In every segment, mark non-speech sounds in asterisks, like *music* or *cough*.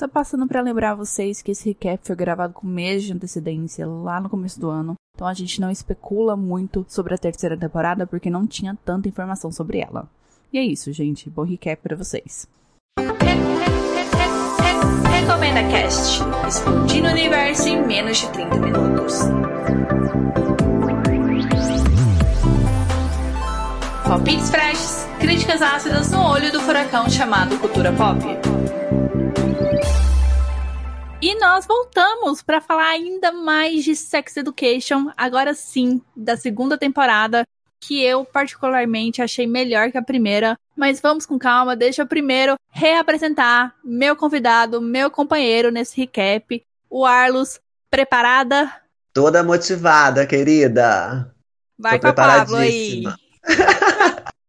Só passando para lembrar vocês que esse recap foi gravado com meses de antecedência lá no começo do ano. Então a gente não especula muito sobre a terceira temporada porque não tinha tanta informação sobre ela. E é isso, gente. Bom recap para vocês. Recomenda Cast. Explodindo o universo em menos de 30 minutos. Palpites freshes, críticas ácidas no olho do furacão chamado cultura pop. E nós voltamos para falar ainda mais de Sex Education, agora sim, da segunda temporada, que eu particularmente achei melhor que a primeira. Mas vamos com calma, deixa eu primeiro reapresentar meu convidado, meu companheiro nesse recap, o Arlos. Preparada? Toda motivada, querida. Vai Tô com a Pablo aí. *laughs*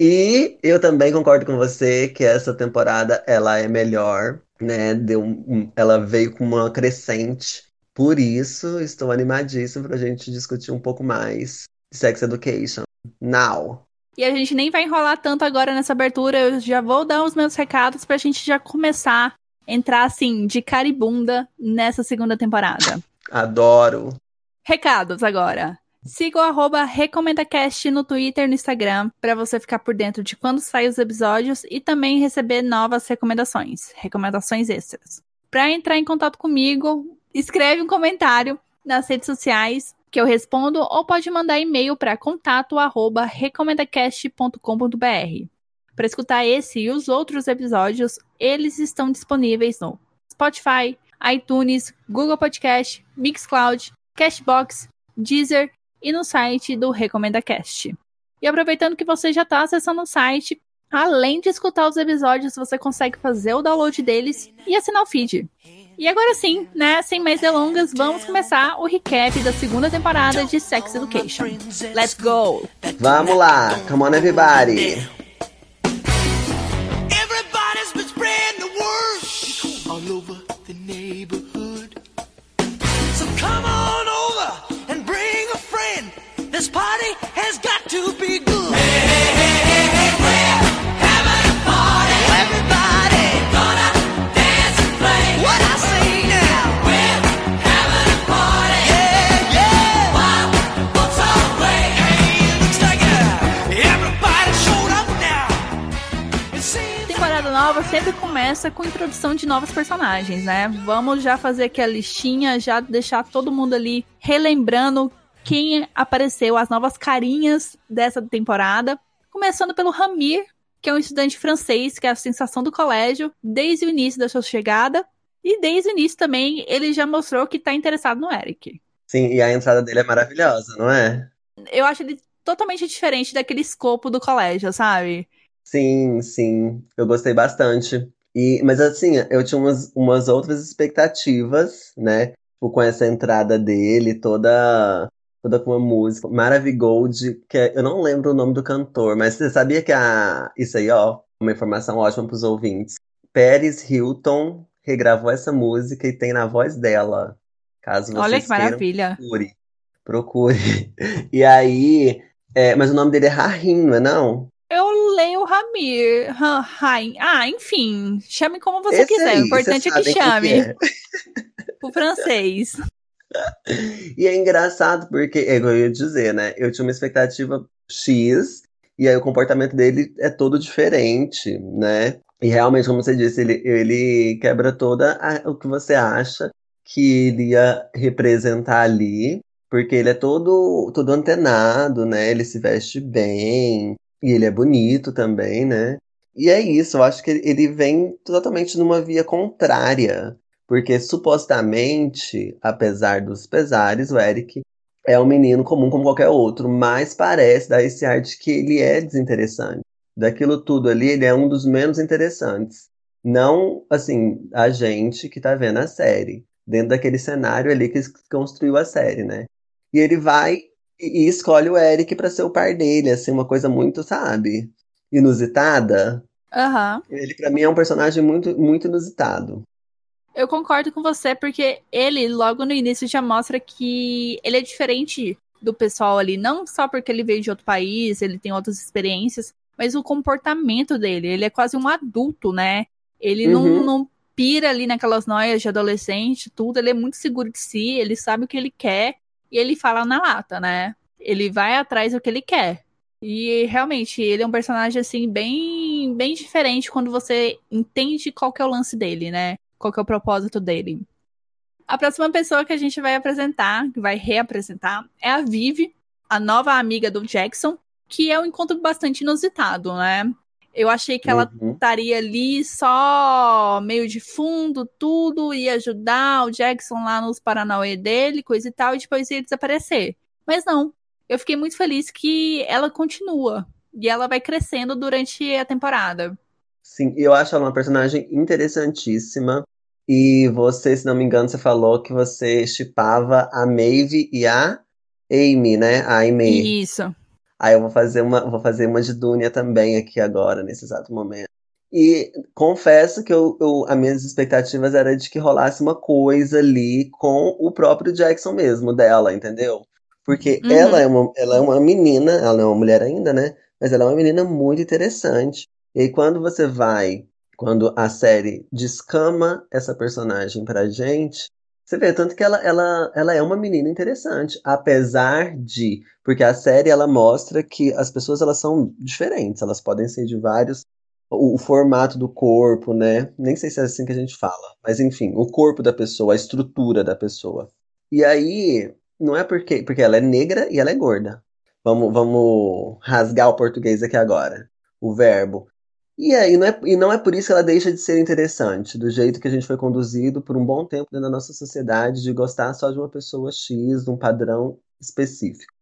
e eu também concordo com você que essa temporada ela é melhor, né? Deu um, ela veio com uma crescente. Por isso, estou animadíssimo para a gente discutir um pouco mais de Sex Education. Now! E a gente nem vai enrolar tanto agora nessa abertura. Eu já vou dar os meus recados para a gente já começar a entrar assim de caribunda nessa segunda temporada. Adoro! Recados agora. Siga o arroba RecomendaCast no Twitter e no Instagram para você ficar por dentro de quando saem os episódios e também receber novas recomendações, recomendações extras. Para entrar em contato comigo, escreve um comentário nas redes sociais que eu respondo ou pode mandar e-mail para contato@recomendacast.com.br. Para escutar esse e os outros episódios, eles estão disponíveis no Spotify, iTunes, Google Podcast, Mixcloud, Cashbox, Deezer e no site do Recomenda Cast. E aproveitando que você já está acessando o site, além de escutar os episódios, você consegue fazer o download deles e assinar o feed. E agora sim, né, sem mais delongas, vamos começar o recap da segunda temporada de Sex Education. Let's go! Vamos lá, come on everybody! This party has got to be good. Hey, hey, hey, hey, hey, now? We're? Hey, uh. Temporada nova sempre começa com introdução de novos personagens, né? Vamos já fazer aqui a listinha, já deixar todo mundo ali relembrando quem apareceu, as novas carinhas dessa temporada. Começando pelo Ramir, que é um estudante francês, que é a sensação do colégio desde o início da sua chegada. E desde o início também ele já mostrou que está interessado no Eric. Sim, e a entrada dele é maravilhosa, não é? Eu acho ele totalmente diferente daquele escopo do colégio, sabe? Sim, sim. Eu gostei bastante. E, mas assim, eu tinha umas, umas outras expectativas, né? Tipo, com essa entrada dele, toda toda com uma música. Maravigold, que é, eu não lembro o nome do cantor, mas você sabia que a. Isso aí, ó, uma informação ótima para os ouvintes. Paris Hilton regravou essa música e tem na voz dela. Caso vocês Olha que maravilha. Procure. Procure. *laughs* E aí. É, mas o nome dele é Rahim, não é não? Eu leio Ramir. Rain. Ah, enfim. Chame como você Esse quiser. Aí, o importante é que chame. Que é. *laughs* o francês. E é engraçado porque, é eu ia dizer, né? Eu tinha uma expectativa X, e aí o comportamento dele é todo diferente, né? E realmente, como você disse, ele, ele quebra toda a, o que você acha que ele ia representar ali, porque ele é todo, todo antenado, né? Ele se veste bem, e ele é bonito também, né? E é isso, eu acho que ele vem totalmente numa via contrária porque supostamente, apesar dos pesares, o Eric é um menino comum como qualquer outro, mas parece dar esse ar de que ele é desinteressante. Daquilo tudo ali, ele é um dos menos interessantes. Não, assim, a gente que tá vendo a série, dentro daquele cenário ali que construiu a série, né? E ele vai e escolhe o Eric para ser o par dele, assim, uma coisa muito, sabe, inusitada. Uhum. Ele, para mim, é um personagem muito, muito inusitado. Eu concordo com você, porque ele, logo no início, já mostra que ele é diferente do pessoal ali. Não só porque ele veio de outro país, ele tem outras experiências, mas o comportamento dele. Ele é quase um adulto, né? Ele uhum. não, não pira ali naquelas noias de adolescente, tudo. Ele é muito seguro de si, ele sabe o que ele quer e ele fala na lata, né? Ele vai atrás do que ele quer. E realmente, ele é um personagem assim bem bem diferente quando você entende qual que é o lance dele, né? Qual que é o propósito dele. A próxima pessoa que a gente vai apresentar, que vai reapresentar, é a Vivi, a nova amiga do Jackson, que é um encontro bastante inusitado, né? Eu achei que ela uhum. estaria ali só meio de fundo, tudo, ia ajudar o Jackson lá nos Paranauê dele, coisa e tal, e depois ia desaparecer. Mas não. Eu fiquei muito feliz que ela continua. E ela vai crescendo durante a temporada. Sim, eu acho ela uma personagem interessantíssima. E você, se não me engano, você falou que você chipava a Maeve e a Amy, né? A Amy. Isso. Aí eu vou fazer uma, vou fazer uma de Dunia também aqui agora, nesse exato momento. E confesso que eu, eu, as minhas expectativas eram de que rolasse uma coisa ali com o próprio Jackson mesmo, dela, entendeu? Porque uhum. ela, é uma, ela é uma menina, ela não é uma mulher ainda, né? Mas ela é uma menina muito interessante. E aí, quando você vai, quando a série descama essa personagem pra gente, você vê, tanto que ela, ela, ela é uma menina interessante, apesar de. Porque a série ela mostra que as pessoas elas são diferentes, elas podem ser de vários. O, o, formato do corpo, né? Nem sei se é assim que a gente fala, mas enfim, o corpo da pessoa, a estrutura da pessoa. E aí, não é porque. Porque ela é negra e ela é gorda. Vamos, vamos rasgar o português aqui agora. O verbo. E, é, e, não é, e não é por isso que ela deixa de ser interessante, do jeito que a gente foi conduzido por um bom tempo dentro da nossa sociedade, de gostar só de uma pessoa X, de um padrão específico.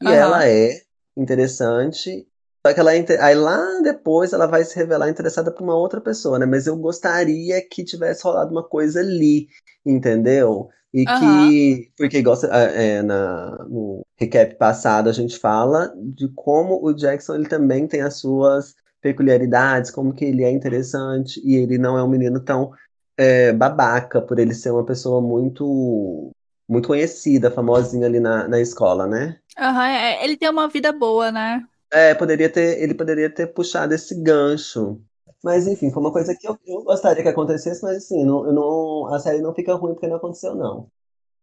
E uhum. ela é interessante, só que ela é, aí lá depois ela vai se revelar interessada por uma outra pessoa, né? Mas eu gostaria que tivesse rolado uma coisa ali, entendeu? E uhum. que, porque igual é, na, no recap passado a gente fala de como o Jackson ele também tem as suas peculiaridades, como que ele é interessante e ele não é um menino tão é, babaca por ele ser uma pessoa muito muito conhecida, famosinha ali na, na escola, né? Uhum, ele tem uma vida boa, né? É, poderia ter, ele poderia ter puxado esse gancho. Mas enfim, foi uma coisa que eu, eu gostaria que acontecesse, mas assim, não, não, a série não fica ruim porque não aconteceu, não.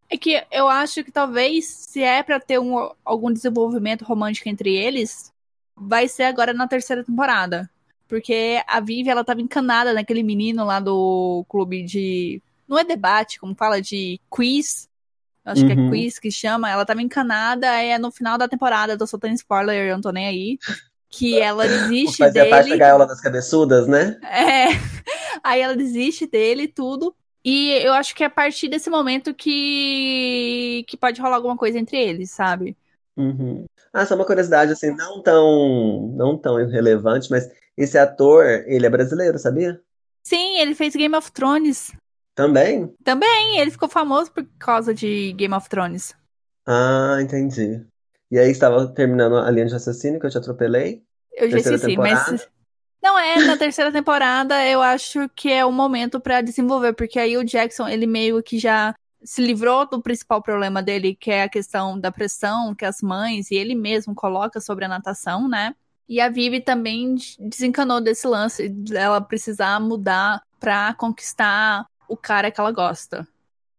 É que eu acho que talvez, se é para ter um, algum desenvolvimento romântico entre eles, vai ser agora na terceira temporada. Porque a Vivi, ela tava encanada naquele menino lá do clube de. Não é debate, como fala, de quiz. Acho uhum. que é uhum. quiz que chama. Ela tava encanada, é no final da temporada, tô soltando spoiler, eu não tô nem aí. Que ela *laughs* desiste Fazia dele. Parte da gaiola das cabeçudas, né? É. *laughs* Aí ela desiste dele e tudo. E eu acho que é a partir desse momento que, que pode rolar alguma coisa entre eles, sabe? Uhum. Ah, só uma curiosidade, assim, não tão, não tão irrelevante, mas esse ator, ele é brasileiro, sabia? Sim, ele fez Game of Thrones. Também? Também, ele ficou famoso por causa de Game of Thrones. Ah, entendi. E aí estava terminando a linha de raciocínio que eu te atropelei? Eu já esqueci, temporada. mas. Não é, na terceira temporada eu acho que é o momento para desenvolver, porque aí o Jackson, ele meio que já se livrou do principal problema dele, que é a questão da pressão que as mães e ele mesmo coloca sobre a natação, né? E a Vivi também desencanou desse lance dela precisar mudar pra conquistar o cara que ela gosta.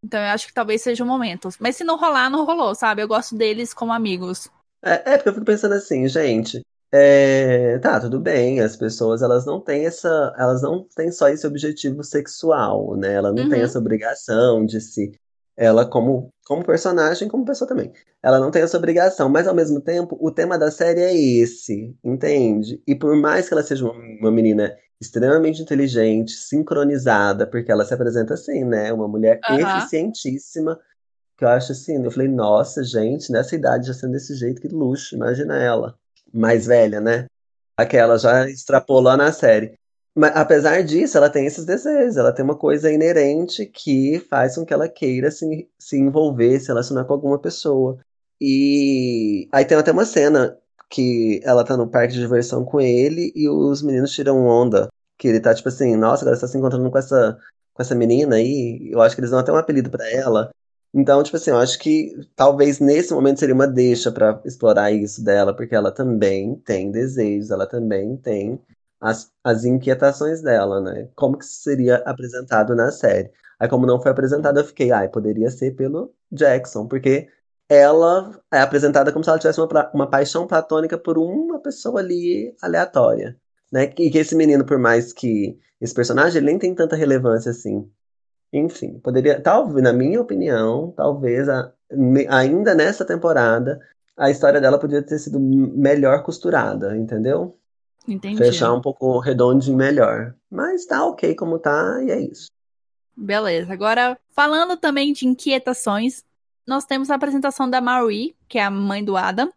Então eu acho que talvez seja o momento. Mas se não rolar, não rolou, sabe? Eu gosto deles como amigos. É, é porque eu fico pensando assim, gente. É, tá, tudo bem, as pessoas elas não têm essa, elas não têm só esse objetivo sexual, né? Ela não uhum. tem essa obrigação de se ela como, como personagem, como pessoa também. Ela não tem essa obrigação, mas ao mesmo tempo, o tema da série é esse, entende? E por mais que ela seja uma, uma menina extremamente inteligente, sincronizada, porque ela se apresenta assim, né? Uma mulher uhum. eficientíssima, que eu acho assim, eu falei, nossa, gente, nessa idade já sendo desse jeito, que luxo, imagina ela. Mais velha, né? Aquela já extrapolou na série. Mas apesar disso, ela tem esses desejos, ela tem uma coisa inerente que faz com que ela queira se, se envolver, se relacionar com alguma pessoa. E aí tem até uma cena que ela tá no parque de diversão com ele e os meninos tiram onda. Que ele tá tipo assim, nossa, agora você tá se encontrando com essa, com essa menina aí. Eu acho que eles dão até um apelido para ela. Então, tipo assim, eu acho que talvez nesse momento seria uma deixa para explorar isso dela, porque ela também tem desejos, ela também tem as, as inquietações dela, né? Como que seria apresentado na série. Aí, como não foi apresentado, eu fiquei, ai, poderia ser pelo Jackson, porque ela é apresentada como se ela tivesse uma, uma paixão platônica por uma pessoa ali aleatória, né? E que esse menino, por mais que esse personagem, ele nem tem tanta relevância assim. Enfim, poderia, talvez, na minha opinião, talvez a, ainda nessa temporada, a história dela poderia ter sido melhor costurada, entendeu? Entendi. Fechar um pouco redondinho melhor. Mas tá ok como tá, e é isso. Beleza. Agora, falando também de inquietações, nós temos a apresentação da Marie, que é a mãe do Adam.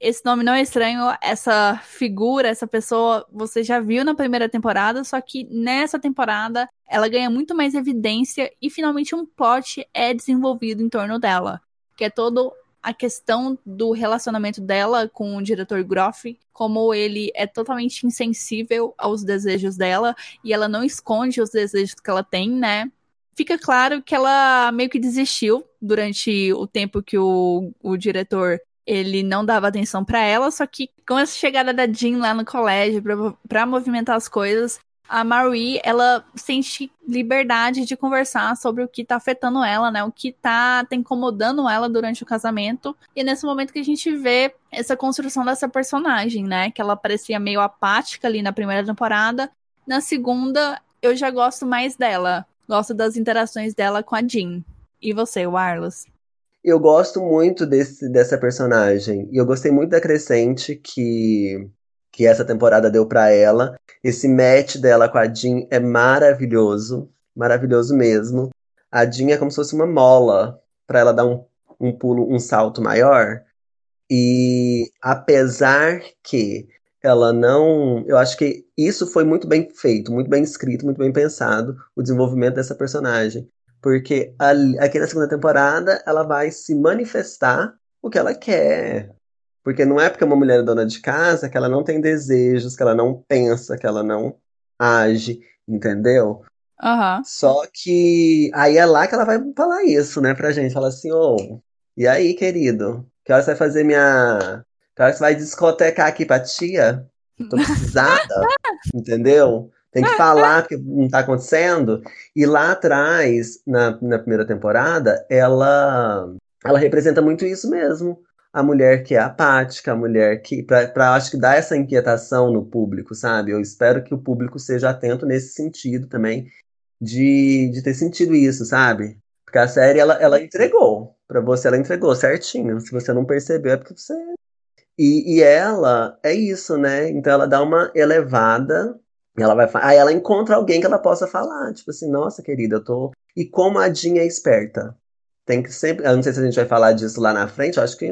Esse nome não é estranho, essa figura, essa pessoa, você já viu na primeira temporada, só que nessa temporada ela ganha muito mais evidência e finalmente um plot é desenvolvido em torno dela, que é todo a questão do relacionamento dela com o diretor Groff, como ele é totalmente insensível aos desejos dela e ela não esconde os desejos que ela tem, né? Fica claro que ela meio que desistiu durante o tempo que o, o diretor ele não dava atenção para ela, só que com essa chegada da Jean lá no colégio para movimentar as coisas, a Marie, ela sente liberdade de conversar sobre o que tá afetando ela, né? O que tá, tá incomodando ela durante o casamento. E é nesse momento que a gente vê essa construção dessa personagem, né? Que ela parecia meio apática ali na primeira temporada. Na segunda, eu já gosto mais dela. Gosto das interações dela com a Jean. E você, Warlos? Eu gosto muito desse, dessa personagem. E eu gostei muito da Crescente que que essa temporada deu para ela. Esse match dela com a Jean é maravilhoso, maravilhoso mesmo. A Jean é como se fosse uma mola para ela dar um, um pulo, um salto maior. E apesar que ela não. Eu acho que isso foi muito bem feito, muito bem escrito, muito bem pensado, o desenvolvimento dessa personagem. Porque ali, aqui na segunda temporada ela vai se manifestar o que ela quer. Porque não é porque uma mulher é dona de casa que ela não tem desejos, que ela não pensa, que ela não age, entendeu? Uhum. Só que aí é lá que ela vai falar isso, né, pra gente. Fala assim, ô, oh, e aí, querido? Que hora você vai fazer minha. Que hora você vai discotecar aqui pra tia? Tô precisada, *laughs* entendeu? Tem que falar *laughs* que não tá acontecendo. E lá atrás, na, na primeira temporada, ela, ela representa muito isso mesmo a mulher que é apática, a mulher que. para acho que dar essa inquietação no público, sabe? Eu espero que o público seja atento nesse sentido também, de, de ter sentido isso, sabe? Porque a série, ela, ela entregou. para você, ela entregou certinho. Se você não percebeu, é porque você. E, e ela é isso, né? Então ela dá uma elevada. Ela vai Aí ela encontra alguém que ela possa falar. Tipo assim, nossa, querida, eu tô. E como a Jean é esperta tem que sempre. Eu não sei se a gente vai falar disso lá na frente, eu acho que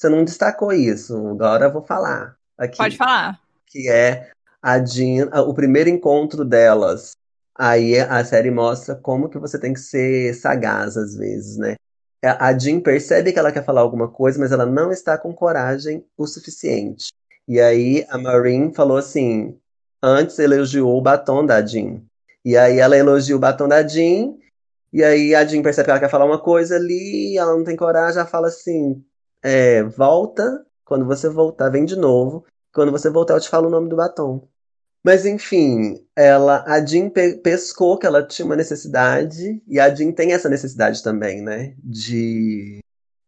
você não destacou isso. Agora eu vou falar. Aqui, Pode falar. Que é a Jean, o primeiro encontro delas. Aí a série mostra como que você tem que ser sagaz às vezes, né? A Jean percebe que ela quer falar alguma coisa, mas ela não está com coragem o suficiente. E aí a Maureen falou assim: antes elogiou o batom da Jean. E aí ela elogia o batom da Jean e aí a Jean percebe que ela quer falar uma coisa ali, ela não tem coragem, ela fala assim: é, volta, quando você voltar, vem de novo. Quando você voltar, eu te falo o nome do batom. Mas enfim, ela, a Jean pe pescou que ela tinha uma necessidade, e a Jean tem essa necessidade também, né? De,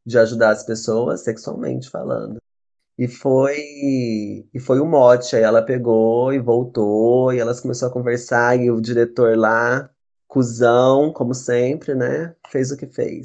de ajudar as pessoas sexualmente falando. E foi e foi o mote, aí ela pegou e voltou, e elas começaram a conversar, e o diretor lá cuzão, como sempre, né? Fez o que fez.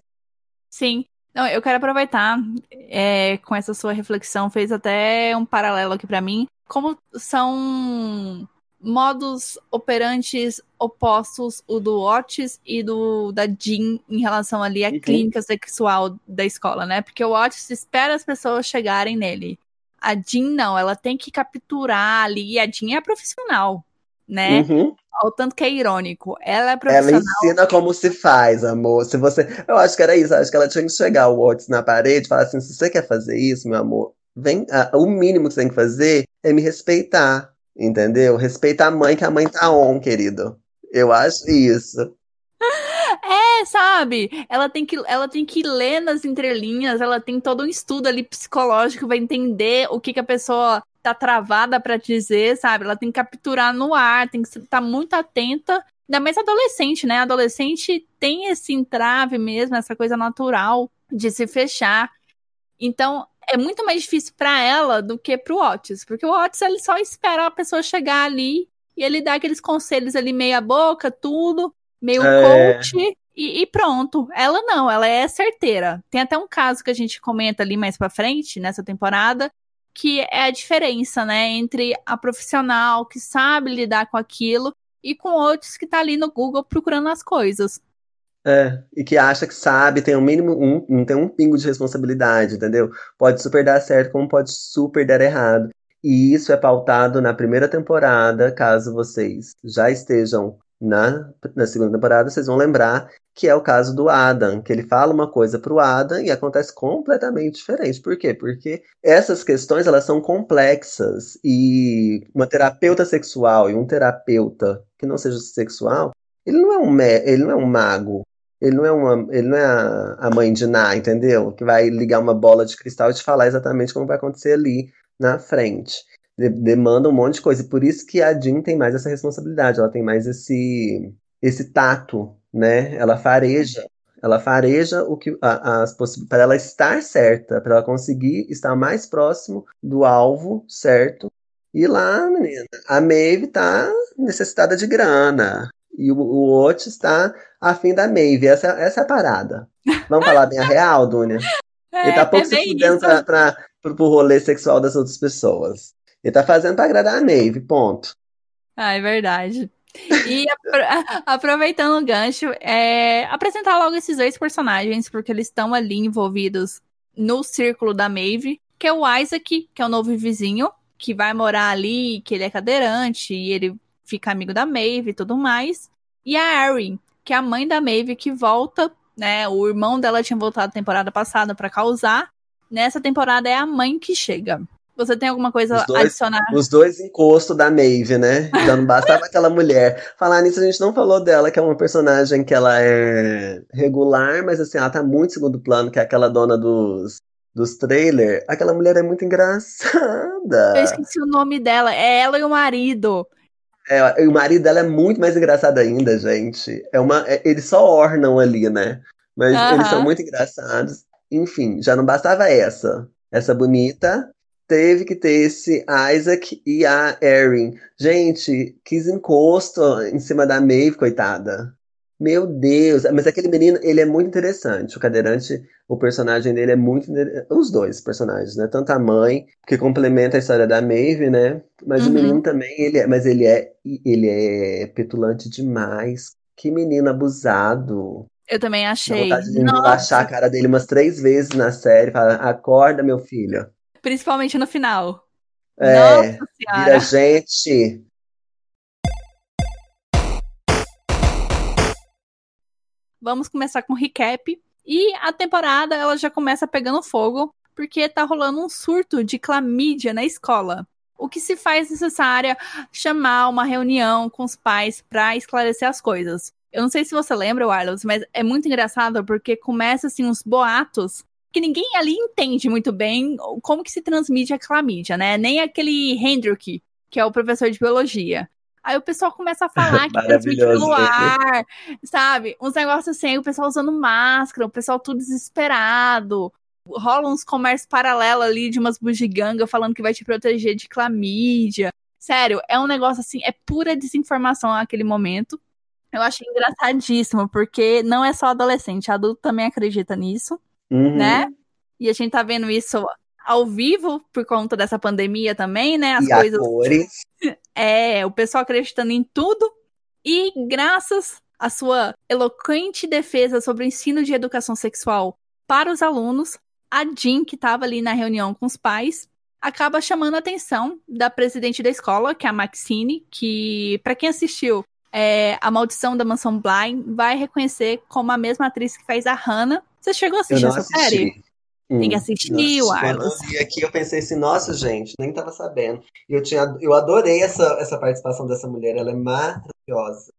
Sim. Não, eu quero aproveitar é, com essa sua reflexão, fez até um paralelo aqui para mim. Como são modos operantes opostos o do Otis e do da Jean em relação ali à uhum. clínica sexual da escola, né? Porque o Otis espera as pessoas chegarem nele. A Jean não, ela tem que capturar ali. E a Jean é profissional, né? Uhum. O tanto que é irônico. Ela é profissional. Ela ensina como se faz, amor. Se você, eu acho que era isso. Acho que ela tinha que chegar o Otis na parede e falar assim: se você quer fazer isso, meu amor, vem. Ah, o mínimo que você tem que fazer é me respeitar, entendeu? Respeita a mãe, que a mãe tá on, querido. Eu acho isso. *laughs* É, sabe? Ela tem que, ela tem que ler nas entrelinhas, ela tem todo um estudo ali psicológico para entender o que, que a pessoa tá travada para dizer, sabe? Ela tem que capturar no ar, tem que estar tá muito atenta. Ainda mais adolescente, né? Adolescente tem esse entrave mesmo, essa coisa natural de se fechar. Então, é muito mais difícil para ela do que pro Otis, porque o Otis ele só espera a pessoa chegar ali e ele dá aqueles conselhos ali meia boca, tudo, meio é... coach e, e, pronto. Ela não, ela é certeira. Tem até um caso que a gente comenta ali mais para frente nessa temporada, que é a diferença, né, entre a profissional que sabe lidar com aquilo e com outros que tá ali no Google procurando as coisas. É, e que acha que sabe, tem um mínimo, um, não tem um pingo de responsabilidade, entendeu? Pode super dar certo, como pode super dar errado. E isso é pautado na primeira temporada, caso vocês já estejam na, na segunda temporada, vocês vão lembrar que é o caso do Adam, que ele fala uma coisa pro Adam e acontece completamente diferente. Por quê? Porque essas questões elas são complexas e uma terapeuta sexual e um terapeuta que não seja sexual, ele não é um, ele não é um mago, ele não é, uma, ele não é a, a mãe de Ná, entendeu? Que vai ligar uma bola de cristal e te falar exatamente como vai acontecer ali na frente. De, demanda um monte de coisa. E por isso que a Jean tem mais essa responsabilidade, ela tem mais esse, esse tato, né? Ela fareja. Ela fareja o que as para ela estar certa, para ela conseguir estar mais próximo do alvo certo. E lá, menina, a Maeve tá necessitada de grana. E o, o Otis está afim da Maeve. Essa, essa é a parada. Vamos falar bem a real, Dunia? *laughs* É, Ele tá pouco é se fudendo pra, pra, pro, pro rolê sexual das outras pessoas. Ele tá fazendo pra agradar a Maeve, ponto. Ah, é verdade. E *laughs* aproveitando o gancho, é, apresentar logo esses dois personagens, porque eles estão ali envolvidos no círculo da Maeve, que é o Isaac, que é o novo vizinho, que vai morar ali, que ele é cadeirante, e ele fica amigo da Maeve e tudo mais. E a Erin, que é a mãe da Maeve, que volta, né? O irmão dela tinha voltado temporada passada para causar. Nessa temporada é a mãe que chega. Você tem alguma coisa dois, a adicionar? Os dois encostos da Maeve, né? Já não bastava *laughs* aquela mulher. Falar nisso, a gente não falou dela, que é uma personagem que ela é regular, mas assim, ela tá muito segundo plano, que é aquela dona dos, dos trailers. Aquela mulher é muito engraçada. Eu esqueci o nome dela. É ela e o marido. É, o marido dela é muito mais engraçado ainda, gente. É uma, é, eles só ornam ali, né? Mas eles são muito engraçados. Enfim, já não bastava essa. Essa bonita. Teve que ter esse Isaac e a Erin. Gente, quis encosto em cima da Maeve, coitada. Meu Deus, mas aquele menino, ele é muito interessante. O cadeirante, o personagem dele é muito. Os dois personagens, né? Tanto a mãe, que complementa a história da Maeve, né? Mas uhum. o menino também, ele é, mas ele é, ele é petulante demais. Que menino abusado. Eu também achei. Dá vontade de baixar a cara dele umas três vezes na série, falar, acorda, meu filho. Principalmente no final. É, Nossa vira gente. Vamos começar com o recap. E a temporada ela já começa pegando fogo, porque tá rolando um surto de clamídia na escola. O que se faz necessária chamar uma reunião com os pais para esclarecer as coisas. Eu não sei se você lembra, Arlos, mas é muito engraçado porque começa assim uns boatos que ninguém ali entende muito bem como que se transmite a clamídia, né? Nem aquele Hendrick, que é o professor de biologia. Aí o pessoal começa a falar *laughs* que transmite pelo ar, sabe? Uns negócios assim, o pessoal usando máscara, o pessoal tudo desesperado. Rola uns comércios paralelos ali de umas bugigangas falando que vai te proteger de clamídia. Sério, é um negócio assim, é pura desinformação naquele momento. Eu achei engraçadíssimo, porque não é só adolescente, adulto também acredita nisso, uhum. né? E a gente tá vendo isso ao vivo por conta dessa pandemia também, né? As e coisas. *laughs* É, o pessoal acreditando em tudo. E graças à sua eloquente defesa sobre o ensino de educação sexual para os alunos, a Jean, que estava ali na reunião com os pais, acaba chamando a atenção da presidente da escola, que é a Maxine, que, para quem assistiu é, A Maldição da Mansão Blind, vai reconhecer como a mesma atriz que faz a Hannah. Você chegou a assistir essa assisti. série? Tem que hum. assistir, o Arlos. Vi aqui, eu pensei assim, nossa, gente, nem tava sabendo. E eu, tinha, eu adorei essa, essa participação dessa mulher, ela é maravilhosa.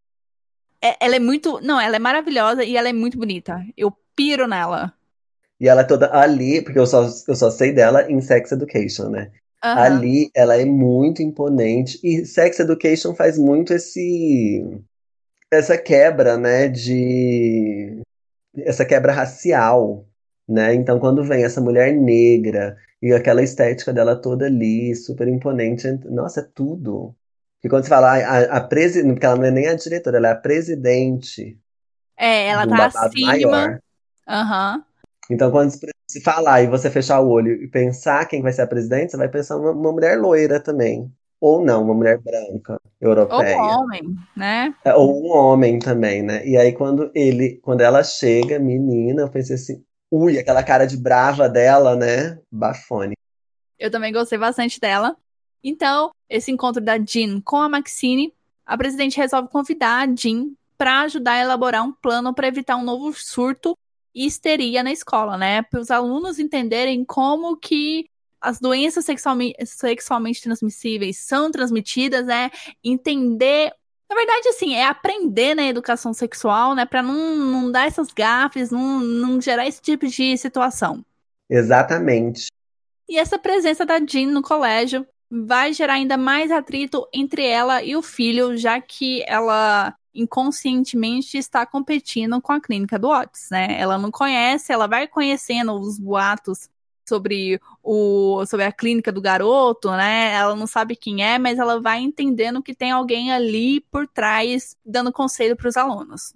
É, ela é muito. Não, ela é maravilhosa e ela é muito bonita. Eu piro nela. E ela é toda ali, porque eu só, eu só sei dela em Sex Education, né? Uhum. Ali ela é muito imponente e Sex Education faz muito esse essa quebra, né, de essa quebra racial, né? Então quando vem essa mulher negra e aquela estética dela toda ali, super imponente, nossa, é tudo. E quando você fala a, a presidente, porque ela não é nem a diretora, ela é a presidente. É, ela tá acima. Aham. Uhum. Então, quando se falar e você fechar o olho e pensar quem vai ser a presidente, você vai pensar uma, uma mulher loira também. Ou não, uma mulher branca, europeia. Ou um homem, né? É, ou um homem também, né? E aí, quando ele, quando ela chega, menina, eu pensei assim, ui, aquela cara de brava dela, né? Bafone. Eu também gostei bastante dela. Então, esse encontro da Jean com a Maxine, a presidente resolve convidar a Jean para ajudar a elaborar um plano para evitar um novo surto e histeria na escola, né? Para os alunos entenderem como que as doenças sexualmente, sexualmente transmissíveis são transmitidas, né? Entender. Na verdade, assim, é aprender na né, educação sexual, né? Para não, não dar essas gafes, não, não gerar esse tipo de situação. Exatamente. E essa presença da Jean no colégio vai gerar ainda mais atrito entre ela e o filho, já que ela inconscientemente está competindo com a clínica do Otis, né? Ela não conhece, ela vai conhecendo os boatos sobre o sobre a clínica do garoto, né? Ela não sabe quem é, mas ela vai entendendo que tem alguém ali por trás dando conselho para os alunos.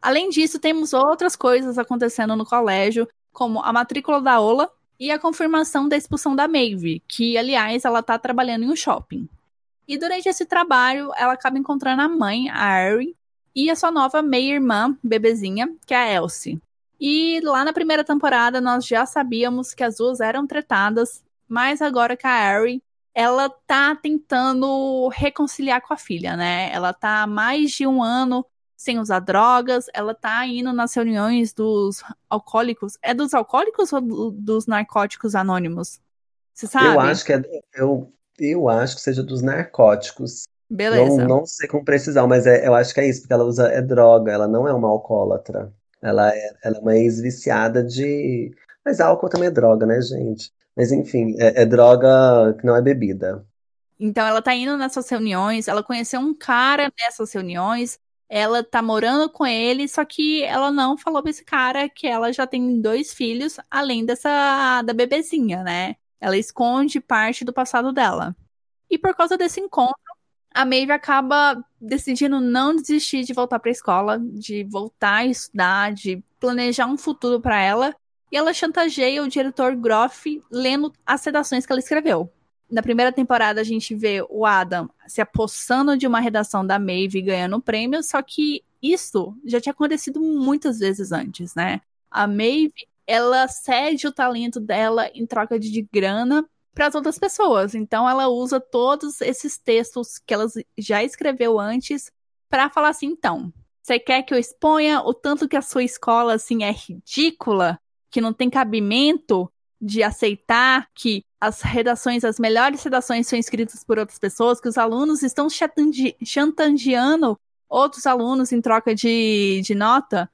Além disso, temos outras coisas acontecendo no colégio, como a matrícula da Ola e a confirmação da expulsão da Maeve, que aliás ela está trabalhando em um shopping. E durante esse trabalho, ela acaba encontrando a mãe, a Ari, e a sua nova meia-irmã, bebezinha, que é a Elsie. E lá na primeira temporada, nós já sabíamos que as duas eram tratadas, mas agora que a Ari, ela tá tentando reconciliar com a filha, né? Ela tá há mais de um ano sem usar drogas, ela tá indo nas reuniões dos alcoólicos. É dos alcoólicos ou do, dos narcóticos anônimos? Você sabe? Eu acho que é. Eu, eu acho que seja dos narcóticos. Beleza. Não, não sei com precisão, mas é, eu acho que é isso, porque ela usa é droga, ela não é uma alcoólatra. Ela é, ela é uma ex-viciada de. Mas álcool também é droga, né, gente? Mas enfim, é, é droga que não é bebida. Então ela tá indo nessas reuniões, ela conheceu um cara nessas reuniões, ela tá morando com ele, só que ela não falou pra esse cara que ela já tem dois filhos, além dessa da bebezinha, né? Ela esconde parte do passado dela. E por causa desse encontro, a Maeve acaba decidindo não desistir de voltar para a escola, de voltar a estudar, de planejar um futuro para ela. E ela chantageia o diretor Groff lendo as sedações que ela escreveu. Na primeira temporada, a gente vê o Adam se apossando de uma redação da Maeve ganhando prêmio, só que isso já tinha acontecido muitas vezes antes, né? A Maeve ela cede o talento dela em troca de grana para as outras pessoas. Então ela usa todos esses textos que ela já escreveu antes para falar assim, então, você quer que eu exponha o tanto que a sua escola assim é ridícula, que não tem cabimento de aceitar que as redações, as melhores redações são escritas por outras pessoas, que os alunos estão chantageando outros alunos em troca de, de nota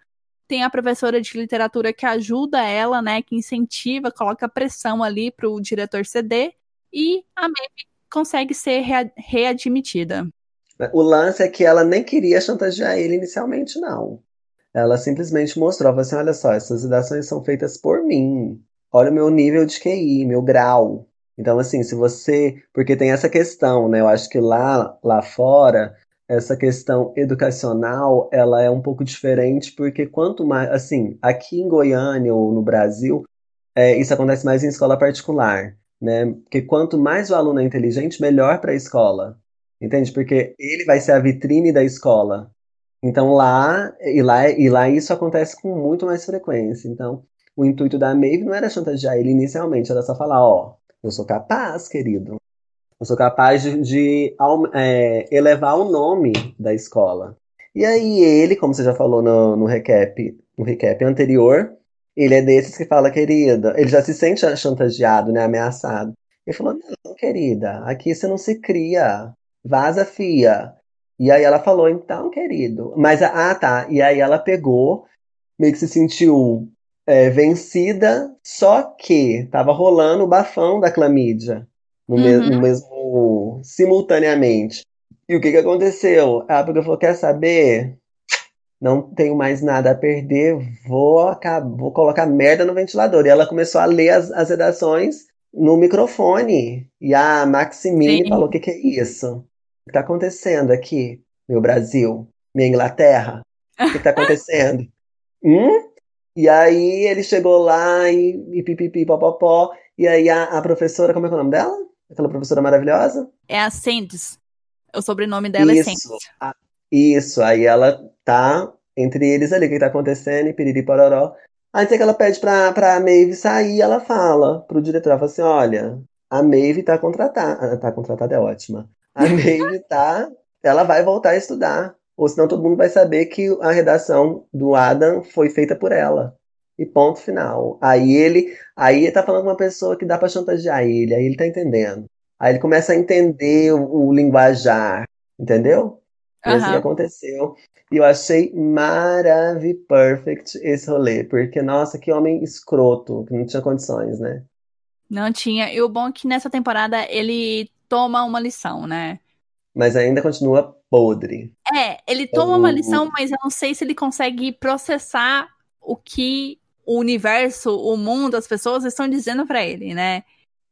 tem a professora de literatura que ajuda ela, né, que incentiva, coloca pressão ali para o diretor ceder, e a Maeve consegue ser rea readmitida. O lance é que ela nem queria chantagear ele inicialmente, não. Ela simplesmente mostrou, assim, olha só, essas redações são feitas por mim. Olha o meu nível de QI, meu grau. Então, assim, se você... Porque tem essa questão, né? Eu acho que lá, lá fora essa questão educacional ela é um pouco diferente porque quanto mais assim aqui em Goiânia ou no Brasil é, isso acontece mais em escola particular né? Porque quanto mais o aluno é inteligente melhor para a escola entende? Porque ele vai ser a vitrine da escola. Então lá e lá e lá isso acontece com muito mais frequência. Então o intuito da Maeve não era chantagear ele inicialmente era só falar ó eu sou capaz querido eu sou capaz de, de é, elevar o nome da escola. E aí ele, como você já falou no, no recap, no recap anterior, ele é desses que fala, querida, ele já se sente chantageado, né, ameaçado. Ele falou, não, querida, aqui você não se cria, vaza fia. E aí ela falou, então, querido. Mas, ah, tá. E aí ela pegou, meio que se sentiu é, vencida, só que tava rolando o bafão da clamídia. No, me no mesmo simultaneamente. E o que, que aconteceu? A Abigail falou: quer saber? Não tenho mais nada a perder, vou, vou colocar merda no ventilador. E ela começou a ler as, as redações no microfone. E a Maximine Sim. falou: o que, que é isso? O que está acontecendo aqui, meu Brasil, minha Inglaterra? O que está *laughs* acontecendo? hum? E aí ele chegou lá e, e pipipi, popopó. E aí a, a professora, como é, é o nome dela? Aquela professora maravilhosa? É a Sands. O sobrenome dela isso, é Sands. A, isso, aí ela tá entre eles ali, o que tá acontecendo, e piriri pororó. Aí que ela pede pra, pra Maeve sair, ela fala pro diretor, ela fala assim, olha, a Maeve tá contratada, ah, tá contratada é ótima. A *laughs* Maeve tá, ela vai voltar a estudar, ou senão todo mundo vai saber que a redação do Adam foi feita por ela. E ponto final. Aí ele, aí ele tá falando com uma pessoa que dá para chantagear ele, aí ele tá entendendo. Aí ele começa a entender o, o linguajar, entendeu? Uhum. assim que aconteceu. E eu achei maravilhoso, perfect esse rolê, porque, nossa, que homem escroto, que não tinha condições, né? Não tinha. E o bom é que nessa temporada ele toma uma lição, né? Mas ainda continua podre. É, ele toma uma lição, mas eu não sei se ele consegue processar o que o universo, o mundo, as pessoas estão dizendo para ele, né?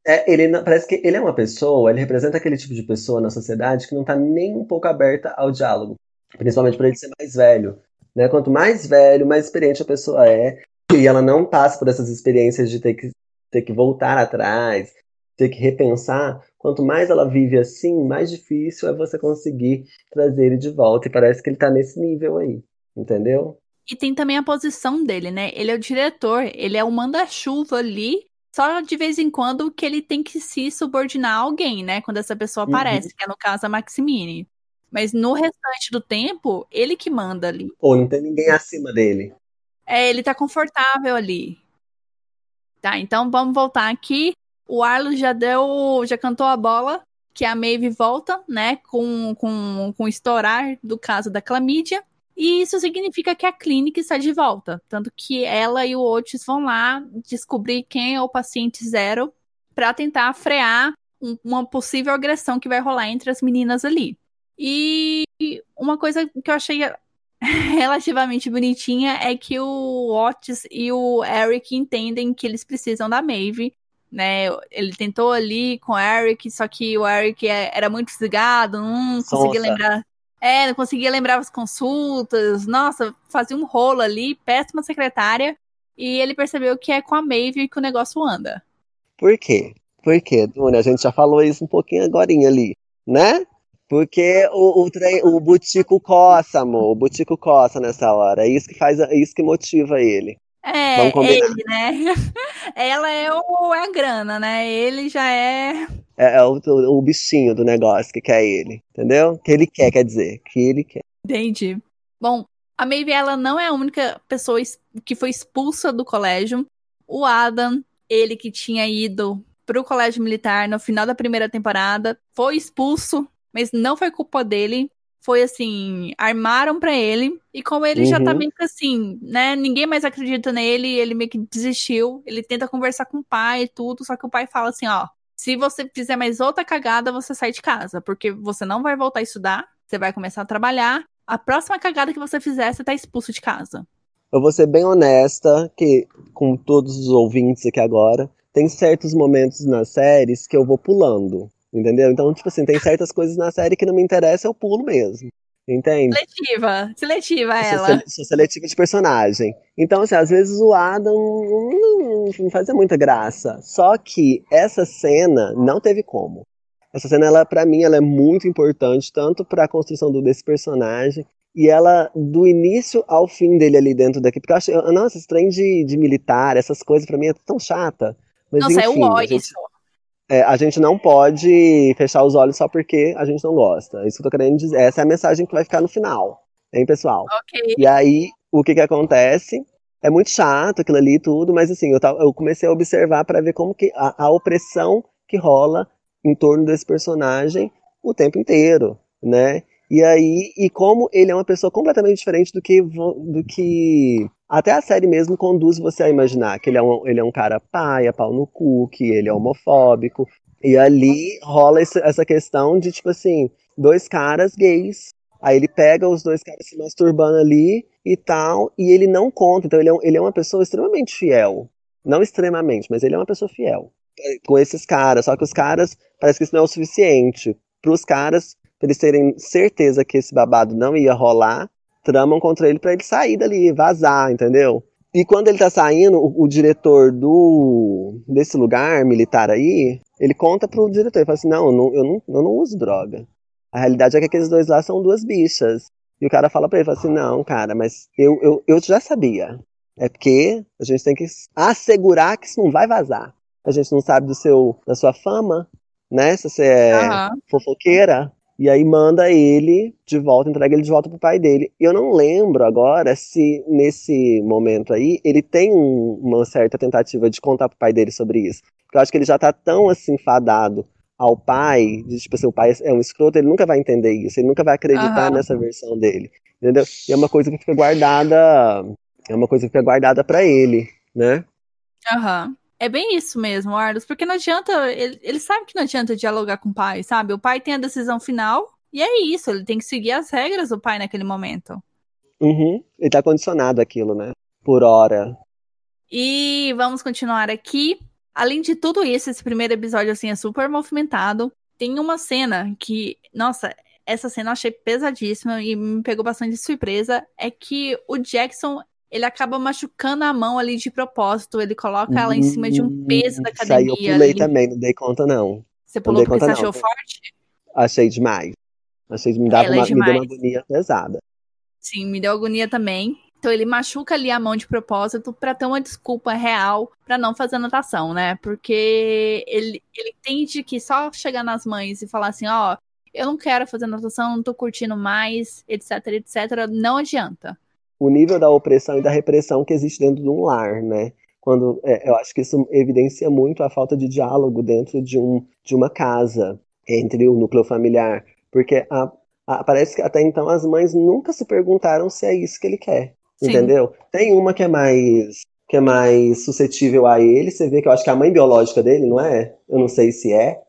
É, ele parece que ele é uma pessoa, ele representa aquele tipo de pessoa na sociedade que não tá nem um pouco aberta ao diálogo. Principalmente para ele ser mais velho. Né? Quanto mais velho, mais experiente a pessoa é, e ela não passa por essas experiências de ter que, ter que voltar atrás, ter que repensar, quanto mais ela vive assim, mais difícil é você conseguir trazer ele de volta. E parece que ele tá nesse nível aí, entendeu? E tem também a posição dele, né? Ele é o diretor, ele é o manda-chuva ali só de vez em quando que ele tem que se subordinar a alguém, né? Quando essa pessoa uhum. aparece, uhum. que é no caso a Maximine. Mas no restante do tempo, ele que manda ali. Ou não tem ninguém acima dele. É, ele tá confortável ali. Tá, então vamos voltar aqui. O Arlo já deu, já cantou a bola, que a Maeve volta, né, com, com, com o estourar do caso da clamídia. E isso significa que a clínica está de volta. Tanto que ela e o Otis vão lá descobrir quem é o paciente zero para tentar frear um, uma possível agressão que vai rolar entre as meninas ali. E uma coisa que eu achei *laughs* relativamente bonitinha é que o Otis e o Eric entendem que eles precisam da Maeve. Né, ele tentou ali com o Eric, só que o Eric é, era muito desligado, não conseguia lembrar é, não conseguia lembrar as consultas. Nossa, fazia um rolo ali, péssima secretária. E ele percebeu que é com a Maeve que o negócio anda. Por quê? Por quê, Duna? A gente já falou isso um pouquinho agora ali, né? Porque o, o, o Butico coça, amor. O Butico coça nessa hora. É isso que faz, é isso que motiva ele. É, ele, né? *laughs* Ela é, o, é a grana, né? Ele já é. É, é o, o, bichinho do negócio que quer ele, entendeu? Que ele quer, quer dizer, que ele quer. Entendi. Bom, a Maeve, ela não é a única pessoa que foi expulsa do colégio. O Adam, ele que tinha ido pro colégio militar no final da primeira temporada, foi expulso, mas não foi culpa dele foi assim, armaram para ele, e como ele uhum. já tá uhum. meio que assim, né, ninguém mais acredita nele, ele meio que desistiu, ele tenta conversar com o pai e tudo, só que o pai fala assim, ó, se você fizer mais outra cagada, você sai de casa, porque você não vai voltar a estudar, você vai começar a trabalhar, a próxima cagada que você fizer, você tá expulso de casa. Eu vou ser bem honesta, que com todos os ouvintes aqui agora, tem certos momentos nas séries que eu vou pulando. Entendeu? Então, tipo assim, tem certas coisas na série que não me interessam, eu pulo mesmo. Entende? Seletiva. Seletiva ela. Sou, seletiva de personagem. Então, assim, às vezes o Adam não, não fazia muita graça. Só que essa cena não teve como. Essa cena, ela, pra mim, ela é muito importante, tanto para a construção do, desse personagem, e ela, do início ao fim dele ali dentro daqui, porque eu acho, nossa, esse trem de, de militar, essas coisas, para mim, é tão chata. Mas, Nossa, enfim, é o ó isso é, a gente não pode fechar os olhos só porque a gente não gosta. Isso que eu tô querendo dizer. Essa é a mensagem que vai ficar no final. Hein, pessoal? Ok. E aí, o que que acontece? É muito chato aquilo ali e tudo, mas assim, eu, eu comecei a observar para ver como que a, a opressão que rola em torno desse personagem o tempo inteiro, né? E aí, e como ele é uma pessoa completamente diferente do que, do que até a série mesmo conduz você a imaginar que ele é um, ele é um cara paia, pau no cu, que ele é homofóbico. E ali rola esse, essa questão de, tipo assim, dois caras gays. Aí ele pega os dois caras se masturbando ali e tal, e ele não conta. Então ele é, ele é uma pessoa extremamente fiel. Não extremamente, mas ele é uma pessoa fiel com esses caras. Só que os caras, parece que isso não é o suficiente. Para os caras, pra eles terem certeza que esse babado não ia rolar, tramam contra ele para ele sair dali, vazar, entendeu? E quando ele tá saindo, o, o, diretor do desse lugar militar aí, ele conta pro diretor, ele fala assim, não, eu não, eu não, eu não uso droga. A realidade é que aqueles dois lá são duas bichas. E o cara fala pra ele, fala assim, não, cara, mas eu, eu, eu já sabia. É porque a gente tem que assegurar que isso não vai vazar. A gente não sabe do seu, da sua fama, né? Se você é uhum. fofoqueira. E aí manda ele de volta, entrega ele de volta pro pai dele. Eu não lembro agora se nesse momento aí ele tem um, uma certa tentativa de contar pro pai dele sobre isso. Porque eu acho que ele já tá tão assim fadado ao pai, de, tipo assim, o pai é um escroto, ele nunca vai entender isso, ele nunca vai acreditar uhum. nessa versão dele. Entendeu? E é uma coisa que fica guardada. É uma coisa que fica guardada para ele, né? Aham. Uhum. É bem isso mesmo, Arlos, porque não adianta. Ele, ele sabe que não adianta dialogar com o pai, sabe? O pai tem a decisão final e é isso, ele tem que seguir as regras do pai naquele momento. Uhum. Ele tá condicionado àquilo, né? Por hora. E vamos continuar aqui. Além de tudo isso, esse primeiro episódio assim é super movimentado. Tem uma cena que, nossa, essa cena eu achei pesadíssima e me pegou bastante de surpresa. É que o Jackson ele acaba machucando a mão ali de propósito. Ele coloca ela em cima de um peso da academia. Isso aí eu pulei ali. também, não dei conta não. Você pulou porque você achou forte? Achei demais. Achei me, dava é uma, me deu uma agonia pesada. Sim, me deu agonia também. Então ele machuca ali a mão de propósito para ter uma desculpa real para não fazer natação, né? Porque ele, ele entende que só chegar nas mães e falar assim, ó, oh, eu não quero fazer natação, não tô curtindo mais, etc, etc, não adianta o nível da opressão e da repressão que existe dentro de um lar, né? Quando é, eu acho que isso evidencia muito a falta de diálogo dentro de, um, de uma casa entre o núcleo familiar, porque a, a, parece que até então as mães nunca se perguntaram se é isso que ele quer, Sim. entendeu? Tem uma que é mais que é mais suscetível a ele, você vê que eu acho que é a mãe biológica dele, não é? Eu não sei se é.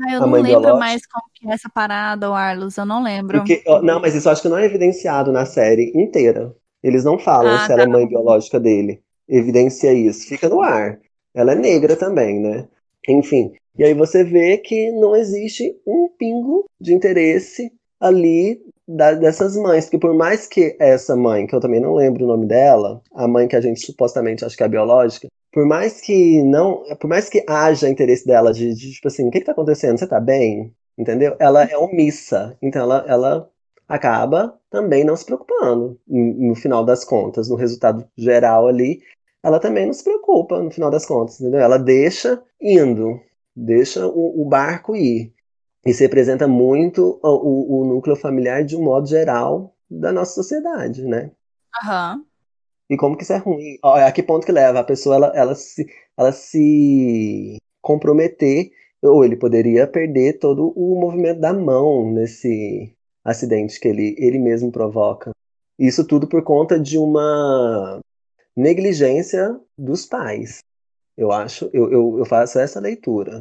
Ah, eu não lembro biológica. mais como que é essa parada, o Arlos, eu não lembro. Porque, não, mas isso eu acho que não é evidenciado na série inteira. Eles não falam ah, se ela é tá. mãe biológica dele. Evidencia isso. Fica no ar. Ela é negra também, né? Enfim. E aí você vê que não existe um pingo de interesse ali da, dessas mães. Porque por mais que essa mãe, que eu também não lembro o nome dela, a mãe que a gente supostamente acha que é biológica, por mais que não. Por mais que haja interesse dela de, de tipo assim, o que, que tá acontecendo? Você tá bem? Entendeu? Ela é omissa. Então ela, ela acaba também não se preocupando no final das contas, no resultado geral ali, ela também não se preocupa no final das contas, entendeu? Ela deixa indo, deixa o, o barco ir. Isso representa muito o, o, núcleo familiar de um modo geral da nossa sociedade, né? Aham. E como que isso é ruim? A que ponto que leva? A pessoa, ela, ela, se, ela se comprometer, ou ele poderia perder todo o movimento da mão nesse, acidente que ele, ele mesmo provoca. Isso tudo por conta de uma negligência dos pais. Eu acho, eu, eu, eu faço essa leitura.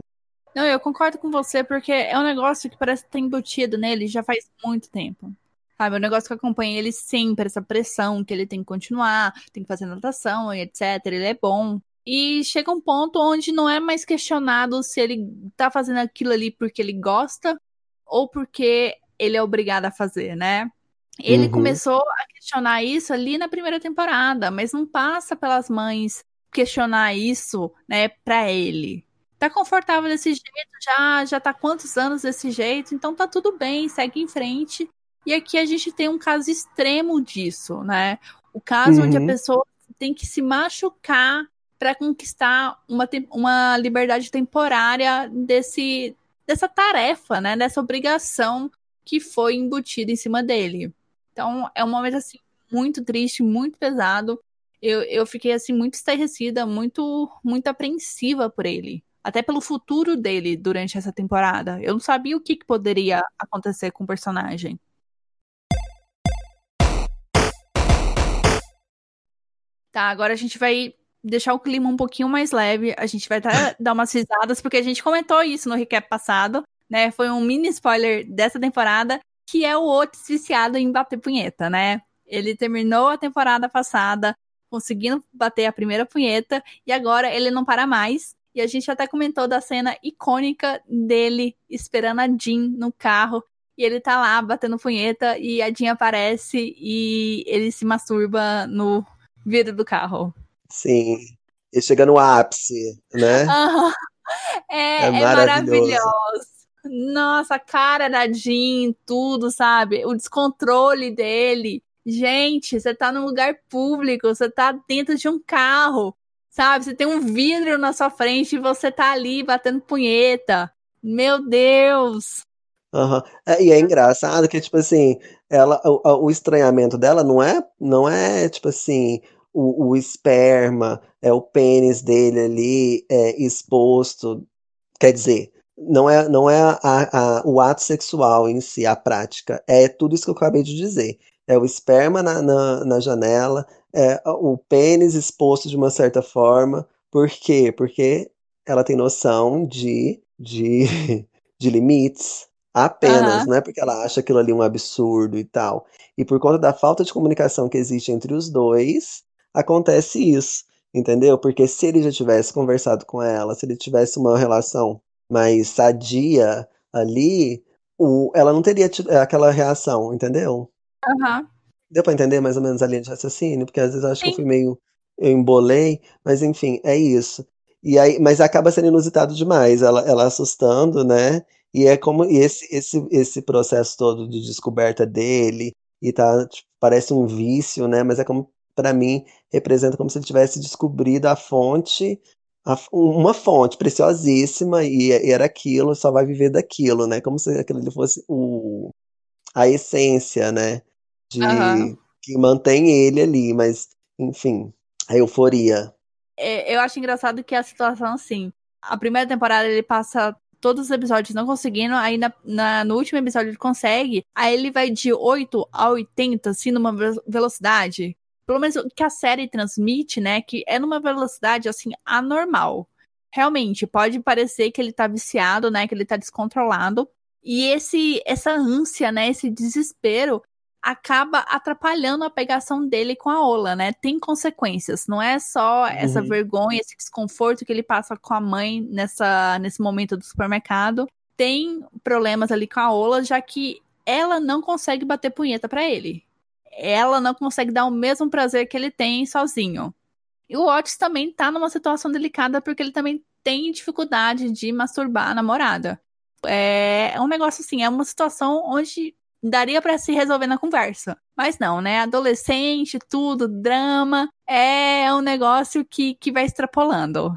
Não, eu concordo com você, porque é um negócio que parece que tá embutido nele já faz muito tempo. Sabe, é um negócio que acompanha ele sempre, essa pressão que ele tem que continuar, tem que fazer natação e etc. Ele é bom. E chega um ponto onde não é mais questionado se ele tá fazendo aquilo ali porque ele gosta ou porque ele é obrigado a fazer, né? Ele uhum. começou a questionar isso ali na primeira temporada, mas não passa pelas mães questionar isso, né, pra ele. Tá confortável desse jeito, já, já tá quantos anos desse jeito, então tá tudo bem, segue em frente. E aqui a gente tem um caso extremo disso, né? O caso uhum. onde a uhum. pessoa tem que se machucar para conquistar uma, uma liberdade temporária desse, dessa tarefa, né? Dessa obrigação que foi embutido em cima dele. Então, é um momento, assim, muito triste, muito pesado. Eu, eu fiquei, assim, muito estarrecida, muito, muito apreensiva por ele. Até pelo futuro dele durante essa temporada. Eu não sabia o que, que poderia acontecer com o personagem. Tá, agora a gente vai deixar o clima um pouquinho mais leve, a gente vai até dar umas risadas, porque a gente comentou isso no recap passado, né? Foi um mini spoiler dessa temporada, que é o Otis viciado em bater punheta, né? Ele terminou a temporada passada conseguindo bater a primeira punheta e agora ele não para mais. E a gente até comentou da cena icônica dele esperando a Jean no carro. E ele tá lá batendo punheta e a Jean aparece e ele se masturba no vidro do carro. Sim. E chega no ápice, né? *laughs* Uhum. É, é, é maravilhoso. Nossa, a cara da Jean, tudo, sabe? O descontrole dele. Gente, você tá num lugar público, você tá dentro de um carro, sabe? Você tem um vidro na sua frente e você tá ali batendo punheta. Meu Deus! Uhum. É, e é engraçado que, tipo assim, ela, o, o, estranhamento dela não é, não é tipo assim, o, o esperma, é o pênis dele ali é, exposto. Quer dizer, não é, não é a, a, o ato sexual em si, a prática. É tudo isso que eu acabei de dizer. É o esperma na, na, na janela, é o pênis exposto de uma certa forma. Por quê? Porque ela tem noção de, de, *laughs* de limites. Apenas, uhum. não é porque ela acha aquilo ali um absurdo e tal. E por conta da falta de comunicação que existe entre os dois, acontece isso, entendeu? Porque se ele já tivesse conversado com ela, se ele tivesse uma relação mais sadia ali, o, ela não teria tido aquela reação, entendeu? Uhum. Deu pra entender mais ou menos a linha de raciocínio? Porque às vezes eu acho Sim. que eu fui meio. Eu embolei, mas enfim, é isso. E aí, mas acaba sendo inusitado demais, ela, ela assustando, né? E é como e esse, esse, esse processo todo de descoberta dele, e tá, tipo, parece um vício, né? Mas é como, para mim, representa como se ele tivesse descobrido a fonte uma fonte preciosíssima e, e, era aquilo, só vai viver daquilo, né? Como se aquilo fosse o, a essência, né? De, uhum. Que mantém ele ali, mas, enfim, a euforia. É, eu acho engraçado que a situação, assim, a primeira temporada ele passa todos os episódios não conseguindo, aí na, na, no último episódio ele consegue, aí ele vai de 8 a 80, assim, numa velocidade pelo menos o que a série transmite, né, que é numa velocidade assim anormal. Realmente, pode parecer que ele tá viciado, né, que ele tá descontrolado, e esse essa ânsia, né, esse desespero acaba atrapalhando a pegação dele com a Ola, né? Tem consequências, não é só essa uhum. vergonha, esse desconforto que ele passa com a mãe nessa nesse momento do supermercado. Tem problemas ali com a Ola, já que ela não consegue bater punheta para ele ela não consegue dar o mesmo prazer que ele tem sozinho. E o Otis também tá numa situação delicada porque ele também tem dificuldade de masturbar a namorada. É, um negócio assim, é uma situação onde daria para se resolver na conversa. Mas não, né? Adolescente, tudo, drama, é um negócio que, que vai extrapolando.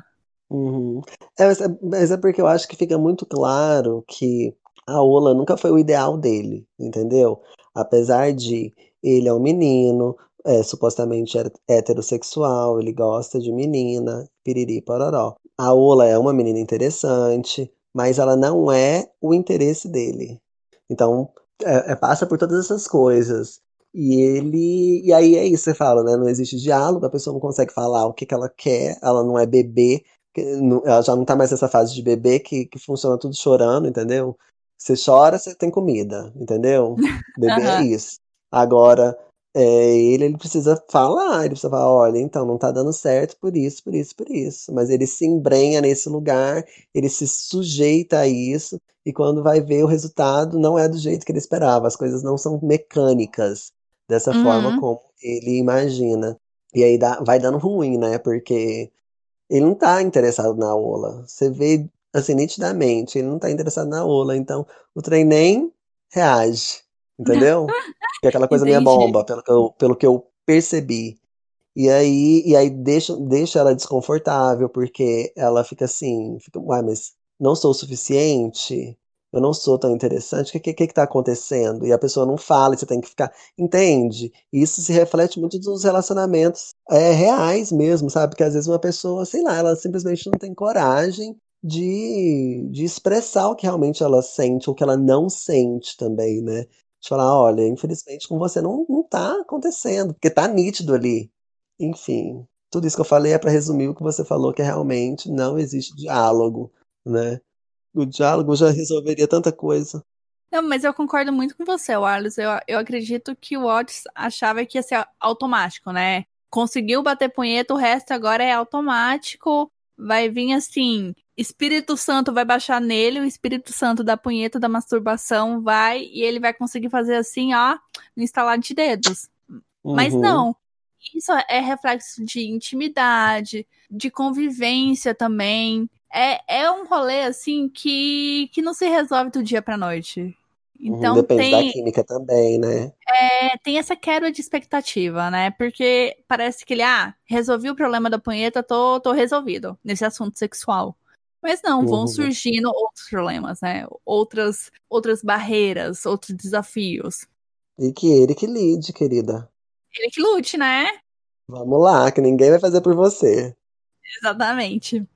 Uhum. É, mas, é, é porque eu acho que fica muito claro que a Ola nunca foi o ideal dele, entendeu? Apesar de ele é um menino, é supostamente heterossexual, ele gosta de menina, piriri pororó. A Ola é uma menina interessante, mas ela não é o interesse dele. Então, é, é, passa por todas essas coisas. E ele. E aí é isso, você fala, né? Não existe diálogo, a pessoa não consegue falar o que, que ela quer, ela não é bebê, ela já não tá mais nessa fase de bebê que, que funciona tudo chorando, entendeu? Você chora, você tem comida, entendeu? *laughs* Bebê uhum. é isso. Agora, é, ele, ele precisa falar, ele precisa falar, olha, então, não tá dando certo por isso, por isso, por isso. Mas ele se embrenha nesse lugar, ele se sujeita a isso, e quando vai ver o resultado, não é do jeito que ele esperava. As coisas não são mecânicas dessa uhum. forma como ele imagina. E aí dá, vai dando ruim, né? Porque ele não tá interessado na Ola. Você vê, assim, nitidamente, ele não tá interessado na Ola. Então, o trem nem reage. Entendeu? *laughs* que é aquela coisa Entendi. minha bomba, pelo que, eu, pelo que eu percebi. E aí, e aí deixa, deixa ela desconfortável, porque ela fica assim, fica, uai, mas não sou o suficiente? Eu não sou tão interessante? O que, que, que tá acontecendo? E a pessoa não fala, e você tem que ficar. Entende? Isso se reflete muito nos relacionamentos é, reais mesmo, sabe? Porque às vezes uma pessoa, sei lá, ela simplesmente não tem coragem de, de expressar o que realmente ela sente, ou que ela não sente também, né? De falar, olha, infelizmente com você não, não tá acontecendo, porque tá nítido ali. Enfim. tudo isso que eu falei é para resumir o que você falou, que realmente não existe diálogo, né? O diálogo já resolveria tanta coisa. Não, mas eu concordo muito com você, Wallace. Eu, eu acredito que o Otis achava que ia ser automático, né? Conseguiu bater punheta, o resto agora é automático. Vai vir assim, Espírito Santo vai baixar nele, o Espírito Santo da punheta da masturbação vai e ele vai conseguir fazer assim, ó, no instalar de dedos. Uhum. Mas não. Isso é reflexo de intimidade, de convivência também. É, é um rolê assim que, que não se resolve do dia pra noite. Uhum, então Depende tem, da química também, né? É, tem essa quebra de expectativa, né? Porque parece que ele, ah, resolvi o problema da punheta, tô, tô resolvido nesse assunto sexual. Mas não, vão surgindo outros problemas, né? Outras, outras barreiras, outros desafios. E que ele que lide, querida. Ele que lute, né? Vamos lá, que ninguém vai fazer por você. Exatamente.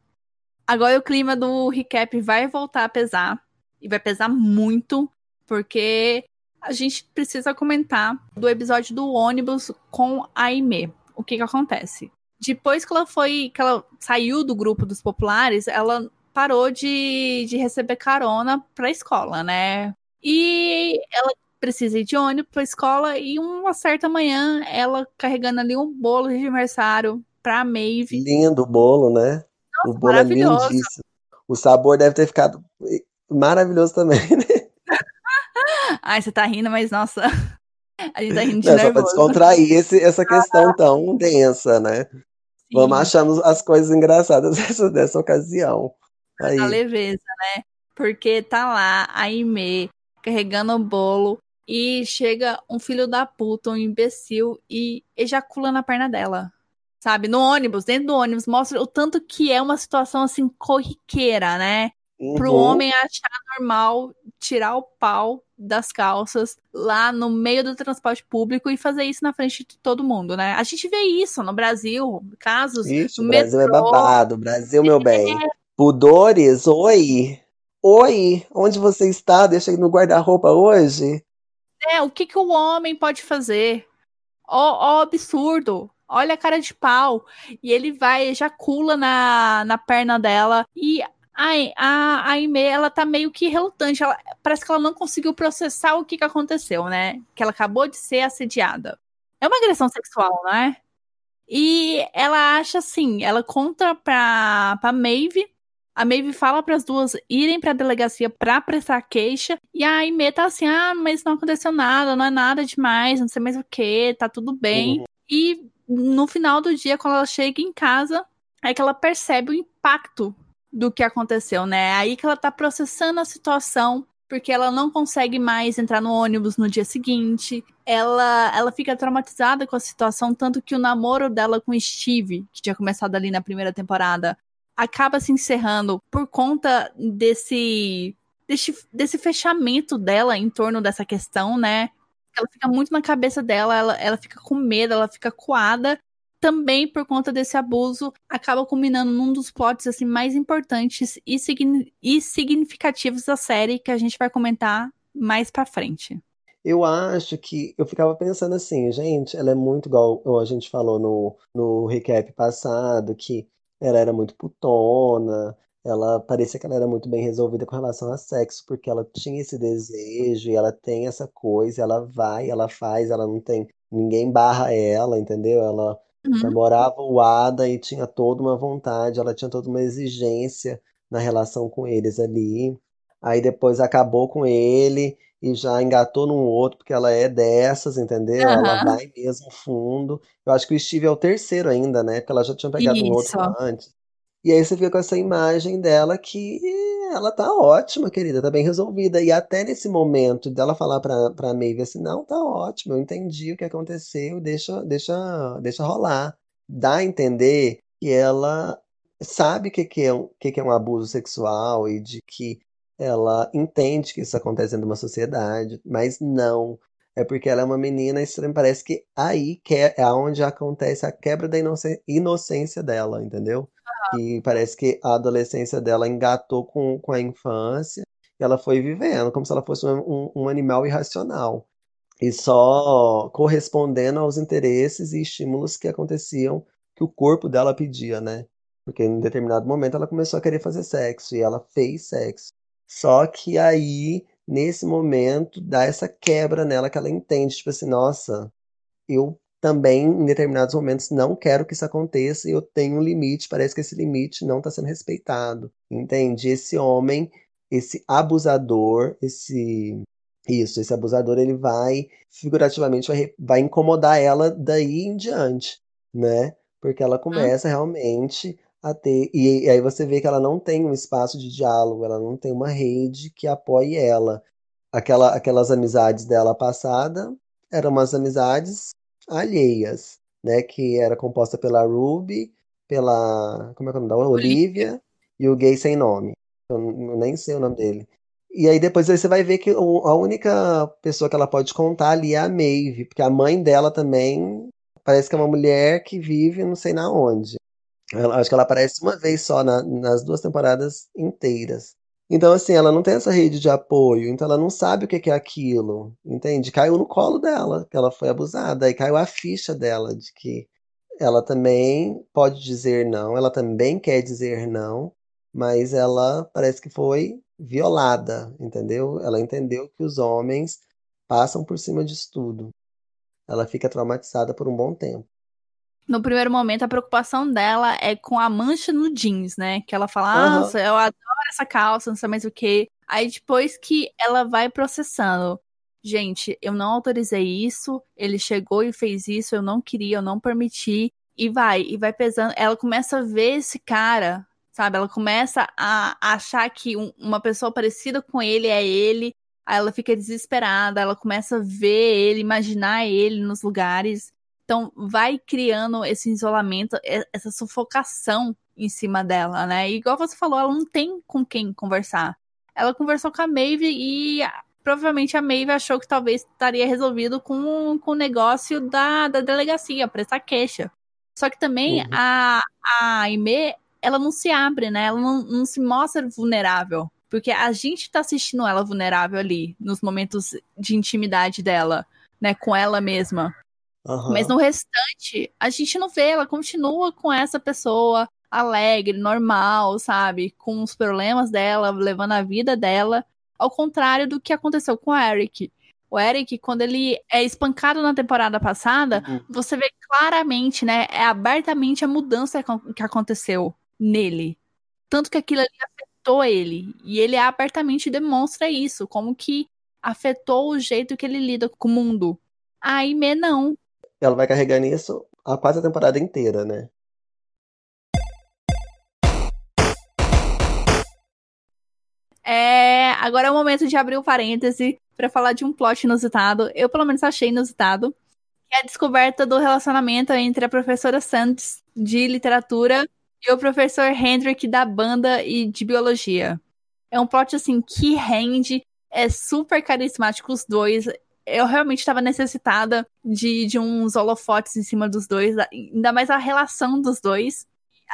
Agora o clima do recap vai voltar a pesar. E vai pesar muito porque a gente precisa comentar do episódio do ônibus com a Aimee. O que que acontece? Depois que ela foi, que ela saiu do grupo dos populares, ela parou de, de receber carona pra escola, né? E ela precisa ir de ônibus pra escola e uma certa manhã ela carregando ali um bolo de aniversário pra Maeve. Lindo o bolo, né? Nossa, o bolo é lindíssimo. O sabor deve ter ficado maravilhoso também, *laughs* né? Ai, você tá rindo, mas nossa. A gente tá rindo de Não, nervoso. Só pra descontrair esse, essa questão ah. tão densa, né? Sim. Vamos achando as coisas engraçadas *laughs* dessa, dessa ocasião. Aí. A leveza, né? Porque tá lá a Ime carregando o bolo e chega um filho da puta, um imbecil, e ejacula na perna dela. Sabe? No ônibus, dentro do ônibus, mostra o tanto que é uma situação assim corriqueira, né? Uhum. Pro homem achar normal tirar o pau das calças lá no meio do transporte público e fazer isso na frente de todo mundo, né? A gente vê isso no Brasil, casos. Isso, no Brasil é metrô. é babado. Brasil, meu bem. É... Pudores, oi. Oi, onde você está? Deixa aí no guarda-roupa hoje. É, o que, que o homem pode fazer? Ó, ó, absurdo. Olha a cara de pau. E ele vai, ejacula na, na perna dela. E Ai, a, a Aimee, ela tá meio que relutante. Ela, parece que ela não conseguiu processar o que, que aconteceu, né? Que ela acabou de ser assediada. É uma agressão sexual, não é? E ela acha assim, ela conta pra, pra Maeve. A Maeve fala para as duas irem para a delegacia para prestar queixa. E a Aimee tá assim: ah, mas não aconteceu nada, não é nada demais, não sei mais o que, tá tudo bem. Uhum. E no final do dia, quando ela chega em casa, é que ela percebe o impacto do que aconteceu, né? É aí que ela tá processando a situação, porque ela não consegue mais entrar no ônibus no dia seguinte. Ela, ela fica traumatizada com a situação, tanto que o namoro dela com Steve, que tinha começado ali na primeira temporada, acaba se encerrando por conta desse, desse, desse fechamento dela em torno dessa questão, né? Ela fica muito na cabeça dela, ela, ela fica com medo, ela fica coada também por conta desse abuso, acaba culminando num dos plots assim mais importantes e, signi e significativos da série que a gente vai comentar mais para frente. Eu acho que eu ficava pensando assim, gente, ela é muito igual a gente falou no, no recap passado, que ela era muito putona, ela parecia que ela era muito bem resolvida com relação a sexo, porque ela tinha esse desejo e ela tem essa coisa, ela vai, ela faz, ela não tem ninguém barra ela, entendeu? Ela Uhum. Namorava o Ada e tinha toda uma vontade, ela tinha toda uma exigência na relação com eles ali. Aí depois acabou com ele e já engatou num outro, porque ela é dessas, entendeu? Uhum. Ela vai mesmo fundo. Eu acho que o Steve é o terceiro ainda, né? Porque ela já tinha pegado Isso. um outro antes. E aí você fica com essa imagem dela que ela tá ótima, querida, tá bem resolvida. E até nesse momento dela falar pra, pra Maeve assim, não, tá ótimo, eu entendi o que aconteceu, deixa, deixa, deixa rolar. Dá a entender que ela sabe o que, que, é um, que, que é um abuso sexual e de que ela entende que isso acontece dentro de uma sociedade, mas não. É porque ela é uma menina estranha, parece que aí que é, é onde acontece a quebra da inocência dela, entendeu? que parece que a adolescência dela engatou com, com a infância e ela foi vivendo como se ela fosse um, um animal irracional e só correspondendo aos interesses e estímulos que aconteciam que o corpo dela pedia, né? Porque em determinado momento ela começou a querer fazer sexo e ela fez sexo. Só que aí, nesse momento, dá essa quebra nela que ela entende, tipo assim, nossa, eu também, em determinados momentos, não quero que isso aconteça e eu tenho um limite, parece que esse limite não está sendo respeitado. Entende? Esse homem, esse abusador, esse. Isso, esse abusador, ele vai, figurativamente, vai, vai incomodar ela daí em diante, né? Porque ela começa realmente a ter. E, e aí você vê que ela não tem um espaço de diálogo, ela não tem uma rede que apoie ela. Aquela, aquelas amizades dela passada eram umas amizades alheias, né? Que era composta pela Ruby, pela. Como é que é o nome da Olivia e o gay sem nome. Eu nem sei o nome dele. E aí depois você vai ver que a única pessoa que ela pode contar ali é a Maeve, porque a mãe dela também parece que é uma mulher que vive não sei na onde. Ela, acho que ela aparece uma vez só na, nas duas temporadas inteiras. Então, assim, ela não tem essa rede de apoio, então ela não sabe o que é aquilo, entende? Caiu no colo dela, que ela foi abusada, aí caiu a ficha dela de que ela também pode dizer não, ela também quer dizer não, mas ela parece que foi violada, entendeu? Ela entendeu que os homens passam por cima disso tudo. Ela fica traumatizada por um bom tempo no primeiro momento, a preocupação dela é com a mancha no jeans, né? Que ela fala, uhum. eu adoro essa calça, não sei mais o que. Aí depois que ela vai processando, gente, eu não autorizei isso, ele chegou e fez isso, eu não queria, eu não permiti. E vai, e vai pesando. Ela começa a ver esse cara, sabe? Ela começa a achar que um, uma pessoa parecida com ele é ele. Aí ela fica desesperada, ela começa a ver ele, imaginar ele nos lugares. Então, vai criando esse isolamento, essa sufocação em cima dela, né? E igual você falou, ela não tem com quem conversar. Ela conversou com a Maeve e provavelmente a Maeve achou que talvez estaria resolvido com, com o negócio da, da delegacia, prestar queixa. Só que também uhum. a, a Aimee, ela não se abre, né? Ela não, não se mostra vulnerável. Porque a gente tá assistindo ela vulnerável ali, nos momentos de intimidade dela, né? Com ela mesma. Uhum. Mas no restante, a gente não vê, ela continua com essa pessoa alegre, normal, sabe? Com os problemas dela, levando a vida dela, ao contrário do que aconteceu com o Eric. O Eric, quando ele é espancado na temporada passada, uhum. você vê claramente, né? É abertamente a mudança que aconteceu nele. Tanto que aquilo ali afetou ele. E ele abertamente demonstra isso, como que afetou o jeito que ele lida com o mundo. A Aimee não ela vai carregar nisso a quase a temporada inteira, né? É, agora é o momento de abrir o um parêntese para falar de um plot inusitado. Eu, pelo menos, achei inusitado. Que é a descoberta do relacionamento entre a professora Santos, de literatura, e o professor Hendrick, da banda e de biologia. É um plot, assim, que rende, é super carismático os dois eu realmente estava necessitada de, de uns holofotes em cima dos dois, ainda mais a relação dos dois.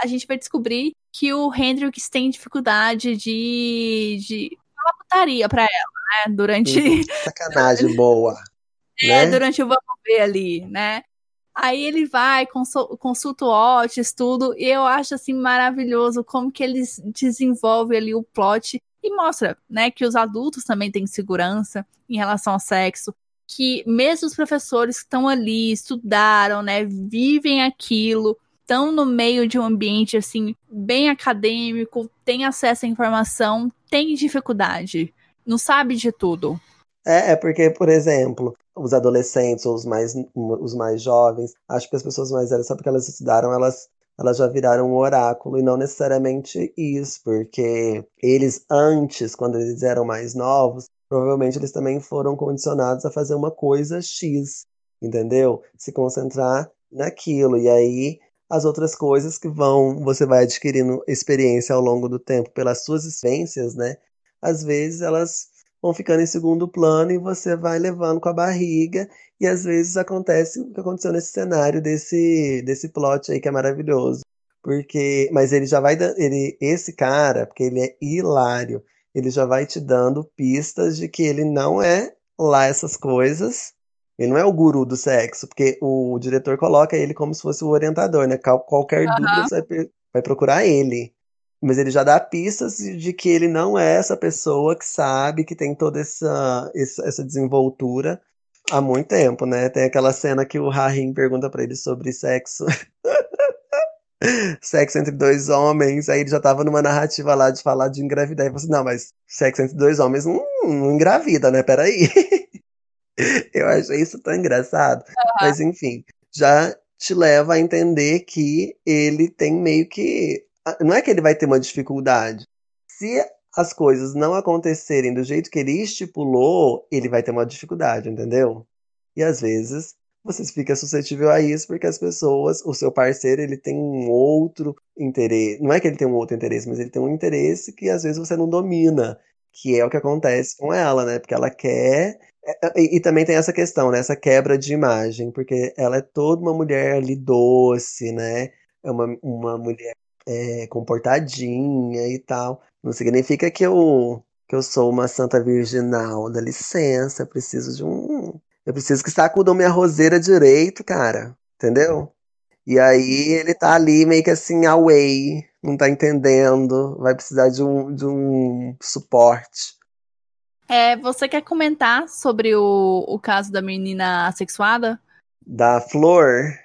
A gente vai descobrir que o Hendrix tem dificuldade de, de falar putaria pra ela, né? Durante. Uhum. *laughs* Sacanagem boa. É, né? durante o vamos ver ali, né? Aí ele vai, consulta o Otis, tudo, e eu acho assim maravilhoso como que eles desenvolvem ali o plot e mostra, né, que os adultos também têm segurança em relação ao sexo, que mesmo os professores que estão ali, estudaram, né, vivem aquilo, estão no meio de um ambiente assim bem acadêmico, têm acesso à informação, têm dificuldade, não sabe de tudo. É, é porque, por exemplo, os adolescentes ou os mais, os mais jovens, acho que as pessoas mais velhas, só porque elas estudaram, elas, elas já viraram um oráculo, e não necessariamente isso, porque eles antes, quando eles eram mais novos, provavelmente eles também foram condicionados a fazer uma coisa X, entendeu? Se concentrar naquilo. E aí as outras coisas que vão, você vai adquirindo experiência ao longo do tempo pelas suas experiências, né? Às vezes elas vão ficando em segundo plano e você vai levando com a barriga e às vezes acontece o que aconteceu nesse cenário desse desse plot aí que é maravilhoso. Porque, mas ele já vai ele esse cara, porque ele é hilário ele já vai te dando pistas de que ele não é lá essas coisas, Ele não é o guru do sexo, porque o diretor coloca ele como se fosse o orientador, né? Qualquer Aham. dúvida você vai, vai procurar ele. Mas ele já dá pistas de que ele não é essa pessoa que sabe, que tem toda essa, essa, desenvoltura há muito tempo, né? Tem aquela cena que o Rahim pergunta pra ele sobre sexo. *laughs* Sexo entre dois homens, aí ele já tava numa narrativa lá de falar de engravidar. E você, não, mas sexo entre dois homens não, não engravida, né? Peraí. *laughs* Eu achei isso tão engraçado. Mas enfim, já te leva a entender que ele tem meio que. Não é que ele vai ter uma dificuldade. Se as coisas não acontecerem do jeito que ele estipulou, ele vai ter uma dificuldade, entendeu? E às vezes você fica suscetível a isso porque as pessoas, o seu parceiro, ele tem um outro interesse. Não é que ele tem um outro interesse, mas ele tem um interesse que às vezes você não domina, que é o que acontece com ela, né? Porque ela quer. E, e também tem essa questão, né? Essa quebra de imagem, porque ela é toda uma mulher ali doce, né? É uma, uma mulher é, comportadinha e tal. Não significa que eu, que eu sou uma santa virginal. Dá licença, preciso de um. Eu preciso que sacudam minha roseira direito, cara. Entendeu? E aí ele tá ali meio que assim, away, não tá entendendo, vai precisar de um, de um suporte. É, você quer comentar sobre o, o caso da menina assexuada? Da Flor,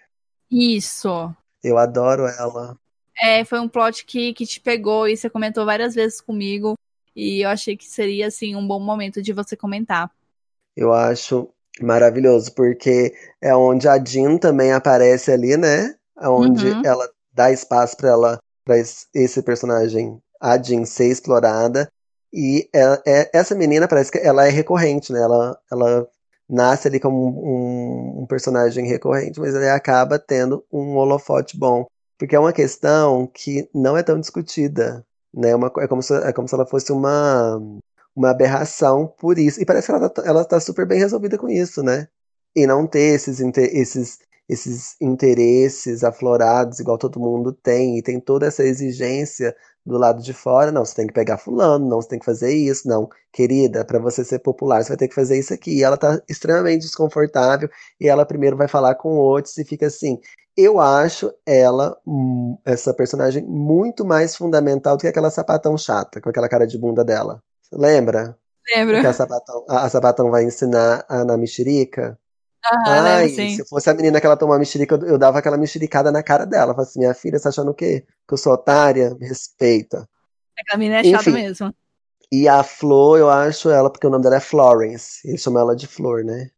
Isso. eu adoro ela. É, foi um plot que, que te pegou e você comentou várias vezes comigo. E eu achei que seria, assim, um bom momento de você comentar. Eu acho maravilhoso, porque é onde a Jean também aparece ali, né? É onde Uhum. ela dá espaço pra ela, para esse personagem, a Jean, ser explorada. E é- é- essa menina parece que ela é recorrente, né? Ela, ela nasce ali como um, um personagem recorrente, mas ele acaba tendo um holofote bom. Porque é uma questão que não é tão discutida, né? Uma, co- é, como se, é como se ela fosse uma, uma aberração por isso. E parece que ela tá, ela tá super bem resolvida com isso, né? E não ter esses, esses, esses interesses aflorados, igual todo mundo tem, e tem toda essa exigência do lado de fora. Não, você tem que pegar fulano, não, você tem que fazer isso. Não, querida, para você ser popular, você vai ter que fazer isso aqui. E ela tá extremamente desconfortável, e ela primeiro vai falar com o Otis e fica assim. Eu acho ela, essa personagem, muito mais fundamental do que aquela sapatão chata, com aquela cara de bunda dela. Lembra? Lembro. Que a sapatão, a, a sapatão vai ensinar a, na mexerica? Aham, Ai, lembro, sim. se fosse a menina que ela tomou a mexerica, eu, eu dava aquela mexericada na cara dela. Falava assim, minha filha, você tá achando o quê? Que eu sou otária? Me respeita. Aquela menina é chata Enfim. mesmo. E a Flor, eu acho ela, porque o nome dela é Florence. Eles chamam ela de Flor, né?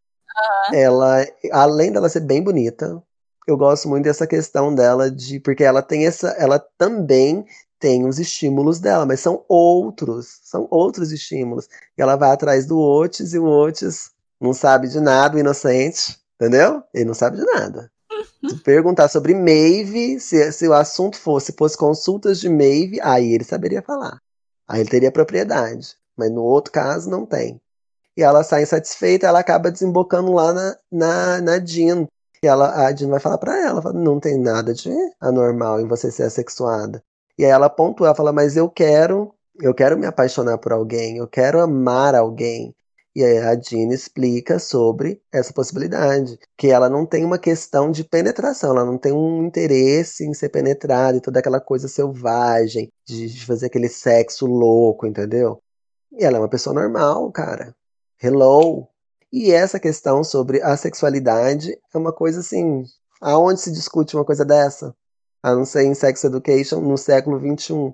Ela, além dela ser bem bonita, eu gosto muito dessa questão dela de. Porque ela tem essa. Ela também tem os estímulos dela, mas são outros. São outros estímulos. E ela vai atrás do Otis e o Otis não sabe de nada, o inocente. Entendeu? Ele não sabe de nada. Se perguntar sobre Maeve, se, se o assunto fosse, fosse consultas de Maeve, aí ele saberia falar. Aí ele teria propriedade. Mas no outro caso, não tem. E ela sai insatisfeita, ela acaba desembocando lá na, na, na Jean. E ela, a Jean vai falar pra ela, não tem nada de anormal em você ser assexuada. E aí ela pontua, ela fala, mas eu quero, eu quero me apaixonar por alguém, eu quero amar alguém. E aí a Jean explica sobre essa possibilidade, que ela não tem uma questão de penetração, ela não tem um interesse em ser penetrada e toda aquela coisa selvagem, de, fazer aquele sexo louco, entendeu? E ela é uma pessoa normal, cara. Hello. E essa questão sobre a sexualidade é uma coisa assim, aonde se discute uma coisa dessa? A não ser em Sex Education no século XXI.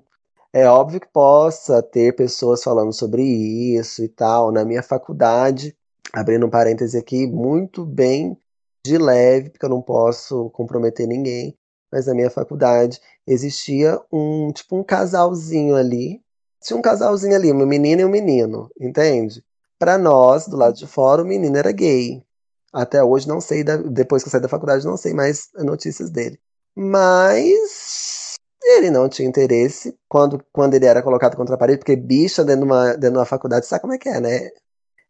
É óbvio que possa ter pessoas falando sobre isso e tal. Na minha faculdade, abrindo um parêntese aqui, muito bem de leve, porque eu não posso comprometer ninguém, mas na minha faculdade existia um tipo um casalzinho ali. Tinha um casalzinho ali, uma menina e um menino, entende? Para nós, do lado de fora, o menino era gay. Até hoje não sei, depois que eu saí da faculdade, não sei mais notícias dele. Mas ele não tinha interesse quando, quando ele era colocado contra a parede, porque bicha dentro de uma, dentro de uma faculdade, sabe como é que é, né?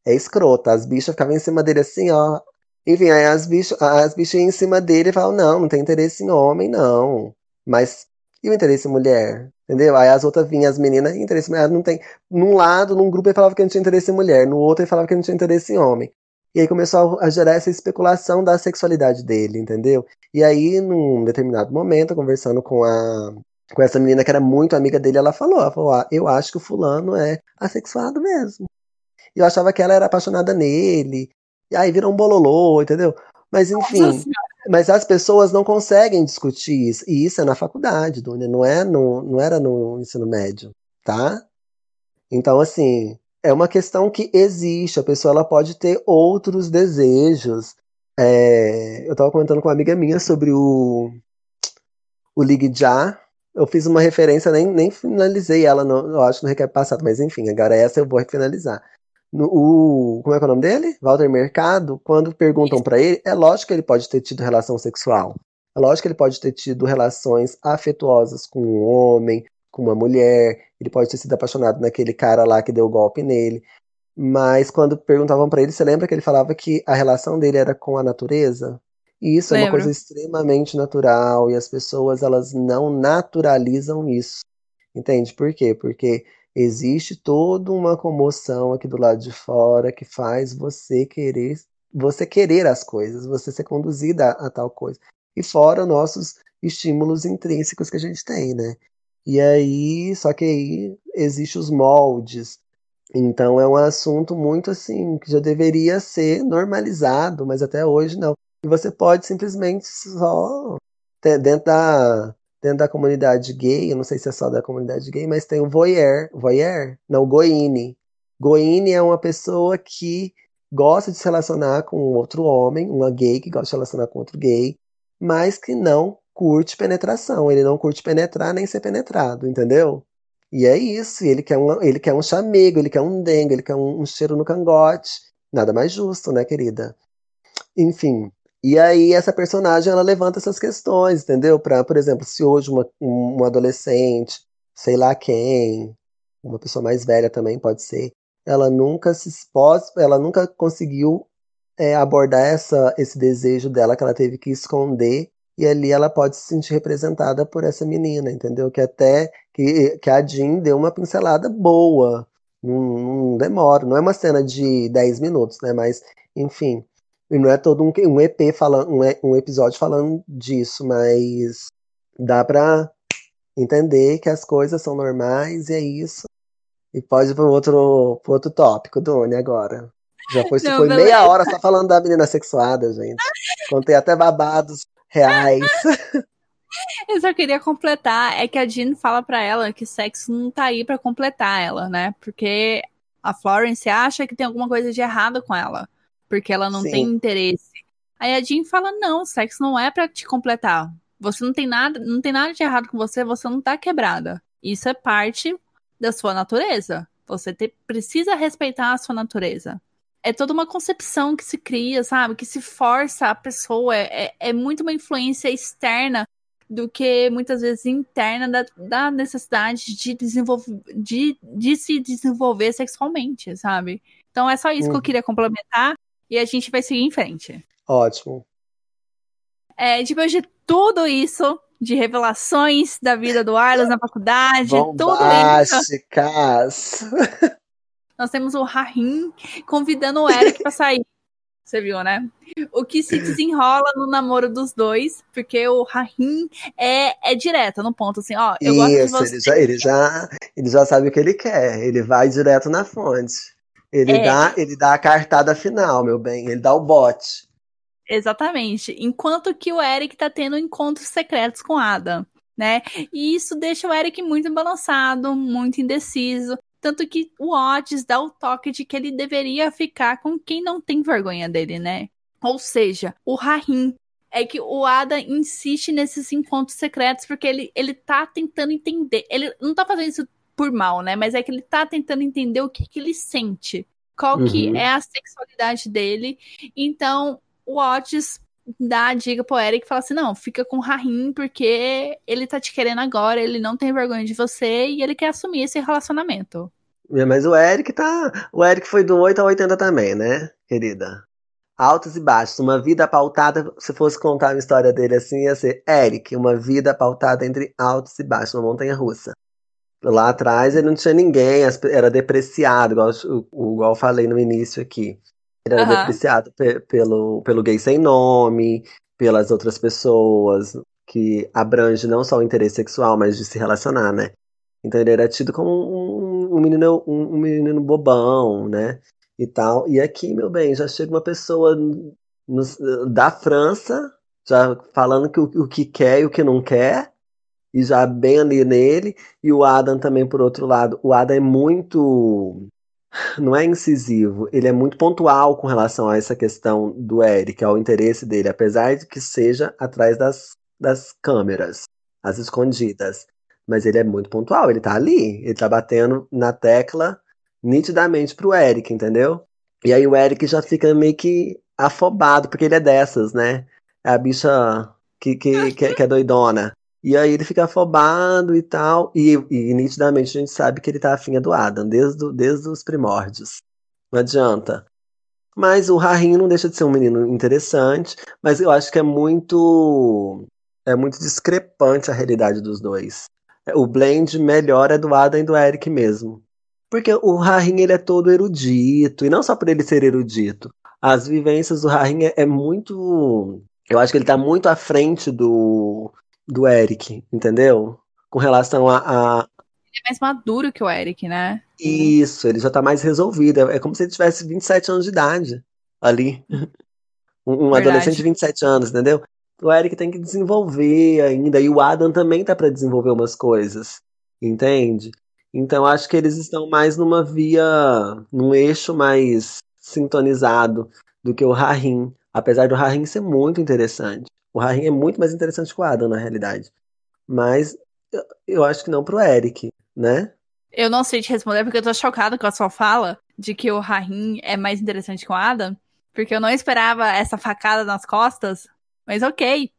É escrota. As bichas ficavam em cima dele assim, ó. Enfim, aí as bichas, as bichas iam em cima dele falavam, não, não tem interesse em homem, não. Mas e o interesse em mulher? Entendeu? Aí as outras vinham, as meninas, interesse em mulher, não tem. Num lado, num grupo ele falava que não tinha interesse em mulher, no outro ele falava que não tinha interesse em homem. E aí começou a gerar essa especulação da sexualidade dele, entendeu? E aí, num determinado momento, conversando com a com essa menina que era muito amiga dele, ela falou, ela falou, ah, eu acho que o fulano é assexuado mesmo. E eu achava que ela era apaixonada nele. E aí virou um bololô, entendeu? Mas enfim, mas as pessoas não conseguem discutir isso. E isso é na faculdade, Dunia, não, é no, não era no ensino médio, tá? Então, assim, é uma questão que existe. A pessoa ela pode ter outros desejos. É, eu estava comentando com uma amiga minha sobre o, o Ligue Já. Eu fiz uma referência, nem, nem finalizei ela, no, eu acho, no recap passado, mas enfim, agora essa eu vou finalizar. No, o, como é que é o nome dele? Walter Mercado, quando perguntam para ele, é lógico que ele pode ter tido relação sexual. É lógico que ele pode ter tido relações afetuosas com um homem, com uma mulher, ele pode ter sido apaixonado naquele cara lá que deu o golpe nele. Mas quando perguntavam para ele, você lembra que ele falava que a relação dele era com a natureza? E isso Lembro. é uma coisa extremamente natural e as pessoas elas não naturalizam isso. Entende? Por quê? Porque existe toda uma comoção aqui do lado de fora que faz você querer você querer as coisas, você ser conduzida a, a tal coisa. E fora nossos estímulos intrínsecos que a gente tem, né? E aí, só que aí existe os moldes. Então é um assunto muito assim que já deveria ser normalizado, mas até hoje não. E você pode simplesmente só dentro da dentro da comunidade gay, eu não sei se é só da comunidade gay, mas tem o voyeur, voyeur, não, goine. Goine é uma pessoa que gosta de se relacionar com outro homem, uma gay que gosta de se relacionar com outro gay, mas que não curte penetração. Ele não curte penetrar nem ser penetrado, entendeu? E é isso. Ele quer um, ele quer um chamego, ele quer um dengue, ele quer um, um cheiro no cangote. Nada mais justo, né, querida? Enfim, e aí essa personagem ela levanta essas questões, entendeu? Para, por exemplo, se hoje uma, um adolescente, sei lá quem, uma pessoa mais velha também pode ser, ela nunca se expôs, ela nunca conseguiu é, abordar essa, esse desejo dela que ela teve que esconder e ali ela pode se sentir representada por essa menina, entendeu? Que até que, que a Jean deu uma pincelada boa, não, não demora, não é uma cena de 10 minutos, né? Mas, enfim, e não é todo um, um EP falando, um, um episódio falando disso, mas dá pra entender que as coisas são normais e é isso. E pode ir para outro, pro outro tópico, Doni, agora. Já foi, não, foi meia hora só falando da menina sexuada, gente. Contei até babados reais. *laughs* Eu só queria completar, é que a Jean fala para ela que sexo não tá aí para completar ela, né? Porque a Florence acha que tem alguma coisa de errado com ela porque ela não Sim. tem interesse. Aí a Jean fala: não, sexo não é para te completar. Você não tem nada, não tem nada de errado com você, você não tá quebrada. Isso é parte da sua natureza. Você te, precisa respeitar a sua natureza. É toda uma concepção que se cria, sabe? Que se força a pessoa. É, é, é muito uma influência externa do que muitas vezes interna da, da necessidade de, desenvolver, de, de se desenvolver sexualmente, sabe? Então é só isso que eu uhum. queria complementar e a gente vai seguir em frente. Ótimo. É, depois de tudo isso, de revelações da vida do Arlos na faculdade, tudo isso. *laughs* Nós temos o Rahim convidando o Eric para sair. *laughs* Você viu, né? O que se desenrola no namoro dos dois, porque o Rahim é, é direto no ponto, assim, ó, eu Isso, gosto de você. Ele já, ele, já, ele já sabe o que ele quer, ele vai direto na fonte. Ele, é. dá, ele dá a cartada final, meu bem. Ele dá o bote. Exatamente. Enquanto que o Eric tá tendo encontros secretos com Adam, né? E isso deixa o Eric muito balançado, muito indeciso. Tanto que o Otis dá o toque de que ele deveria ficar com quem não tem vergonha dele, né? Ou seja, o Rahim. É que o Adam insiste nesses encontros secretos porque ele, ele tá tentando entender. Ele não tá fazendo isso por mal, né? Mas é que ele tá tentando entender o que, que ele sente. Qual uhum. que é a sexualidade dele. Então, o Otis dá a dica pro Eric e fala assim: não, fica com o Rahim, porque ele tá te querendo agora, ele não tem vergonha de você e ele quer assumir esse relacionamento. É, mas o Eric tá. O Eric foi do 8 ao 80 também, né, querida? Altos e baixos. Uma vida pautada, se fosse contar a história dele assim, ia ser Eric, uma vida pautada entre altos e baixos, uma montanha russa. Lá atrás ele não tinha ninguém, era depreciado, igual, igual eu falei no início aqui. Ele era Aham. depreciado pe- pelo, pelo gay sem nome, pelas outras pessoas, que abrange não só o interesse sexual, mas de se relacionar, né? Então ele era tido como um, um menino, um, um menino bobão, né? E tal. E aqui, meu bem, já chega uma pessoa da França, já falando que o, o que quer e o que não quer, e já bem ali nele. E o Adam também, por outro lado, o Adam é muito não é incisivo, ele é muito pontual com relação a essa questão do Eric, ao interesse dele, apesar de que seja atrás das, das câmeras, as escondidas. Mas ele é muito pontual, ele tá ali, ele tá batendo na tecla nitidamente pro Eric, entendeu? E aí o Eric já fica meio que afobado, porque ele é dessas, né? É a bicha que, que, que, que é doidona. E aí ele fica afobado e tal. E, e nitidamente a gente sabe que ele tá afim é do Adam, desde, o- desde os primórdios. Não adianta. Mas o Rahinho não deixa de ser um menino interessante, mas eu acho que é muito é muito discrepante a realidade dos dois. O blend melhor é do Adam e do Eric mesmo. Porque o Rahinho ele é todo erudito, e não só por ele ser erudito. As vivências do Rahinho é, é muito. Eu acho que ele tá muito à frente do, do Eric, entendeu? Com relação a, a- Ele é mais maduro que o Eric, né? Isso, ele já tá mais resolvido. É é como se ele tivesse 27 anos de idade ali. *laughs* Um, um adolescente de 27 anos, entendeu? O Eric tem que desenvolver ainda, e o Adam também tá pra desenvolver umas coisas, entende? Então acho que eles estão mais numa via, num eixo mais sintonizado do que o Rahim, apesar do Rahim ser muito interessante. O Rahim é muito mais interessante que o Adam, na realidade. Mas eu, eu acho que não pro Eric, né? Eu não sei te responder porque eu tô chocada com a sua fala de que o Rahim é mais interessante que o Adam. Porque eu não esperava essa facada nas costas. Mas ok.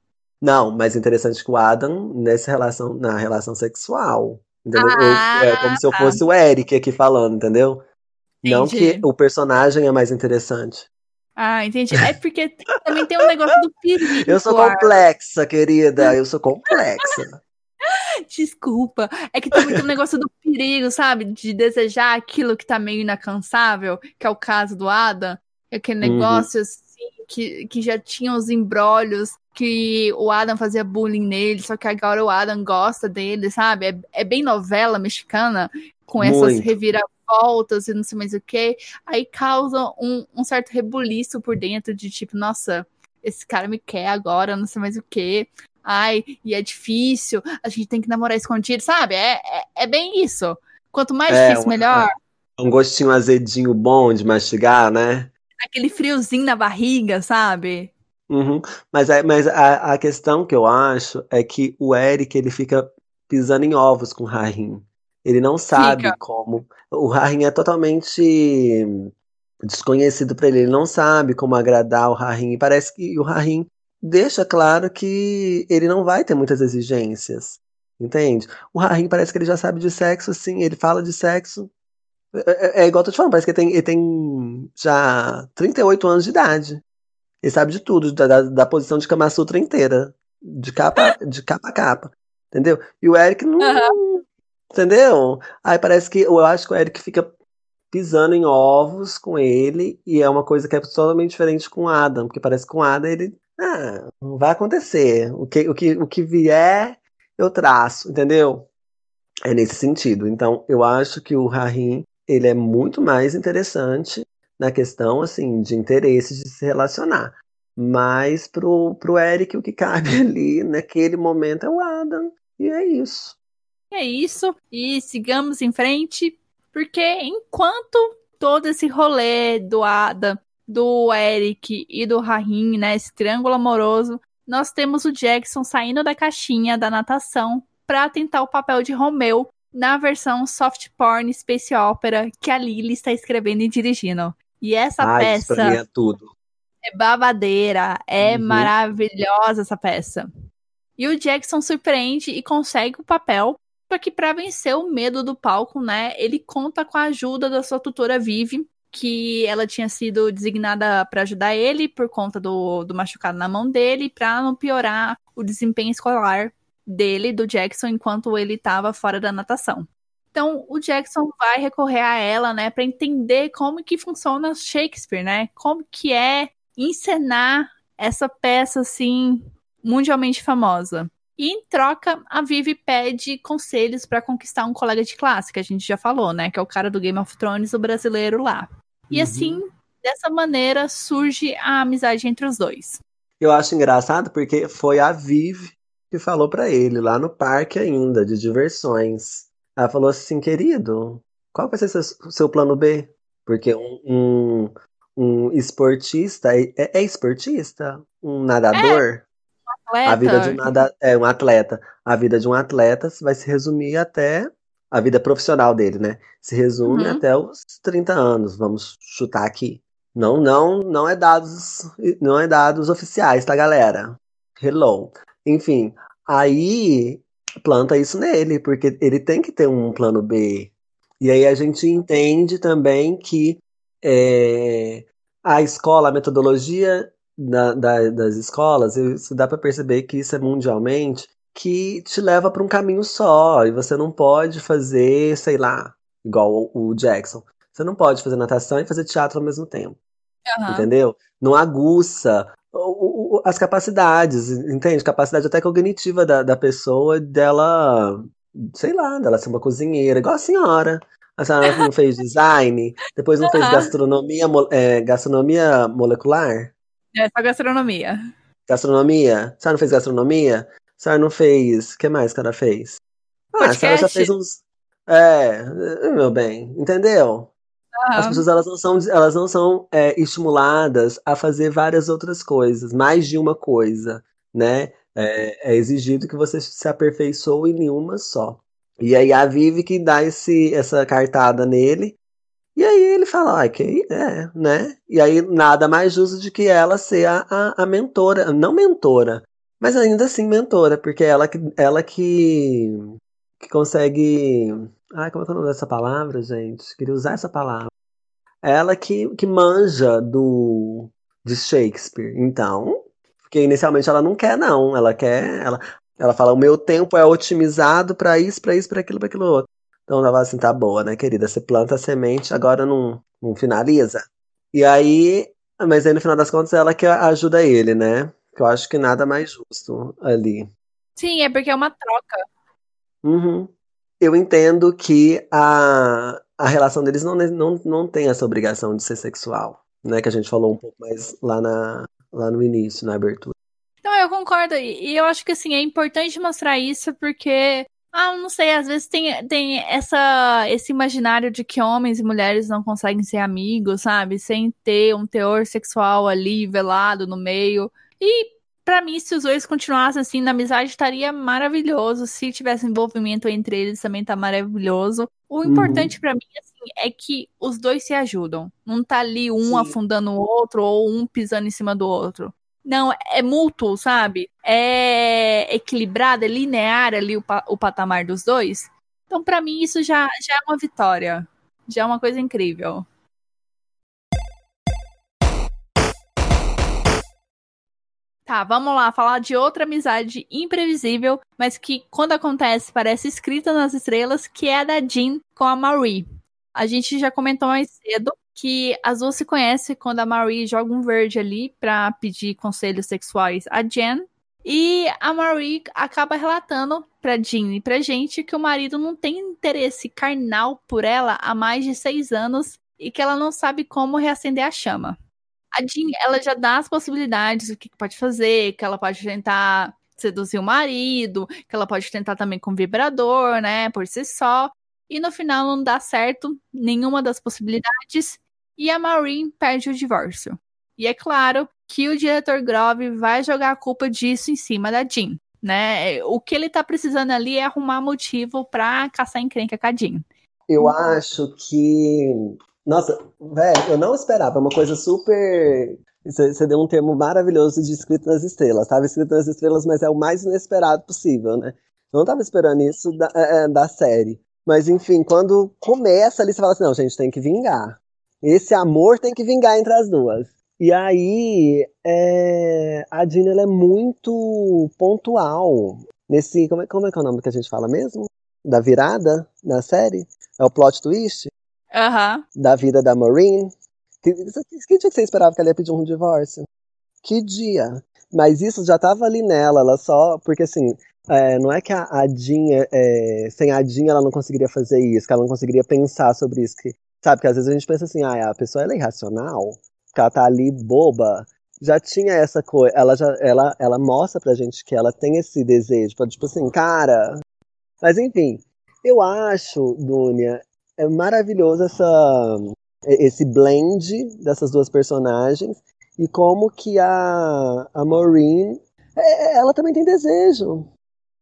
Não, mais interessante que o Adam nessa relação, na relação sexual. Entendeu? Ah, Eu- é como se eu tá. fosse o Eric aqui falando, entendeu? Não Entendi. que o personagem é mais interessante. Ah, entendi. É *laughs* porque também tem um negócio do perigo. Eu sou complexa, querida. Eu sou complexa. *laughs* Desculpa. É que também tem um negócio do perigo, sabe? De desejar aquilo que tá meio inalcançável, que é o caso do Adam. Aquele Uhum. negócio assim, que, que já tinha os embrólios, que o Adam fazia bullying nele, só que agora o Adam gosta dele, sabe? É, é bem novela mexicana, com essas Muito. reviravoltas e não sei mais o que. Aí causa um, um certo rebuliço por dentro de tipo, nossa, esse cara me quer agora, não sei mais o que. Ai, e é difícil, a gente tem que namorar escondido, sabe? É, é, é bem isso. Quanto mais É, difícil, melhor. Um gostinho azedinho bom de mastigar, né? Aquele friozinho na barriga, sabe? Uhum. Mas, é, mas a, a questão que eu acho é que o Eric ele fica pisando em ovos com o Rahim. Ele não sabe Fica. como. O Rahim é totalmente desconhecido para ele. Ele não sabe como agradar o Rahim. E parece que o Rahim deixa claro que ele não vai ter muitas exigências. Entende? O Rahim parece que ele já sabe de sexo, assim. Ele fala de sexo. É, é- é igual eu tô te falando, parece que ele tem, ele tem já 38 anos de idade. Ele sabe de tudo, da, da, posição de Kama Sutra inteira. De capa, *laughs* de capa a capa. Entendeu? E o Eric não. Entendeu? Aí parece que. Eu acho que o Eric fica pisando em ovos com ele. E é uma coisa que é totalmente diferente com o Adam. Porque parece que com o Adam ele. Ah, não vai acontecer. O que, o que, o que vier, eu traço. Entendeu? É nesse sentido. Então, eu acho que o Rahim, ele é muito mais interessante na questão, assim, de interesse de se relacionar. Mas pro, pro Eric, o que cabe *laughs* ali naquele momento é o Adam. E é isso. É isso. E sigamos em frente, porque enquanto todo esse rolê do Adam, do Eric e do Rahim, né, esse triângulo amoroso, nós temos o Jackson saindo da caixinha da natação para tentar o papel de Romeu na versão soft porn space opera que a Lily está escrevendo e dirigindo. E essa peça é tudo. é babadeira, é Uhum. maravilhosa essa peça. E o Jackson surpreende e consegue o papel, só que para vencer o medo do palco, né, ele conta com a ajuda da sua tutora Vivi, que ela tinha sido designada para ajudar ele por conta do, do machucado na mão dele, para não piorar o desempenho escolar dele, do Jackson, enquanto ele estava fora da natação. Então, o Jackson vai recorrer a ela, né, para entender como que funciona Shakespeare, né? Como que é encenar essa peça assim mundialmente famosa. E em troca, a Vivi pede conselhos para conquistar um colega de classe, que a gente já falou, né, que é o cara do Game of Thrones, o brasileiro lá. E uhum. assim, dessa maneira surge a amizade entre os dois. Eu acho engraçado porque foi a Vivi que falou para ele lá no parque ainda de diversões. Ela falou assim, querido, qual vai ser seu, seu plano B? Porque um, um, um esportista é, é, esportista? Um nadador? É, um a vida de um nada, é um atleta. A vida de um atleta vai se resumir até a vida profissional dele, né? Se resume uhum. até os 30 anos, vamos chutar aqui. Não, não, não é dados, não é dados oficiais, tá, galera? Hello. Enfim, aí planta isso nele, porque ele tem que ter um plano B. E aí a gente entende também que é, a escola, a metodologia da, da, das escolas, isso dá para perceber que isso é mundialmente, que te leva para um caminho só, e você não pode fazer, sei lá, igual o, Jackson. Você não pode fazer natação e fazer teatro ao mesmo tempo. Uhum. Entendeu? Não aguça as capacidades, entende? Capacidade até cognitiva da, da pessoa, dela, sei lá, dela ser uma cozinheira, igual a senhora. A senhora não fez design, depois não fez gastronomia, é, gastronomia molecular? É, só gastronomia. Gastronomia? A senhora não fez gastronomia? A senhora não fez. O que mais que ela fez? Ah, Podcast? a senhora já fez uns. É, meu bem, entendeu? As pessoas elas não são, elas não são é, estimuladas a fazer várias outras coisas, mais de uma coisa, né? É, é, exigido que você se aperfeiçoe em uma só. E aí a Vivi que dá esse, essa cartada nele. E aí ele fala, ah, que é, né? E aí nada mais justo de que ela ser a, a, a mentora, não mentora, mas ainda assim mentora, porque ela que, ela que, que consegue Ai, como é que é o nome dessa palavra, gente? Queria usar essa palavra. Ela que, que manja do de Shakespeare. Então, porque inicialmente ela não quer, não. Ela quer. Ela, ela fala: o meu tempo é otimizado para isso, para isso, para aquilo, para aquilo outro. Então ela fala assim: tá boa, né, querida? Você planta a semente, agora não, não finaliza. E aí. Mas aí no final das contas ela que ajuda ele, né? Que eu acho que nada mais justo ali. Sim, é porque é uma troca. Uhum eu entendo que a, a relação deles não, não, não tem essa obrigação de ser sexual, né? Que a gente falou um pouco mais lá, na, lá no início, na abertura. Não, eu concordo. E eu acho que assim, é importante mostrar isso porque. Ah, não sei, às vezes tem, tem essa, esse imaginário de que homens e mulheres não conseguem ser amigos, sabe? Sem ter um teor sexual ali velado no meio. E para mim, se os dois continuassem assim na amizade, estaria maravilhoso. Se tivesse envolvimento entre eles, também tá maravilhoso. O uhum. importante uhum. para mim assim, é que os dois se ajudam. Não tá ali um Sim. afundando o outro ou um pisando em cima do outro. Não, é mútuo, sabe? É equilibrado, é linear ali o, pa o patamar dos dois. Então, para mim, isso já, já é uma vitória. Já é uma coisa incrível. Tá, vamos lá, falar de outra amizade imprevisível, mas que quando acontece parece escrita nas estrelas, que é a da Jean com a Marie. A gente já comentou mais cedo que as duas se conhecem quando a Marie joga um verde ali para pedir conselhos sexuais a Jen. E a Marie acaba relatando pra Jean e pra gente que o marido não tem interesse carnal por ela há mais de seis anos e que ela não sabe como reacender a chama a Jean, ela já dá as possibilidades do que pode fazer, que ela pode tentar seduzir o marido, que ela pode tentar também com vibrador, né, por si só. E no final não dá certo nenhuma das possibilidades e a Maureen perde o divórcio. E é claro que o diretor Grove vai jogar a culpa disso em cima da Jean, né? O que ele tá precisando ali é arrumar motivo para caçar encrenca com a Jean. Eu acho que nossa, velho, eu não esperava. É uma coisa super. Você deu um termo maravilhoso de escrito nas estrelas. Estava escrito nas estrelas, mas é o mais inesperado possível, né? Eu não estava esperando isso da, é, é, da série. Mas, enfim, quando começa ali, você fala assim: não, gente, tem que vingar. Esse amor tem que vingar entre as duas. E aí, é, a Dina é muito pontual nesse. Como é, como é que é o nome que a gente fala mesmo? da virada na série? É o plot twist Aham. da vida da Maureen? Que, que dia que você esperava que ela ia pedir um divórcio? Que dia? Mas isso já tava ali nela, ela só. Porque assim, é, não é que a, a Jean, é, sem a Jean ela não conseguiria fazer isso, que ela não conseguiria pensar sobre isso. Que, sabe, que às vezes a gente pensa assim, ah, a pessoa é irracional, que ela tá ali boba. Já tinha essa coisa, ela já ela, ela mostra pra gente que ela tem esse desejo, pra, tipo assim, cara. Mas enfim, eu acho, Dunia, é maravilhoso essa, esse blend dessas duas personagens e como que a, a Maureen, é, ela também tem desejo.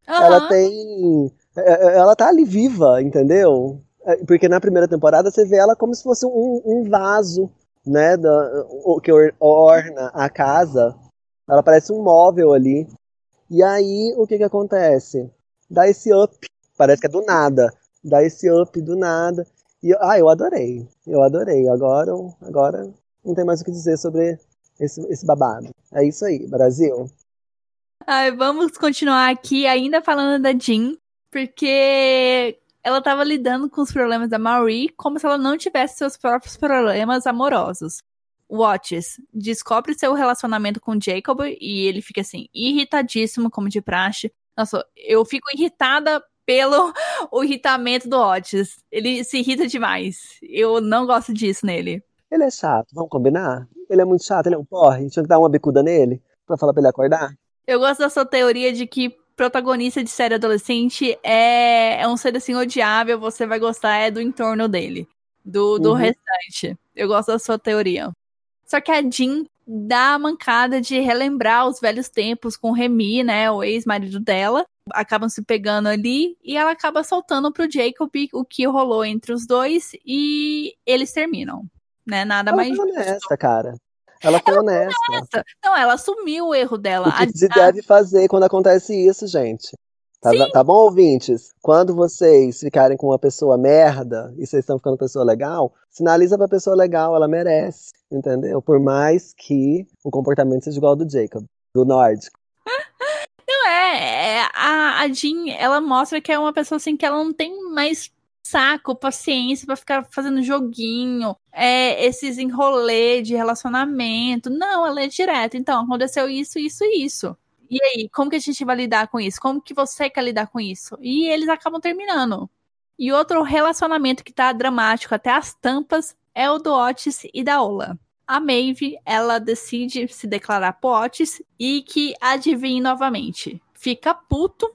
Ela Aham. tem. é, é, Ela tá ali viva, entendeu? É, Porque na primeira temporada você vê ela como se fosse um, um vaso, né? Da, o que or- orna a casa. Ela parece um móvel ali. E aí, o que que acontece? Dá esse up. Parece que é do nada. Dá esse up do nada. E, ah, eu adorei. Eu adorei. Agora, agora não tem mais o que dizer sobre esse, esse babado. É isso aí, Brasil. Ai, vamos continuar aqui ainda falando da Jean, porque ela tava lidando com os problemas da Marie como se ela não tivesse seus próprios problemas amorosos. Watts descobre seu relacionamento com Jacob e ele fica assim, irritadíssimo, como de praxe. Nossa, eu fico irritada pelo o *laughs* irritamento do Otis. Ele se irrita demais. Eu não gosto disso nele. Ele é chato, vamos combinar? Ele é muito chato, ele é um porre. Tinha que dar uma bicuda nele pra falar pra ele acordar. Eu gosto da sua teoria de que protagonista de série adolescente é, é um ser assim odiável, você vai gostar é do entorno dele, do, do Uhum. restante. Eu gosto da sua teoria. Só que a Jean dá a mancada de relembrar os velhos tempos com o Remy, né, o ex-marido dela. Acabam se pegando ali e ela acaba soltando pro Jacob o que rolou entre os dois e eles terminam. Né? Nada Ela mais foi justo. honesta, cara. Ela foi honesta. Não, ela assumiu o erro dela. O que A- se deve fazer quando acontece isso, gente? Tá, tá bom, ouvintes? Quando vocês ficarem com uma pessoa merda e vocês estão ficando com uma pessoa legal, sinaliza pra pessoa legal, ela merece, entendeu? Por mais que o comportamento seja igual ao do Jacob, do nórdico. É, é, a, a Jean, ela mostra que é uma pessoa assim que ela não tem mais saco, paciência pra ficar fazendo joguinho, é, esses enrolê de relacionamento. Não, ela é direta. Então, aconteceu isso, isso e isso. E aí, como que a gente vai lidar com isso? Como que você quer lidar com isso? E eles acabam terminando. E outro relacionamento que tá dramático até as tampas é o do Otis e da Ola. A Maeve, ela decide se declarar pro Otis e que adivinhe novamente. Fica puto,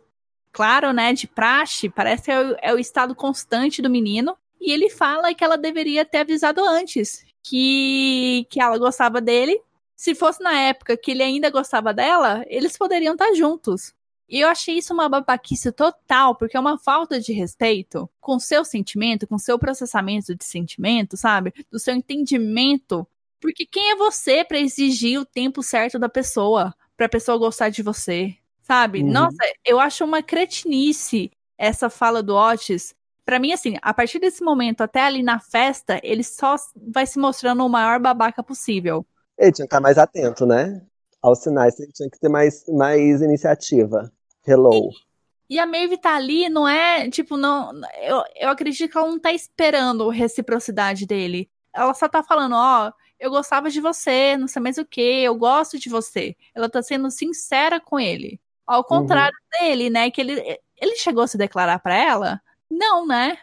claro, né, de praxe, parece que é o, é o estado constante do menino. E ele fala que ela deveria ter avisado antes que, que ela gostava dele. Se fosse na época que ele ainda gostava dela, eles poderiam estar juntos. E eu achei isso uma babaquice total, porque é uma falta de respeito com seu sentimento, com seu processamento de sentimento, sabe? Do seu entendimento. Porque quem é você pra exigir o tempo certo da pessoa, pra pessoa gostar de você, sabe? Uhum. Nossa, eu acho uma cretinice essa fala do Otis. Pra mim, assim, a partir desse momento até ali na festa, ele só vai se mostrando o maior babaca possível. Ele tinha que estar mais atento, né? Aos sinais, ele tinha que ter mais, mais iniciativa. Hello. E a Maeve tá ali, não é, tipo, não. Eu, eu acredito que ela não tá esperando reciprocidade dele. Ela só tá falando, ó, eu gostava de você, não sei mais o que, eu gosto de você. Ela tá sendo sincera com ele. Ao contrário dele, né? Que ele, ele chegou a se declarar pra ela? Não, né?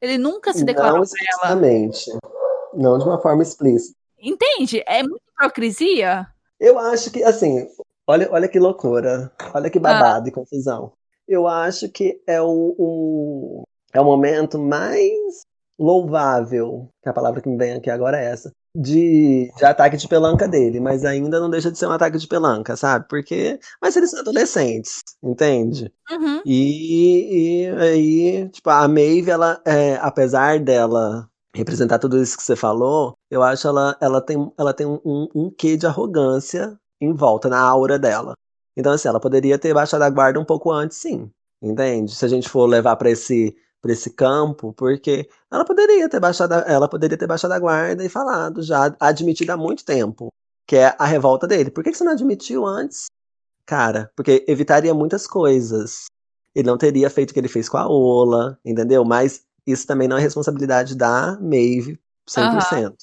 Ele nunca se declarou Não pra ela. explicitamente. Não de uma forma explícita. Entende? É muita hipocrisia. Eu acho que, assim, olha, olha que loucura. Olha que babado e confusão. Eu acho que é o, o- é o momento mais louvável, que a palavra que me vem aqui agora é essa, de, de ataque de pelanca dele, mas ainda não deixa de ser um ataque de pelanca, sabe? Porque, mas eles são adolescentes, entende? Uhum. E, e aí, tipo, a Maeve, ela, é, apesar dela representar tudo isso que você falou, eu acho ela, ela tem, ela tem um, um, um quê de arrogância em volta, na aura dela. Então, assim, ela poderia ter baixado a guarda um pouco antes, sim. Entende? Se a gente for levar pra esse, pra esse campo, porque ela poderia ter baixado, a- ela poderia ter baixado a guarda e falado, já admitido há muito tempo, que é a revolta dele. Por que você não admitiu antes? Cara, porque evitaria muitas coisas. ele não teria feito o que ele fez com a Ola, entendeu? Mas isso também não é responsabilidade da Maeve 100%. Uhum.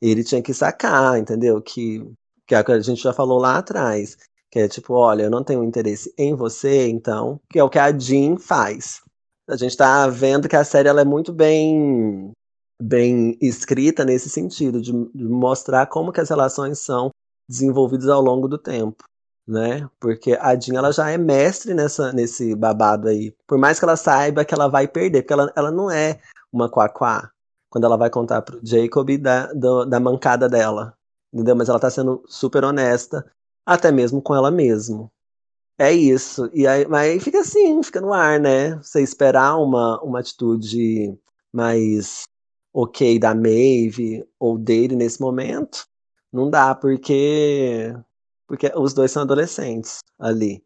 Ele tinha que sacar, entendeu? Que, que é o que a gente já falou lá atrás. Que é tipo, olha, eu não tenho interesse em você, então, que é o que a Jean faz. A gente tá vendo que a série ela é muito bem bem escrita nesse sentido, de, de mostrar como que as relações são desenvolvidas ao longo do tempo né? Porque a Jean ela já é mestre nessa, nesse babado aí. Por mais que ela saiba que ela vai perder, porque ela, ela não é uma quaquá quando ela vai contar pro Jacob da, da mancada dela. Entendeu? Mas ela tá sendo super honesta, até mesmo com ela mesma. É isso. E aí, mas aí fica assim, fica no ar, né? Você esperar uma, uma atitude mais ok da Maeve ou dele nesse momento, não dá, porque porque os dois são adolescentes ali.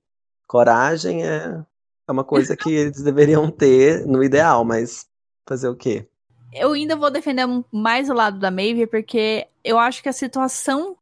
Coragem é, é uma coisa que eles deveriam ter no ideal, mas fazer o quê? Eu ainda vou defender mais o lado da Maeve, porque eu acho que a situação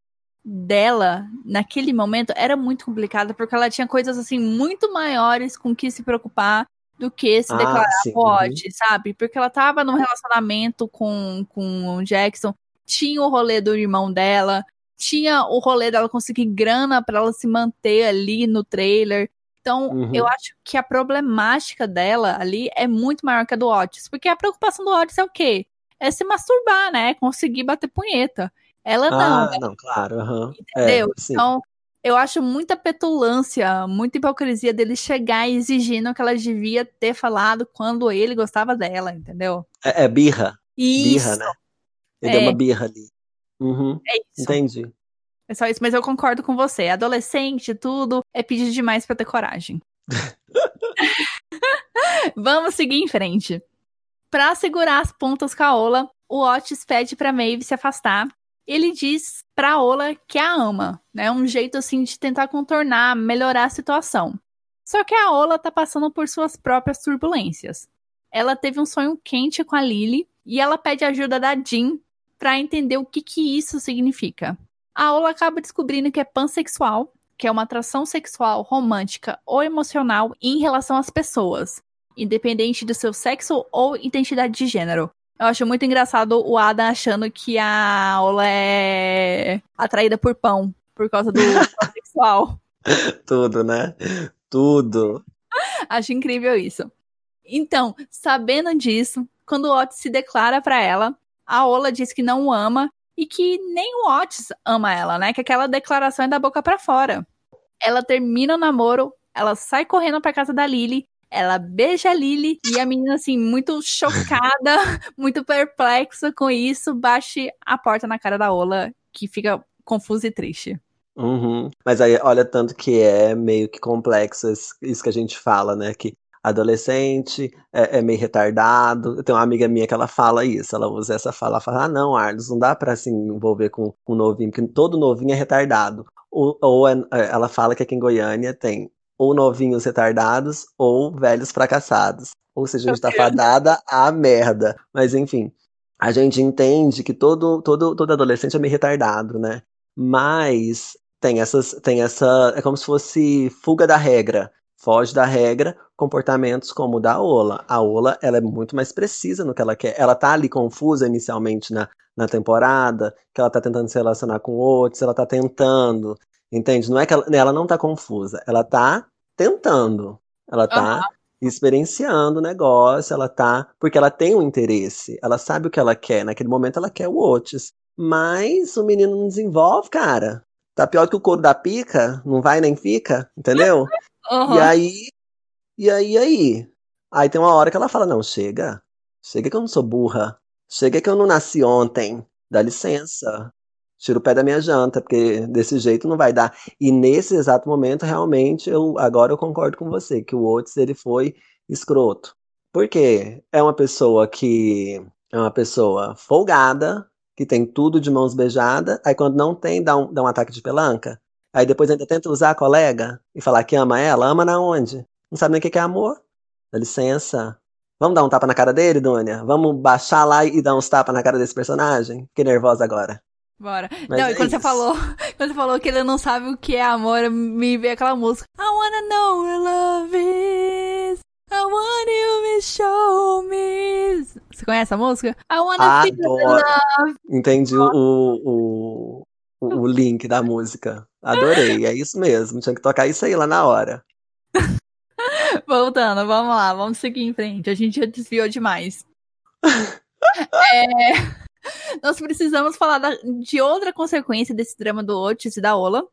dela naquele momento era muito complicada, porque ela tinha coisas assim muito maiores com que se preocupar do que se ah, declarar forte, uhum. sabe? Porque ela tava num relacionamento com, com o Jackson, tinha o rolê do irmão dela, tinha o rolê dela conseguir grana para ela se manter ali no trailer. Então, uhum. eu acho que a problemática dela ali é muito maior que a do Otis. Porque a preocupação do Otis é o quê? É se masturbar, né? Conseguir bater punheta. Ela não. Ah, não, claro. Uhum. Entendeu? É, então, eu acho muita petulância, muita hipocrisia dele chegar exigindo que ela devia ter falado quando ele gostava dela, entendeu? É, é birra. Isso. Birra, né? Ele é. deu uma birra ali. Uhum, é isso. Entendi. É só isso, mas eu concordo com você. Adolescente, tudo é pedir demais para ter coragem. *laughs* Vamos seguir em frente. Para segurar as pontas com a Ola, o Otis pede para Maeve se afastar. Ele diz pra Ola que a ama, né? Um jeito assim de tentar contornar, melhorar a situação. Só que a Ola tá passando por suas próprias turbulências. Ela teve um sonho quente com a Lily e ela pede ajuda da Jean para entender o que, que isso significa. A Ola acaba descobrindo que é pansexual, que é uma atração sexual, romântica ou emocional em relação às pessoas, independente do seu sexo ou identidade de gênero. Eu acho muito engraçado o Adam achando que a Ola é atraída por pão, por causa do *laughs* pansexual. Tudo, né? Tudo. Acho incrível isso. Então, sabendo disso, quando o Otis se declara para ela, a Ola diz que não o ama e que nem o Otis ama ela, né? Que aquela declaração é da boca para fora. Ela termina o namoro, ela sai correndo pra casa da Lily, ela beija a Lily e a menina, assim, muito chocada, *laughs* muito perplexa com isso, bate a porta na cara da Ola, que fica confusa e triste. Uhum. Mas aí, olha, tanto que é meio que complexo isso que a gente fala, né? Que adolescente, é, é, meio retardado. Eu tenho uma amiga minha que ela fala isso, ela usa essa fala, ela fala, ah não, Arlos, não dá pra se assim, envolver com um novinho, porque todo novinho é retardado. Ou, ou é, é, ela fala que aqui em Goiânia tem ou novinhos retardados ou velhos fracassados. Ou seja, a gente tá *laughs* fadada à merda. Mas enfim, a gente entende que todo, todo, todo adolescente é meio retardado, né? Mas tem essas, tem essa, é como se fosse fuga da regra foge da regra comportamentos como o da Ola. A Ola ela é muito mais precisa no que ela quer. Ela tá ali confusa inicialmente na, na temporada, que ela tá tentando se relacionar com outros, ela tá tentando, entende? Não é que ela, ela não tá confusa, ela tá tentando. Ela tá uhum. experienciando o negócio, ela tá. Porque ela tem um interesse, ela sabe o que ela quer. Naquele momento ela quer o Otis. Mas o menino não desenvolve, cara. Tá pior que o couro da pica, não vai nem fica, entendeu? *laughs* Uhum. E aí, e aí, aí? Aí tem uma hora que ela fala, não, chega. Chega que eu não sou burra. Chega que eu não nasci ontem. Dá licença. Tira o pé da minha janta, porque desse jeito não vai dar. E nesse exato momento, realmente, eu agora eu concordo com você, que o Otis, ele foi escroto. Porque é uma pessoa que é uma pessoa folgada, que tem tudo de mãos beijadas, aí quando não tem, dá um, dá um ataque de pelanca. Aí depois ainda tenta usar a colega e falar que ama ela. Ama na onde? Não sabe nem o que é amor. Dá licença. Vamos dar um tapa na cara dele, Dônia? Vamos baixar lá e dar uns tapas na cara desse personagem? Fiquei nervosa agora. Bora. Mas não, é e quando você isso. falou, *laughs* quando você falou que ele não sabe o que é amor, me veio aquela música. I wanna know where love is. I want you to show me. Você conhece a música? I wanna feel the Adoro. love. Entendi o, o, o, o link da música. Adorei, é isso mesmo. Tinha que tocar isso aí lá na hora. *laughs* Voltando, vamos lá, vamos seguir em frente. A gente já desviou demais. *laughs* É, *laughs* Nós precisamos falar da- de outra consequência desse drama do Otis e da Ola,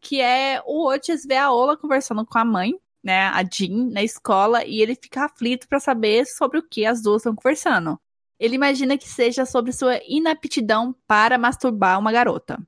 que é o Otis ver a Ola conversando com a mãe, né, a Jean, na escola, e ele fica aflito pra saber sobre o que as duas estão conversando. Ele imagina que seja sobre sua inaptidão para masturbar uma garota.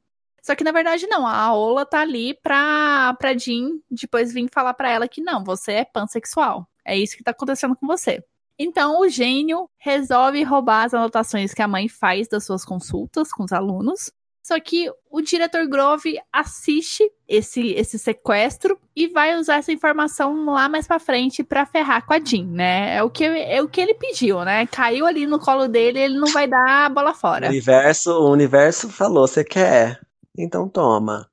Só que na verdade não, a Ola tá ali pra, pra Jean depois vir falar pra ela que não, você é pansexual. É isso que tá acontecendo com você. Então o gênio resolve roubar as anotações que a mãe faz das suas consultas com os alunos. Só que o diretor Grove assiste esse, esse sequestro e vai usar essa informação lá mais pra frente pra ferrar com a Jean, né? É o que, é o que ele pediu, né? Caiu ali no colo dele, ele não vai dar a bola O fora. universo, o universo falou, você quer? Então toma.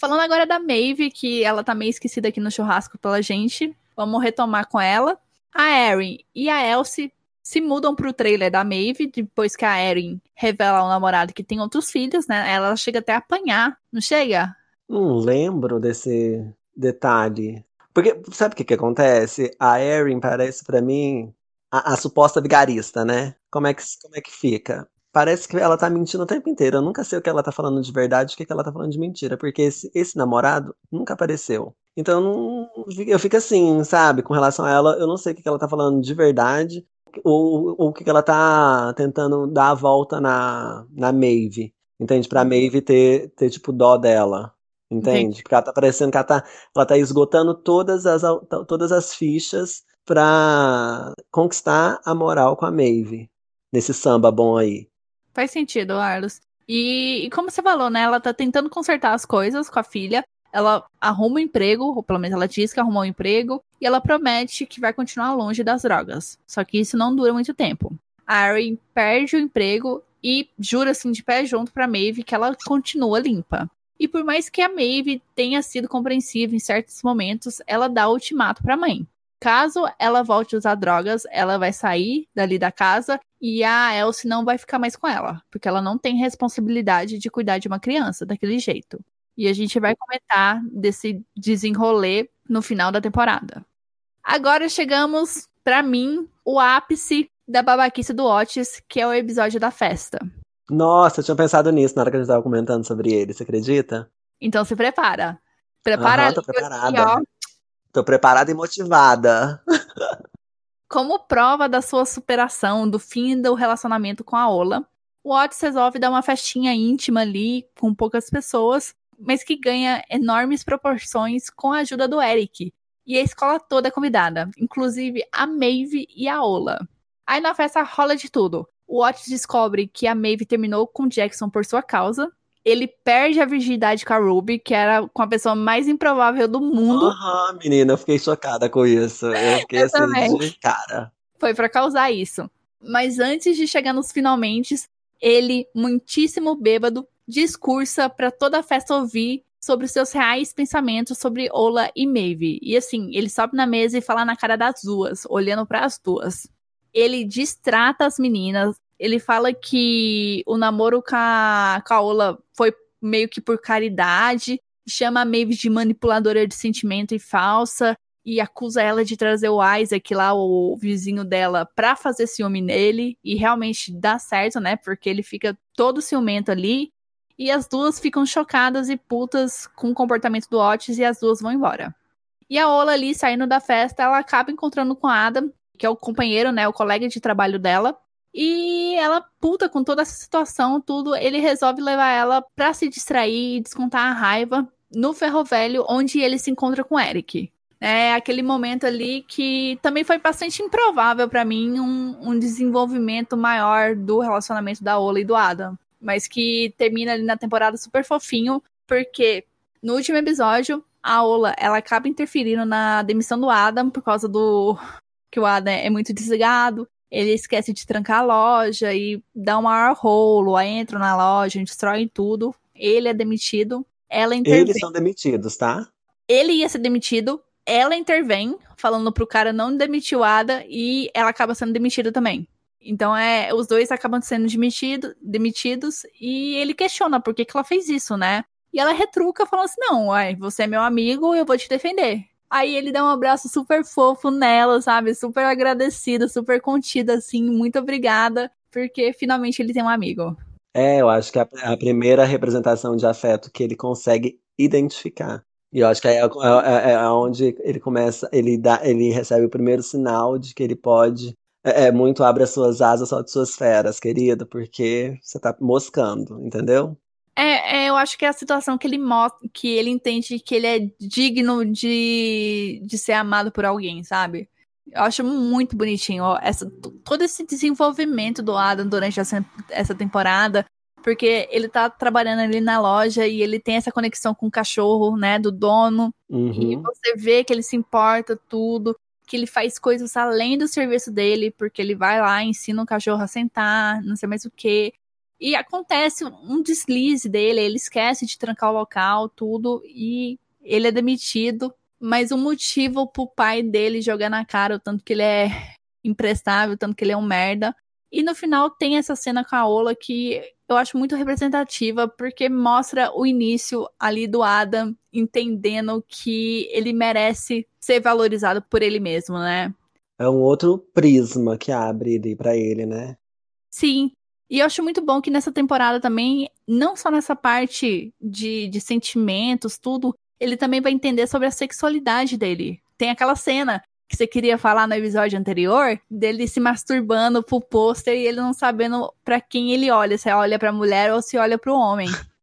Falando agora da Maeve, que ela tá meio esquecida aqui no churrasco pela gente. Vamos retomar com ela. A Erin e a Elsie se mudam pro trailer da Maeve, depois que a Erin revela ao namorado que tem outros filhos, né? Ela chega até a apanhar, não chega? Não lembro desse detalhe. Porque sabe o que que acontece? A Erin parece pra mim a, a suposta vigarista, né? Como é, que, como é que fica? Parece que ela tá mentindo o tempo inteiro. Eu nunca sei o que ela tá falando de verdade e o que que ela tá falando de mentira. Porque esse, esse namorado nunca apareceu. Então eu não- eu fico assim, sabe? Com relação a ela, eu não sei o que ela tá falando de verdade. Ou, ou o que ela tá tentando dar a volta na, na Maeve. Entende? Pra Maeve ter, ter tipo, dó dela. Entende? Entendi. Porque ela tá parecendo que ela tá, ela tá esgotando todas as, todas as fichas pra conquistar a moral com a Maeve. Nesse samba bom aí. Faz sentido, Arlos. E, e como você falou, né? Ela tá tentando consertar as coisas com a filha. Ela arruma um emprego, ou pelo menos ela diz que arrumou um emprego, e ela promete que vai continuar longe das drogas. Só que isso não dura muito tempo. A Erin perde o emprego e jura assim de pé junto pra Maeve que ela continua limpa. E por mais que a Maeve tenha sido compreensiva em certos momentos, ela dá o ultimato pra mãe. Caso ela volte a usar drogas, ela vai sair dali da casa e a Elsie não vai ficar mais com ela, porque ela não tem responsabilidade de cuidar de uma criança daquele jeito. E a gente vai comentar desse desenrolê no final da temporada. Agora chegamos, pra mim, o ápice da babaquice do Otis, que é o episódio da festa. Nossa, eu tinha pensado nisso na hora que a gente tava comentando sobre ele, você acredita? Então se prepara. Prepara a tô preparada. aqui, ó. Tô preparada e motivada. Como prova da sua superação, do fim do relacionamento com a Ola, o Otis resolve dar uma festinha íntima ali, com poucas pessoas, mas que ganha enormes proporções com a ajuda do Eric. E a escola toda é convidada, inclusive a Maeve e a Ola. Aí na festa rola de tudo. O Otis descobre que a Maeve terminou com Jackson por sua causa. Ele perde a virgindade com a Ruby, que era com a pessoa mais improvável do mundo. Aham, menina, eu fiquei chocada com isso. Eu *laughs* fiquei Eu assim, também. de cara. foi pra causar isso. Mas antes de chegar nos finalmente, ele, muitíssimo bêbado, discursa pra toda a festa ouvir sobre os seus reais pensamentos sobre Ola e Maeve. E assim, ele sobe na mesa e fala na cara das duas, olhando para as duas. Ele distrata as meninas, ele fala que o namoro com a, com a Ola foi meio que por caridade, chama a Maeve de manipuladora de sentimento e falsa, e acusa ela de trazer o Isaac lá, o vizinho dela, pra fazer ciúme nele. E realmente dá certo, né? Porque ele fica todo ciumento ali. E as duas ficam chocadas e putas com o comportamento do Otis e as duas vão embora. E a Ola ali, saindo da festa, ela acaba encontrando com a Adam, que é o companheiro, né? O colega de trabalho dela. E ela, puta com toda essa situação, tudo, ele resolve levar ela pra se distrair e descontar a raiva no ferro velho, onde ele se encontra com Eric. É aquele momento ali que também foi bastante improvável pra mim um, um desenvolvimento maior do relacionamento da Ola e do Adam. Mas que termina ali na temporada super fofinho, porque no último episódio, a Ola ela acaba interferindo na demissão do Adam por causa do que o Adam é muito desligado. ele esquece de trancar a loja e dá um maior rolo, aí entra na loja, destrói tudo. Ele é demitido, ela intervém. Eles são demitidos, tá? Ele ia ser demitido, ela intervém, falando pro cara não demitir o Ada, e ela acaba sendo demitida também. Então é, os dois acabam sendo demitido, demitidos e ele questiona por que, que ela fez isso, né? E ela retruca falando assim: "Não, uai, você é meu amigo, eu vou te defender". Aí ele dá um abraço super fofo nela, sabe? Super agradecido, super contido assim, muito obrigada, porque finalmente ele tem um amigo. É, eu acho que é a primeira representação de afeto que ele consegue identificar. E eu acho que é, é, é, é onde ele começa, ele dá, ele recebe o primeiro sinal de que ele pode é, é, muito abre as suas asas, solte suas feras, querido, porque você tá moscando, entendeu? É, é, eu acho que é a situação que ele mostra, que ele entende que ele é digno de, de ser amado por alguém, sabe? Eu acho muito bonitinho ó, essa, todo esse desenvolvimento do Adam durante essa, essa temporada, porque ele tá trabalhando ali na loja e ele tem essa conexão com o cachorro, né, do dono, uhum. e você vê que ele se importa tudo que ele faz coisas além do serviço dele, porque ele vai lá, ensina o cachorro a sentar, não sei mais o que. E acontece um deslize dele, ele esquece de trancar o local, tudo, e ele é demitido. Mas o motivo pro pai dele jogar na cara o tanto que ele é imprestável, o tanto que ele é um merda. E no final tem essa cena com a Ola que eu acho muito representativa, porque mostra o início ali do Adam entendendo que ele merece ser valorizado por ele mesmo, né? É um outro prisma que abre ali para ele, né? Sim. E eu acho muito bom que nessa temporada também, não só nessa parte de, de sentimentos, tudo, ele também vai entender sobre a sexualidade dele. Tem aquela cena que você queria falar no episódio anterior, dele se masturbando pro pôster e ele não sabendo para quem ele olha, se olha pra mulher ou se olha pro homem. *laughs*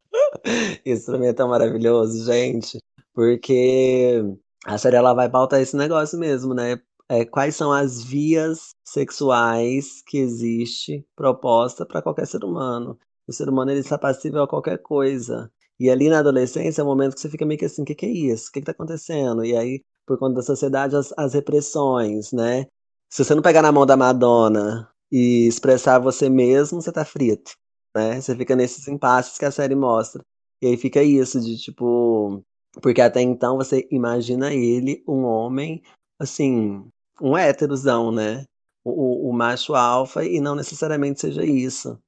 Isso pra mim é tão maravilhoso, gente. Porque a série ela vai pautar esse negócio mesmo, né? É, quais são as vias sexuais que existe proposta para qualquer ser humano? O ser humano ele está passível a qualquer coisa. E ali na adolescência é o momento que você fica meio que assim, o que, que é isso? O que, que tá acontecendo? E aí por conta da sociedade, as, as repressões, né? Se você não pegar na mão da Madonna e expressar você mesmo, você tá frito, né? Você fica nesses impasses que a série mostra. E aí fica isso de tipo. Porque até então você imagina ele, um homem, assim, um héterozão, né? O, o macho alfa, e não necessariamente seja isso.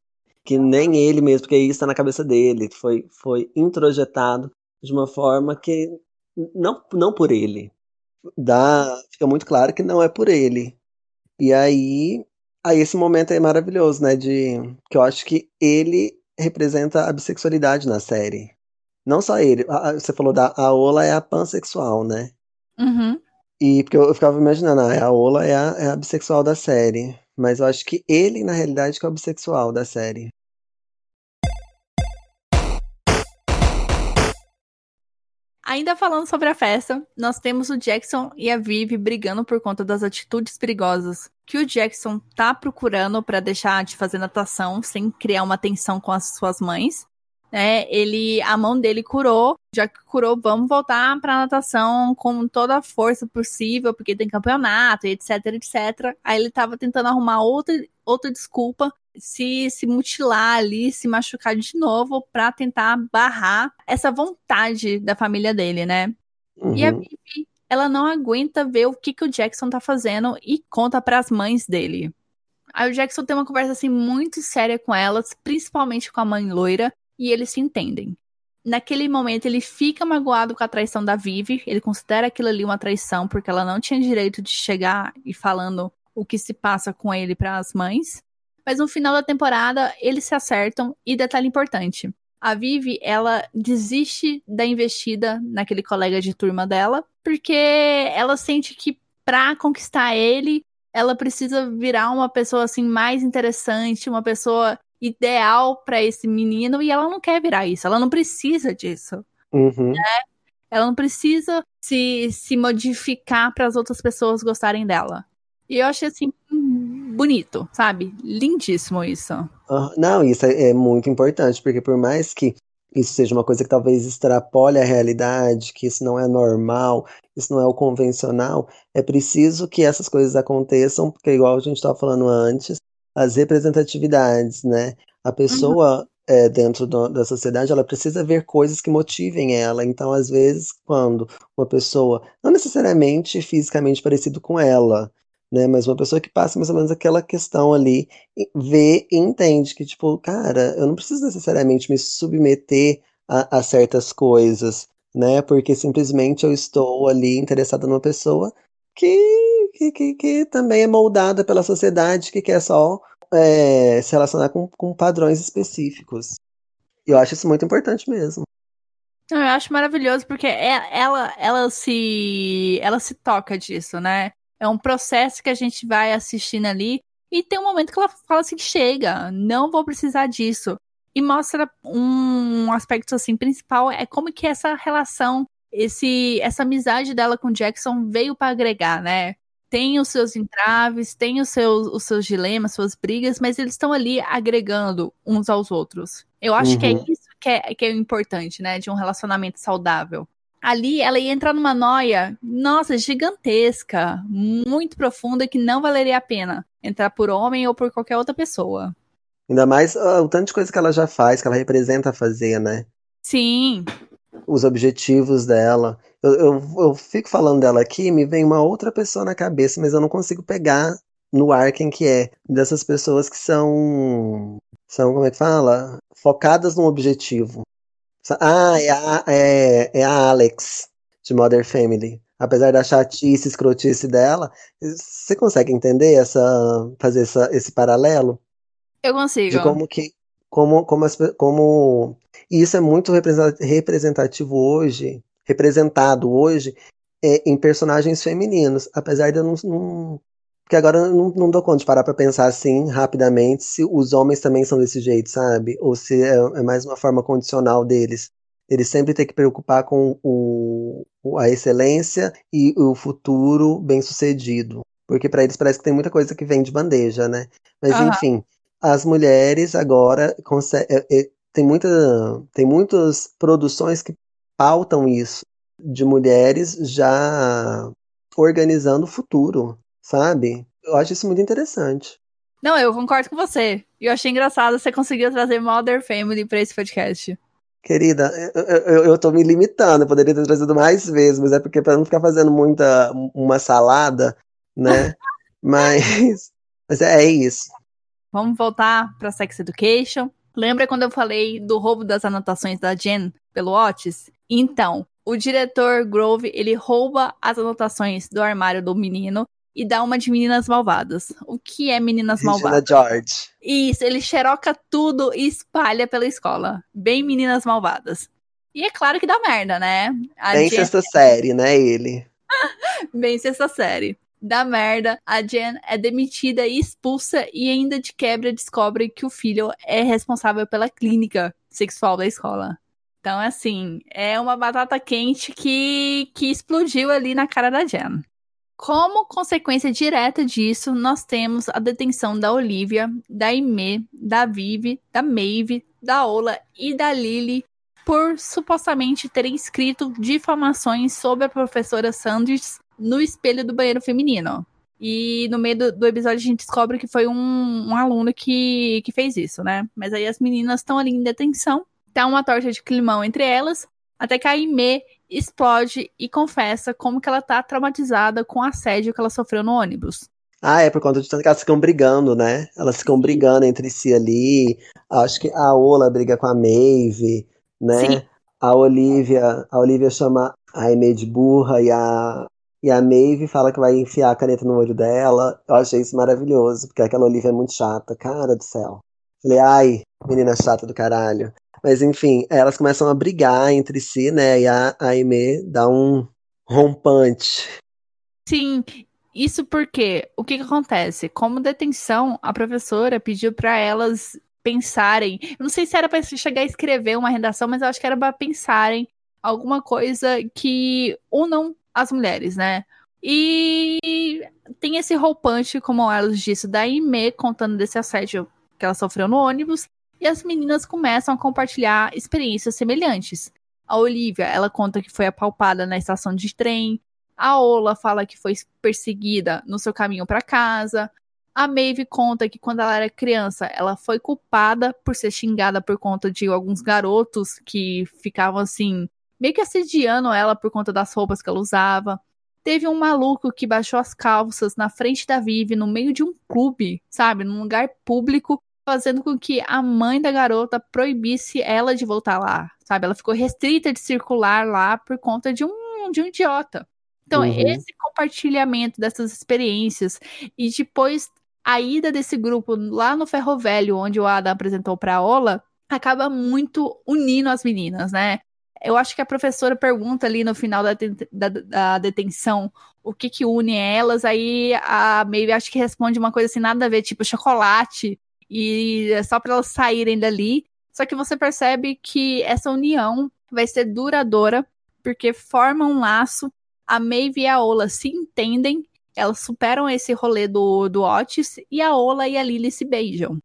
Que nem ele mesmo, porque isso está na cabeça dele. Foi, foi introjetado de uma forma que. Não, não por ele, dá, fica muito claro que não é por ele. E aí, aí esse momento é maravilhoso, né? De que eu acho que ele representa a bissexualidade na série. Não só ele. A, você falou da a Ola é a pansexual, né? Uhum. E porque eu, eu ficava imaginando, ah, a Ola é a, é a bissexual da série. Mas eu acho que ele, na realidade, é o bissexual da série. Ainda falando sobre a festa, nós temos o Jackson e a Vivi brigando por conta das atitudes perigosas que o Jackson tá procurando para deixar de fazer natação sem criar uma tensão com as suas mães. É, ele, a mão dele curou, já que curou, vamos voltar para natação com toda a força possível, porque tem campeonato, etc, etc. Aí ele tava tentando arrumar outra, outra desculpa se, se mutilar ali, se machucar de novo para tentar barrar essa vontade da família dele, né? Uhum. E a Vivi, ela não aguenta ver o que, que o Jackson tá fazendo e conta para as mães dele. Aí o Jackson tem uma conversa assim muito séria com elas, principalmente com a mãe loira, e eles se entendem. Naquele momento ele fica magoado com a traição da Vivi, ele considera aquilo ali uma traição porque ela não tinha direito de chegar e falando o que se passa com ele para as mães. Mas no final da temporada, eles se acertam e detalhe importante. A Vivi, ela desiste da investida naquele colega de turma dela, porque ela sente que pra conquistar ele, ela precisa virar uma pessoa assim mais interessante, uma pessoa ideal para esse menino e ela não quer virar isso, ela não precisa disso. Uhum. Né? Ela não precisa se, se modificar para as outras pessoas gostarem dela. E eu achei assim bonito, sabe? Lindíssimo isso. Não, isso é, é, muito importante, porque por mais que isso seja uma coisa que talvez extrapole a realidade, que isso não é normal, isso não é o convencional, é preciso que essas coisas aconteçam, porque igual a gente estava falando antes, as representatividades, né? A pessoa uhum. é, dentro do, da sociedade, ela precisa ver coisas que motivem ela. Então, às vezes, quando uma pessoa, não necessariamente fisicamente parecido com ela, né? Mas uma pessoa que passa mais ou menos aquela questão ali, vê e entende que, tipo, cara, eu não preciso necessariamente me submeter a, a certas coisas, né? Porque simplesmente eu estou ali interessada numa pessoa que, que, que, que também é moldada pela sociedade, que quer só é, se relacionar com, com padrões específicos. E eu acho isso muito importante mesmo. Eu acho maravilhoso porque é, ela, ela se ela se toca disso, né? É um processo que a gente vai assistindo ali. E tem um momento que ela fala assim: chega, não vou precisar disso. E mostra um aspecto assim principal é como que essa relação, esse essa amizade dela com Jackson veio para agregar, né? Tem os seus entraves, tem os seus, os seus dilemas, suas brigas, mas eles estão ali agregando uns aos outros. Eu acho uhum. que é uhum. isso que é, que é importante, né? De um relacionamento saudável ali ela ia entrar numa noia, nossa, gigantesca, muito profunda, que não valeria a pena entrar por homem ou por qualquer outra pessoa. Ainda mais uh, o tanto de coisa que ela já faz, que ela representa fazer, né? Sim. Os objetivos dela. Eu, eu, eu fico falando dela aqui, me vem uma outra pessoa na cabeça, mas eu não consigo pegar no ar quem que é. Dessas pessoas que são. São, como é que fala? Focadas num objetivo. Ah, é a, é, é a Alex, de Mother Family. Apesar da chatice, escrotice dela, você consegue entender essa. fazer essa, esse paralelo? Eu consigo. De como que. Como, como, as, como. E isso é muito representativo hoje, representado hoje, é, em personagens femininos. Apesar de eu não, não porque agora eu não, não dou conta de parar pra pensar assim, rapidamente, se os homens também são desse jeito, sabe? Ou se é, é mais uma forma condicional deles. Eles sempre têm que preocupar com o, a excelência e o futuro bem sucedido. Porque para eles parece que tem muita coisa que vem de bandeja, né? Mas uhum. enfim, as mulheres agora é, é, tem, muita, tem muitas produções que pautam isso, de mulheres já organizando o futuro, sabe? Eu acho isso muito interessante. Não, eu concordo com você. Eu achei engraçado você conseguiu trazer Mother Family para esse podcast. Querida, eu, eu, eu tô me limitando, eu poderia ter trazido mais vezes, mas é porque para não ficar fazendo muita uma salada, né? *laughs* mas, mas é, é isso. Vamos voltar para Sex Education. Lembra quando eu falei do roubo das anotações da Jen pelo Otis? Então, o diretor Grove, ele rouba as anotações do armário do menino e dá uma de Meninas Malvadas. O que é Meninas Regina Malvadas? George. Isso, ele xeroca tudo e espalha pela escola. Bem Meninas Malvadas. E é claro que dá merda, né? A Bem Jen... sexta série, né, ele? *laughs* Bem sexta série. Dá merda, a Jen é demitida e expulsa e ainda de quebra descobre que o filho é responsável pela clínica sexual da escola. Então, assim, é uma batata quente que, que explodiu ali na cara da Jen. Como consequência direta disso, nós temos a detenção da Olivia, da Aimee, da Vivi, da Maeve, da Ola e da Lily por supostamente terem escrito difamações sobre a professora Sanders no espelho do banheiro feminino. E no meio do, do episódio a gente descobre que foi um, um, aluno que, que fez isso, né? Mas aí as meninas estão ali em detenção, tá uma torta de climão entre elas, até que a Aimee explode e confessa como que ela tá traumatizada com o assédio que ela sofreu no ônibus. Ah, é por conta de tanto que elas ficam brigando, né? Elas ficam brigando entre si ali. Acho que a Ola briga com a Maeve, né? Sim. A Olivia, a Olivia chama a Aimee de burra e a, e a Maeve fala que vai enfiar a caneta no olho dela. Eu achei isso maravilhoso, porque aquela Olivia é muito chata, cara do céu. Falei, ai, menina chata do caralho. Mas enfim, elas começam a brigar entre si, né? E a Aimee dá um rompante. Sim, isso porque o que, que acontece? Como detenção, a professora pediu para elas pensarem. Eu não sei se era para chegar a escrever uma redação, mas eu acho que era para pensarem alguma coisa que unam as mulheres, né? E tem esse roupante, como elas disse, da Aimee contando desse assédio que ela sofreu no ônibus e as meninas começam a compartilhar experiências semelhantes. A Olivia, ela conta que foi apalpada na estação de trem. A Ola fala que foi perseguida no seu caminho para casa. A Maeve conta que quando ela era criança, ela foi culpada por ser xingada por conta de alguns garotos que ficavam assim, meio que assediando ela por conta das roupas que ela usava. Teve um maluco que baixou as calças na frente da Vivi, no meio de um clube, sabe? Num lugar público, fazendo com que a mãe da garota proibisse ela de voltar lá, sabe? Ela ficou restrita de circular lá por conta de um, de um idiota. Então, uhum. esse compartilhamento dessas experiências e depois a ida desse grupo lá no Ferro Velho, onde o Adam apresentou para a Ola, acaba muito unindo as meninas, né? Eu acho que a professora pergunta ali no final da, da, da detenção o que que une elas, aí a Maeve acho que responde uma coisa assim, nada a ver, tipo chocolate, e é só para elas saírem dali. Só que você percebe que essa união vai ser duradoura, porque forma um laço, a Maeve e a Ola se entendem, elas superam esse rolê do, do Otis, e a Ola e a Lily se beijam.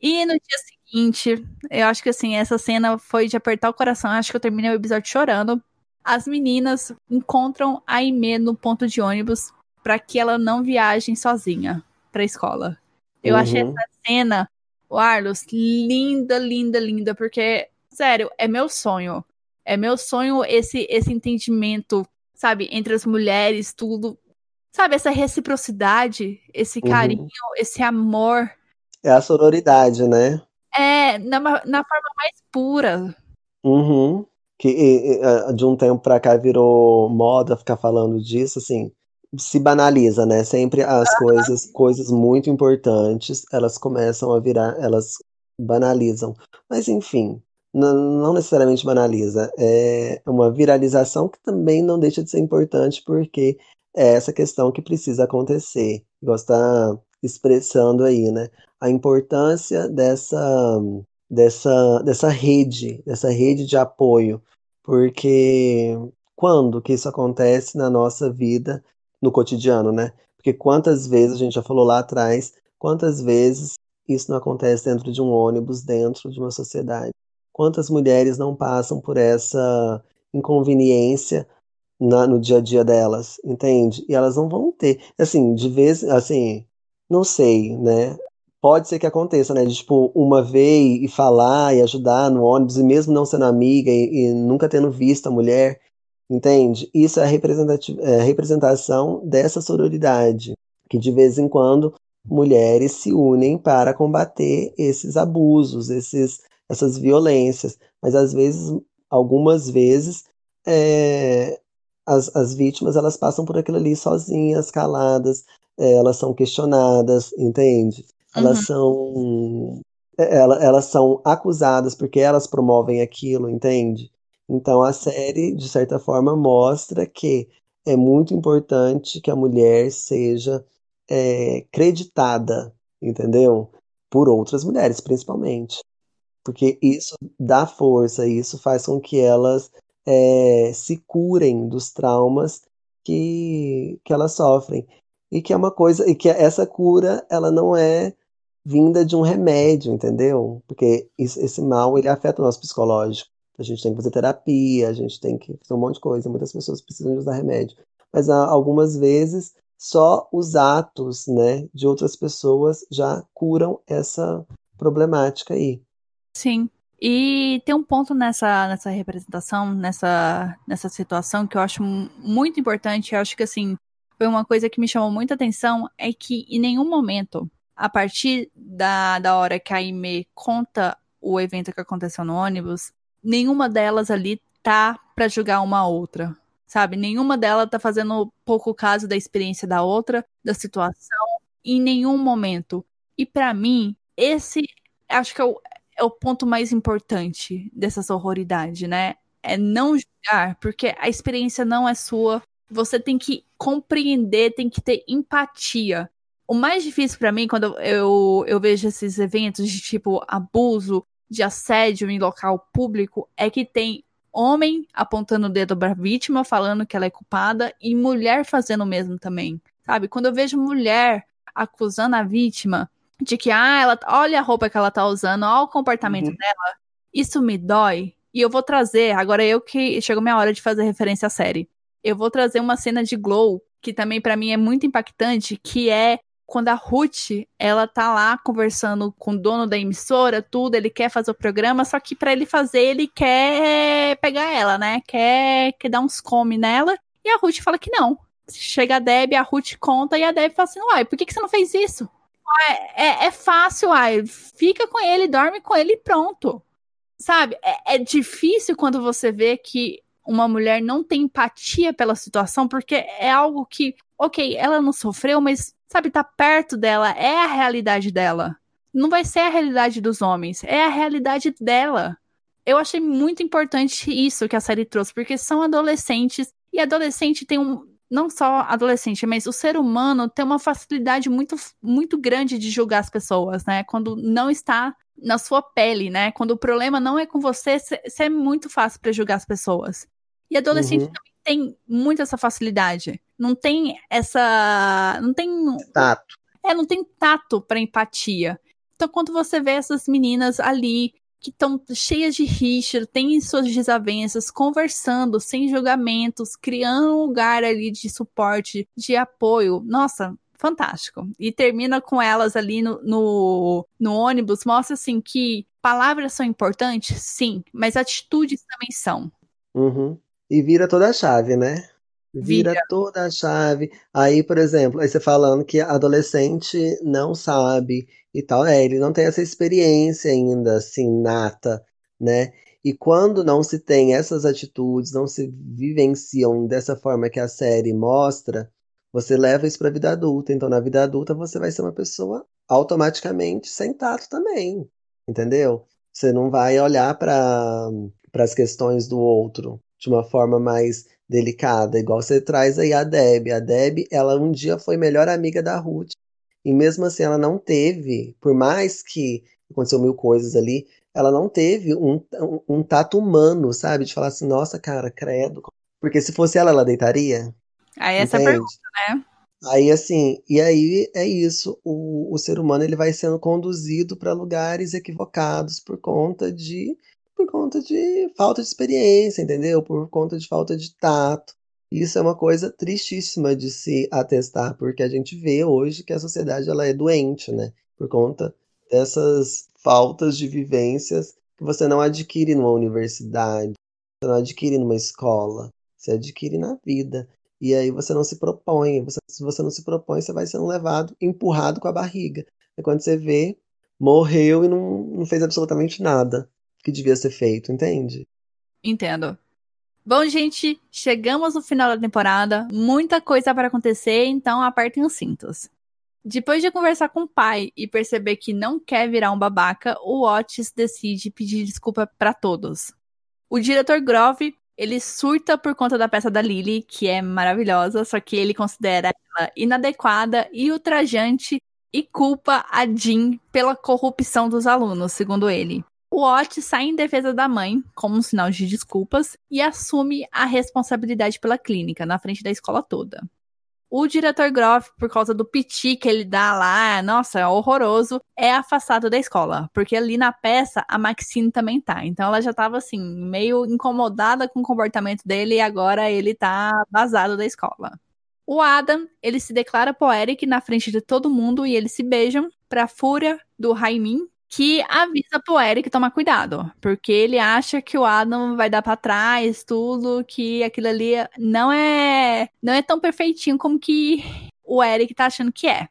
E no dia seguinte, eu acho que assim, essa cena foi de apertar o coração. Acho que eu terminei o episódio chorando. As meninas encontram a Aimee no ponto de ônibus para que ela não viaje sozinha para a escola. Eu uhum. achei essa cena, o Arlos, linda, linda, linda, porque, sério, é meu sonho. É meu sonho esse, esse entendimento, sabe, entre as mulheres, tudo. Sabe, essa reciprocidade, esse uhum. carinho, uhum. esse amor. É a sororidade, né? É, na, na forma mais pura. Uhum. Que de um tempo pra cá virou moda ficar falando disso, assim, se banaliza, né? Sempre as uhum. coisas, coisas muito importantes, elas começam a virar, elas banalizam. Mas enfim, não, necessariamente banaliza, é uma viralização que também não deixa de ser importante, porque é essa questão que precisa acontecer. Gosta expressando aí, né? A importância dessa, dessa, dessa rede, dessa rede de apoio, porque quando que isso acontece na nossa vida, no cotidiano, né? Porque quantas vezes, a gente já falou lá atrás, quantas vezes isso não acontece dentro de um ônibus, dentro de uma sociedade? Quantas mulheres não passam por essa inconveniência na, no dia a dia delas, entende? E elas não vão ter, assim, de vez, assim, não sei, né? Pode ser que aconteça, né? De, tipo, uma vez e falar e ajudar no ônibus, e mesmo não sendo amiga e, e nunca tendo visto a mulher, entende? Isso é a, é representação dessa sororidade, que de vez em quando mulheres se unem para combater esses abusos, esses, essas violências. Mas às vezes, algumas vezes, é, as, as vítimas elas passam por aquilo ali sozinhas, caladas, é, elas são questionadas, entende? Elas uhum. são é, elas, elas são acusadas porque elas promovem aquilo, entende? Então a série, de certa forma, mostra que é muito importante que a mulher seja é, creditada, entendeu? Por outras mulheres, principalmente. Porque isso dá força, isso faz com que elas é, se curem dos traumas que, que elas sofrem e que é uma coisa e que essa cura ela não é vinda de um remédio, entendeu? Porque esse mal ele afeta o nosso psicológico. A gente tem que fazer terapia, a gente tem que fazer um monte de coisa. Muitas pessoas precisam de usar remédio, mas algumas vezes só os atos, né, de outras pessoas já curam essa problemática aí. Sim. E tem um ponto nessa, nessa representação, nessa, nessa situação que eu acho muito importante. Eu acho que assim, foi uma coisa que me chamou muita atenção é que em nenhum momento, a partir da, da hora que a Aime conta o evento que aconteceu no ônibus, nenhuma delas ali tá para julgar uma outra, sabe? Nenhuma delas tá fazendo pouco caso da experiência da outra, da situação, em nenhum momento. E para mim, esse acho que é o, é o ponto mais importante dessa sororidade, né? É não julgar, porque a experiência não é sua, você tem que compreender, tem que ter empatia. O mais difícil para mim, quando eu, eu vejo esses eventos de tipo abuso, de assédio em local público, é que tem homem apontando o dedo pra vítima, falando que ela é culpada, e mulher fazendo o mesmo também. Sabe? Quando eu vejo mulher acusando a vítima, de que, ah, ela, olha a roupa que ela tá usando, olha o comportamento Uhum. dela, isso me dói. E eu vou trazer, agora eu que chegou minha hora de fazer referência à série. Eu vou trazer uma cena de Glow, que também pra mim é muito impactante, que é quando a Ruth, ela tá lá conversando com o dono da emissora, tudo, ele quer fazer o programa, só que pra ele fazer, ele quer pegar ela, né? Quer, quer dar uns come nela, e a Ruth fala que não. Chega a Deb, a Ruth conta, e a Deb fala assim, uai, por que, que você não fez isso? É, é, é fácil, ai, fica com ele, dorme com ele e pronto. Sabe? É, é difícil quando você vê que uma mulher não tem empatia pela situação, porque é algo que, ok, ela não sofreu, mas, sabe, tá perto dela, é a realidade dela. Não vai ser a realidade dos homens, é a realidade dela. Eu achei muito importante isso que a série trouxe, porque são adolescentes, e adolescente tem um. Não só adolescente, mas o ser humano tem uma facilidade muito, muito grande de julgar as pessoas, né? Quando não está na sua pele, né? Quando o problema não é com você, é muito fácil para julgar as pessoas. E adolescente Uhum. também tem muito essa facilidade. Não tem essa. Não tem. Tato. É, não tem tato para empatia. Então, quando você vê essas meninas ali que estão cheias de rixa, têm suas desavenças, conversando, sem julgamentos, criando um lugar ali de suporte, de apoio, nossa, fantástico. E termina com elas ali no, no, no ônibus, mostra assim que palavras são importantes, sim, mas atitudes também são. Uhum. E vira toda a chave, né? Vira, Vira. toda a chave. Aí, por exemplo, aí você falando que adolescente não sabe e tal, é, ele não tem essa experiência ainda, assim, nata, né? E quando não se tem essas atitudes, não se vivenciam dessa forma que a série mostra, você leva isso para a vida adulta. Então, na vida adulta, você vai ser uma pessoa automaticamente sem tato também, entendeu? Você não vai olhar para para as questões do outro de uma forma mais delicada, igual você traz aí a Deb. A Deb, ela um dia foi melhor amiga da Ruth, e mesmo assim ela não teve, por mais que aconteceu mil coisas ali, ela não teve um, um, um tato humano, sabe? De falar assim, nossa, cara, credo. Porque se fosse ela, ela deitaria? Aí essa é a Entende? pergunta, né? Aí assim, e aí é isso, o, o ser humano ele vai sendo conduzido para lugares equivocados por conta de por conta de falta de experiência, entendeu? Por conta de falta de tato. Isso é uma coisa tristíssima de se atestar, porque a gente vê hoje que a sociedade ela é doente, né? Por conta dessas faltas de vivências que você não adquire numa universidade, você não adquire numa escola, você adquire na vida. E aí você não se propõe. Você, se você não se propõe, você vai sendo levado, empurrado com a barriga. E quando você vê, morreu e não, não fez absolutamente nada que devia ser feito, entende? Entendo. Bom, gente, chegamos no final da temporada. Muita coisa para acontecer, então apertem os cintos. Depois de conversar com o pai e perceber que não quer virar um babaca, o Otis decide pedir desculpa para todos. O diretor Grove, ele surta por conta da peça da Lily, que é maravilhosa, só que ele considera ela inadequada e ultrajante e culpa a Jean pela corrupção dos alunos, segundo ele. O Otis sai em defesa da mãe, como um sinal de desculpas, e assume a responsabilidade pela clínica, na frente da escola toda. O diretor Groff, por causa do piti que ele dá lá, nossa, é horroroso, é afastado da escola. Porque ali na peça, a Maxine também tá. Então ela já tava, assim, meio incomodada com o comportamento dele e agora ele tá vazado da escola. O Adam, ele se declara pro Eric na frente de todo mundo e eles se beijam pra fúria do Raimin, que avisa pro Eric tomar cuidado, porque ele acha que o Adam vai dar para trás tudo, que aquilo ali não é não é tão perfeitinho como que o Eric tá achando que é.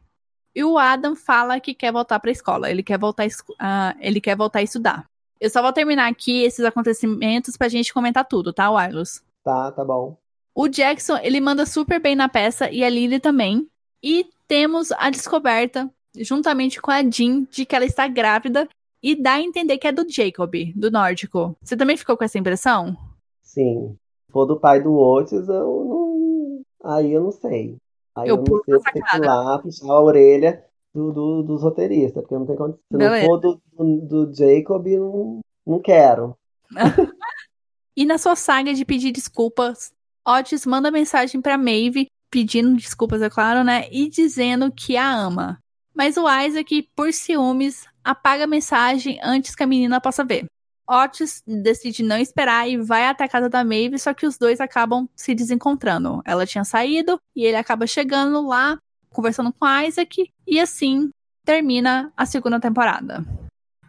E o Adam fala que quer voltar para a escola, ele quer voltar uh, ele quer voltar a estudar. Eu só vou terminar aqui esses acontecimentos pra gente comentar tudo, tá, Wireless? Tá, tá bom. O Jackson, ele manda super bem na peça e a Lily também. E temos a descoberta juntamente com a Jean, de que ela está grávida e dá a entender que é do Jacob, do nórdico. Você também ficou com essa impressão? Sim. Se for do pai do Otis, eu não. Aí eu não sei. Aí Eu eu, não sei, essa tenho que ir lá puxar a orelha do, do- dos roteiristas, porque não tem condição. Se Beleza. não for do, do, do Jacob, não, não quero. *laughs* *laughs* E na sua saga de pedir desculpas, Otis manda mensagem pra Maeve, pedindo desculpas, é claro, né? E dizendo que a ama. Mas o Isaac, por ciúmes, apaga a mensagem antes que a menina possa ver. Otis decide não esperar e vai até a casa da Maeve, só que os dois acabam se desencontrando. Ela tinha saído e ele acaba chegando lá, conversando com Isaac, e assim termina a segunda temporada.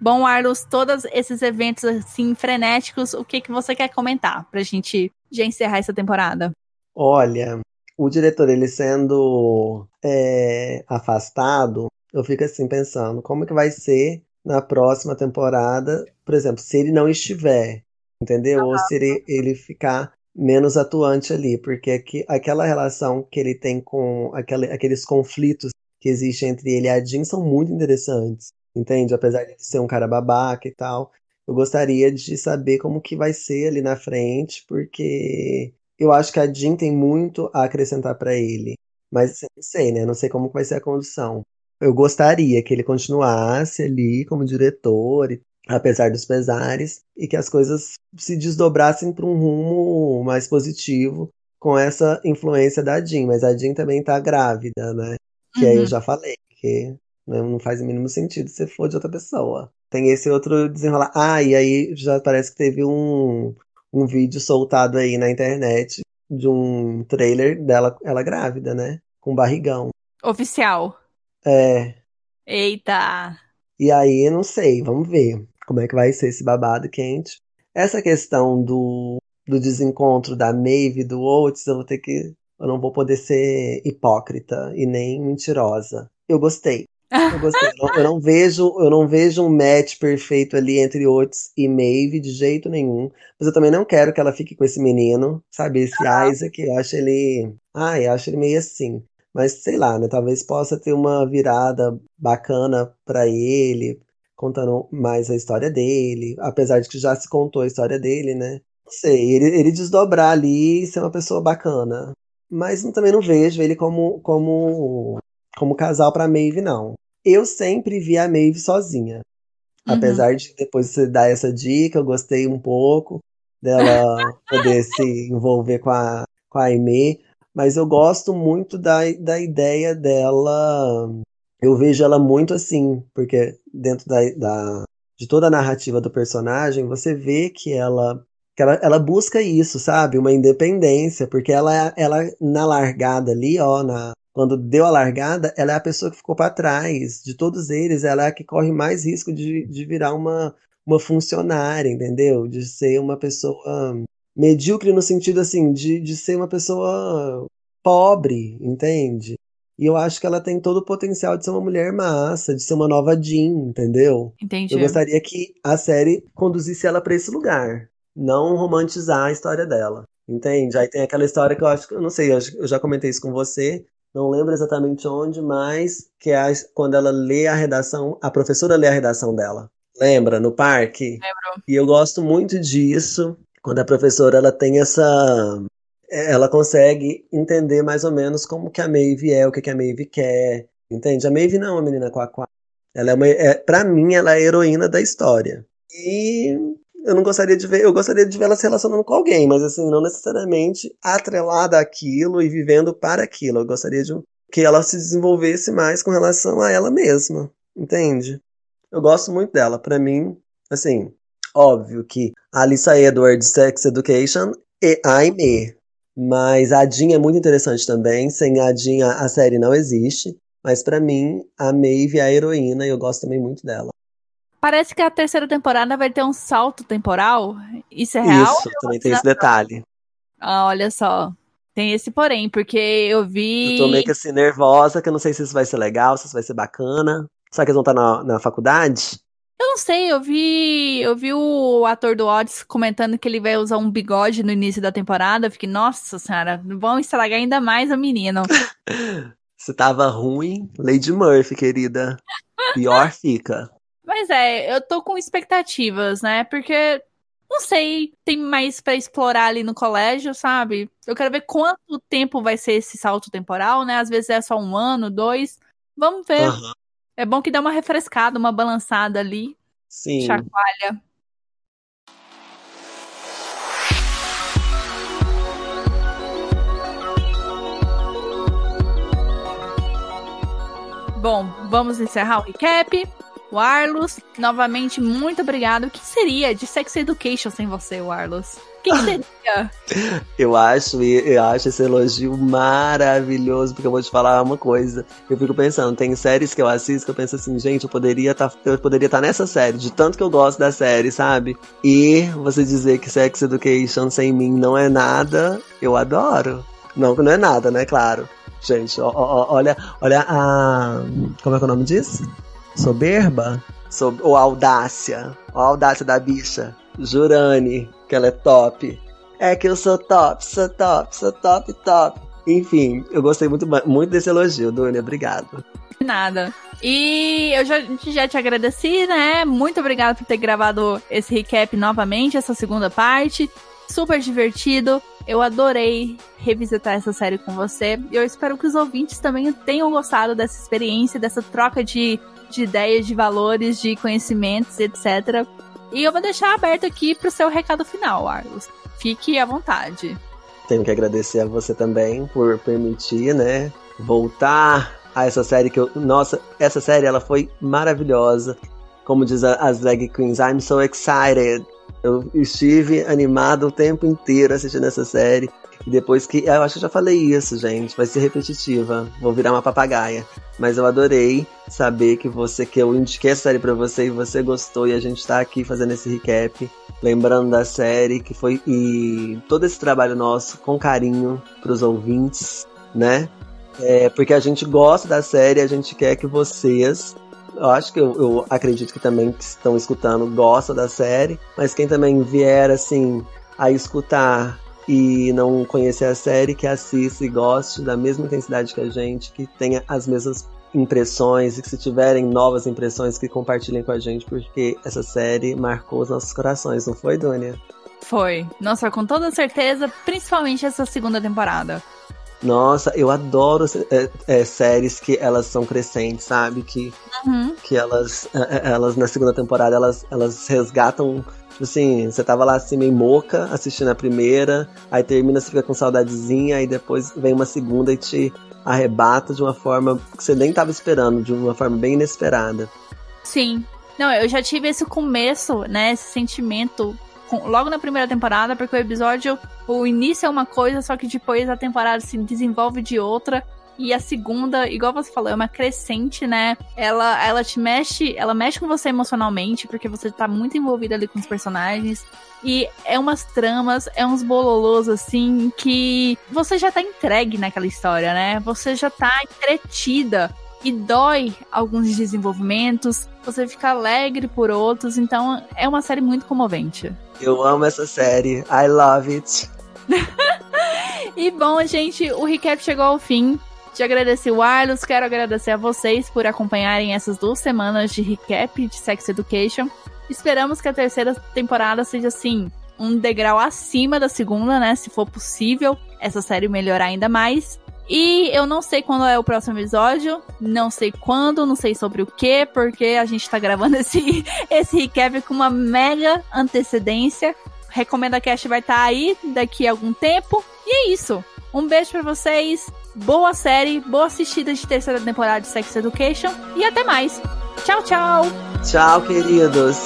Bom, Arlos, todos esses eventos assim frenéticos, o que, que você quer comentar pra gente já encerrar essa temporada? Olha, o diretor ele sendo é, afastado, eu fico assim pensando, como que vai ser na próxima temporada, por exemplo, se ele não estiver, entendeu? Ou se ele, ele ficar menos atuante ali, porque aqui, aquela relação que ele tem com aquele, aqueles conflitos que existem entre ele e a Jean são muito interessantes entende? Apesar de ser um cara babaca e tal, eu gostaria de saber como que vai ser ali na frente, porque eu acho que a Jean tem muito a acrescentar para ele. Mas assim, não sei, né? Não sei como vai ser a condução. Eu gostaria que ele continuasse ali como diretor, apesar dos pesares, e que as coisas se desdobrassem para um rumo mais positivo com essa influência da Jean. Mas a Jean também tá grávida, né? Que uhum. aí eu uhum. já falei, que né? Não faz o mínimo sentido se for de outra pessoa. Tem esse outro desenrolar. Ah, e aí já parece que teve um, um vídeo soltado aí na internet de um trailer dela, ela grávida, né? Com barrigão. Oficial. É. Eita! E aí, não sei, vamos ver como é que vai ser esse babado quente. Essa questão do, do desencontro da Maeve e do Oates, eu vou ter que. Eu não vou poder ser hipócrita e nem mentirosa. Eu gostei. Eu gostei. eu, não, eu, não, vejo, eu não vejo um match perfeito ali entre Otis e Maeve de jeito nenhum. Mas eu também não quero que ela fique com esse menino, sabe? Esse uhum. Isaac, eu acho ele. Ai, eu acho ele meio assim. Mas sei lá, né? Talvez possa ter uma virada bacana para ele, contando mais a história dele. Apesar de que já se contou a história dele, né? Não sei, ele, ele desdobrar ali e ser uma pessoa bacana. Mas também não vejo ele como, como como casal para Maeve, não. Eu sempre vi a Maeve sozinha. Uhum. Apesar de depois você dar essa dica, eu gostei um pouco dela poder se envolver com a, com a Aimee. Mas eu gosto muito da, da ideia dela. Eu vejo ela muito assim, porque dentro da, da, de toda a narrativa do personagem, você vê que ela que ela, ela busca isso, sabe? Uma independência, porque ela, ela na largada ali, ó, na, quando deu a largada, ela é a pessoa que ficou para trás. De todos eles, ela é a que corre mais risco de, de virar uma, uma funcionária, entendeu? De ser uma pessoa medíocre no sentido assim, de, de ser uma pessoa pobre, entende? E eu acho que ela tem todo o potencial de ser uma mulher massa, de ser uma nova Jean, entendeu? Entendi. Eu gostaria que a série conduzisse ela para esse lugar, não romantizar a história dela. Entende? Aí tem aquela história que eu acho que eu não sei, eu já comentei isso com você, não lembro exatamente onde, mas que é quando ela lê a redação, a professora lê a redação dela. Lembra? No parque? Lembro. E eu gosto muito disso, quando a professora ela tem essa. Ela consegue entender mais ou menos como que a Maeve é, o que, que a Maeve quer. Entende? A Maeve não é uma menina quaquá. Ela é uma. É, pra mim, ela é a heroína da história. E eu não gostaria de ver, eu gostaria de ver ela se relacionando com alguém, mas assim, não necessariamente atrelada àquilo e vivendo para aquilo. Eu gostaria de que ela se desenvolvesse mais com relação a ela mesma, entende? Eu gosto muito dela. Para mim, assim, óbvio que a Alissa Edwards, Sex Education e a Aimee. Mas a Jean é muito interessante também. Sem a Jean, a série não existe. Mas para mim, a Maeve é a heroína e eu gosto também muito dela. Parece que a terceira temporada vai ter um salto temporal. Isso é real? Isso, também tem esse detalhe. Ah, olha só. Tem esse porém, porque eu vi. Eu tô meio que assim, nervosa, que eu não sei se isso vai ser legal, se isso vai ser bacana. Será que eles vão estar na, na faculdade? Eu não sei, eu vi. Eu vi o ator do Odyssey comentando que ele vai usar um bigode no início da temporada. Eu fiquei, nossa senhora, vão estragar ainda mais o menino. *laughs* Se tava ruim, Lady Murphy, querida. Pior fica. Mas é, eu tô com expectativas, né? Porque não sei, tem mais para explorar ali no colégio, sabe? Eu quero ver quanto tempo vai ser esse salto temporal, né? Às vezes é só um ano, dois. Vamos ver. Uhum. É bom que dá uma refrescada, uma balançada ali. Sim. Chacoalha. Bom, vamos encerrar o recap. Warlos, novamente, muito obrigado. O que seria de Sex Education sem você, Warlos? O que, que seria? eu acho, eu acho esse elogio maravilhoso, porque eu vou te falar uma coisa. Eu fico pensando, tem séries que eu assisto que eu penso assim, gente, eu poderia tá, estar tá nessa série, de tanto que eu gosto da série, sabe? E você dizer que Sex Education sem mim não é nada, eu adoro. Não não é nada, né? Claro. Gente, ó, ó, olha, olha a. Como é que é o nome disso? Soberba? Sob, ou audácia. Ó, a audácia da bicha. Jurane, que ela é top. É que eu sou top, sou top, sou top, top. Enfim, eu gostei muito, muito desse elogio, Dunia. Obrigado. Nada. E eu já, já te agradeci, né? Muito obrigada por ter gravado esse recap novamente, essa segunda parte. Super divertido. Eu adorei revisitar essa série com você. E eu espero que os ouvintes também tenham gostado dessa experiência, dessa troca de, de ideias, de valores, de conhecimentos, etc. E eu vou deixar aberto aqui para o seu recado final, Arlos. Fique à vontade. Tenho que agradecer a você também por permitir, né, voltar a essa série que eu, nossa, essa série ela foi maravilhosa. Como diz as drag queens, I'm so excited. Eu estive animado o tempo inteiro assistindo essa série. E depois que. Eu acho que eu já falei isso, gente. Vai ser repetitiva. Vou virar uma papagaia. Mas eu adorei saber que você, que eu indiquei a série pra você e você gostou. E a gente tá aqui fazendo esse recap. Lembrando da série que foi. E todo esse trabalho nosso com carinho pros ouvintes, né? É, porque a gente gosta da série, a gente quer que vocês eu acho que eu, eu, acredito que também que estão escutando gostam da série, mas quem também vier assim a escutar e não conhecer a série, que assista e goste da mesma intensidade que a gente, que tenha as mesmas impressões e que se tiverem novas impressões que compartilhem com a gente, porque essa série marcou os nossos corações, não foi, Dunia? Foi. Nossa, com toda certeza, principalmente essa segunda temporada. Nossa, eu adoro é, é, séries que elas são crescentes, sabe? Que, uhum. que elas, é, é, elas na segunda temporada elas, elas resgatam Tipo assim, você tava lá assim meio moca assistindo a primeira, aí termina, você fica com saudadezinha, aí depois vem uma segunda e te arrebata de uma forma que você nem tava esperando, de uma forma bem inesperada. Sim. Não, eu já tive esse começo, né, esse sentimento logo na primeira temporada, porque o episódio, o início é uma coisa, só que depois a temporada se desenvolve de outra. E a segunda, igual você falou, é uma crescente, né? Ela, ela te mexe, ela mexe com você emocionalmente, porque você tá muito envolvida ali com os personagens. E é umas tramas, é uns bololôs assim que você já tá entregue naquela história, né? Você já tá entretida e dói alguns desenvolvimentos, você fica alegre por outros, então é uma série muito comovente. Eu amo essa série, I love it. *laughs* e bom, gente, o recap chegou ao fim. Te agradecer o Arlos, quero agradecer a vocês por acompanharem essas duas semanas de recap de Sex Education. Esperamos que a terceira temporada seja assim, um degrau acima da segunda, né? Se for possível, essa série melhorar ainda mais. E eu não sei quando é o próximo episódio, não sei quando, não sei sobre o que, porque a gente tá gravando *laughs* esse, esse recap com uma mega antecedência. Recomenda Cast vai estar tá aí daqui a algum tempo. E é isso. Um beijo para vocês boa série, boa assistida de terceira temporada de Sex Education e até mais. Tchau, tchau. Tchau, queridos.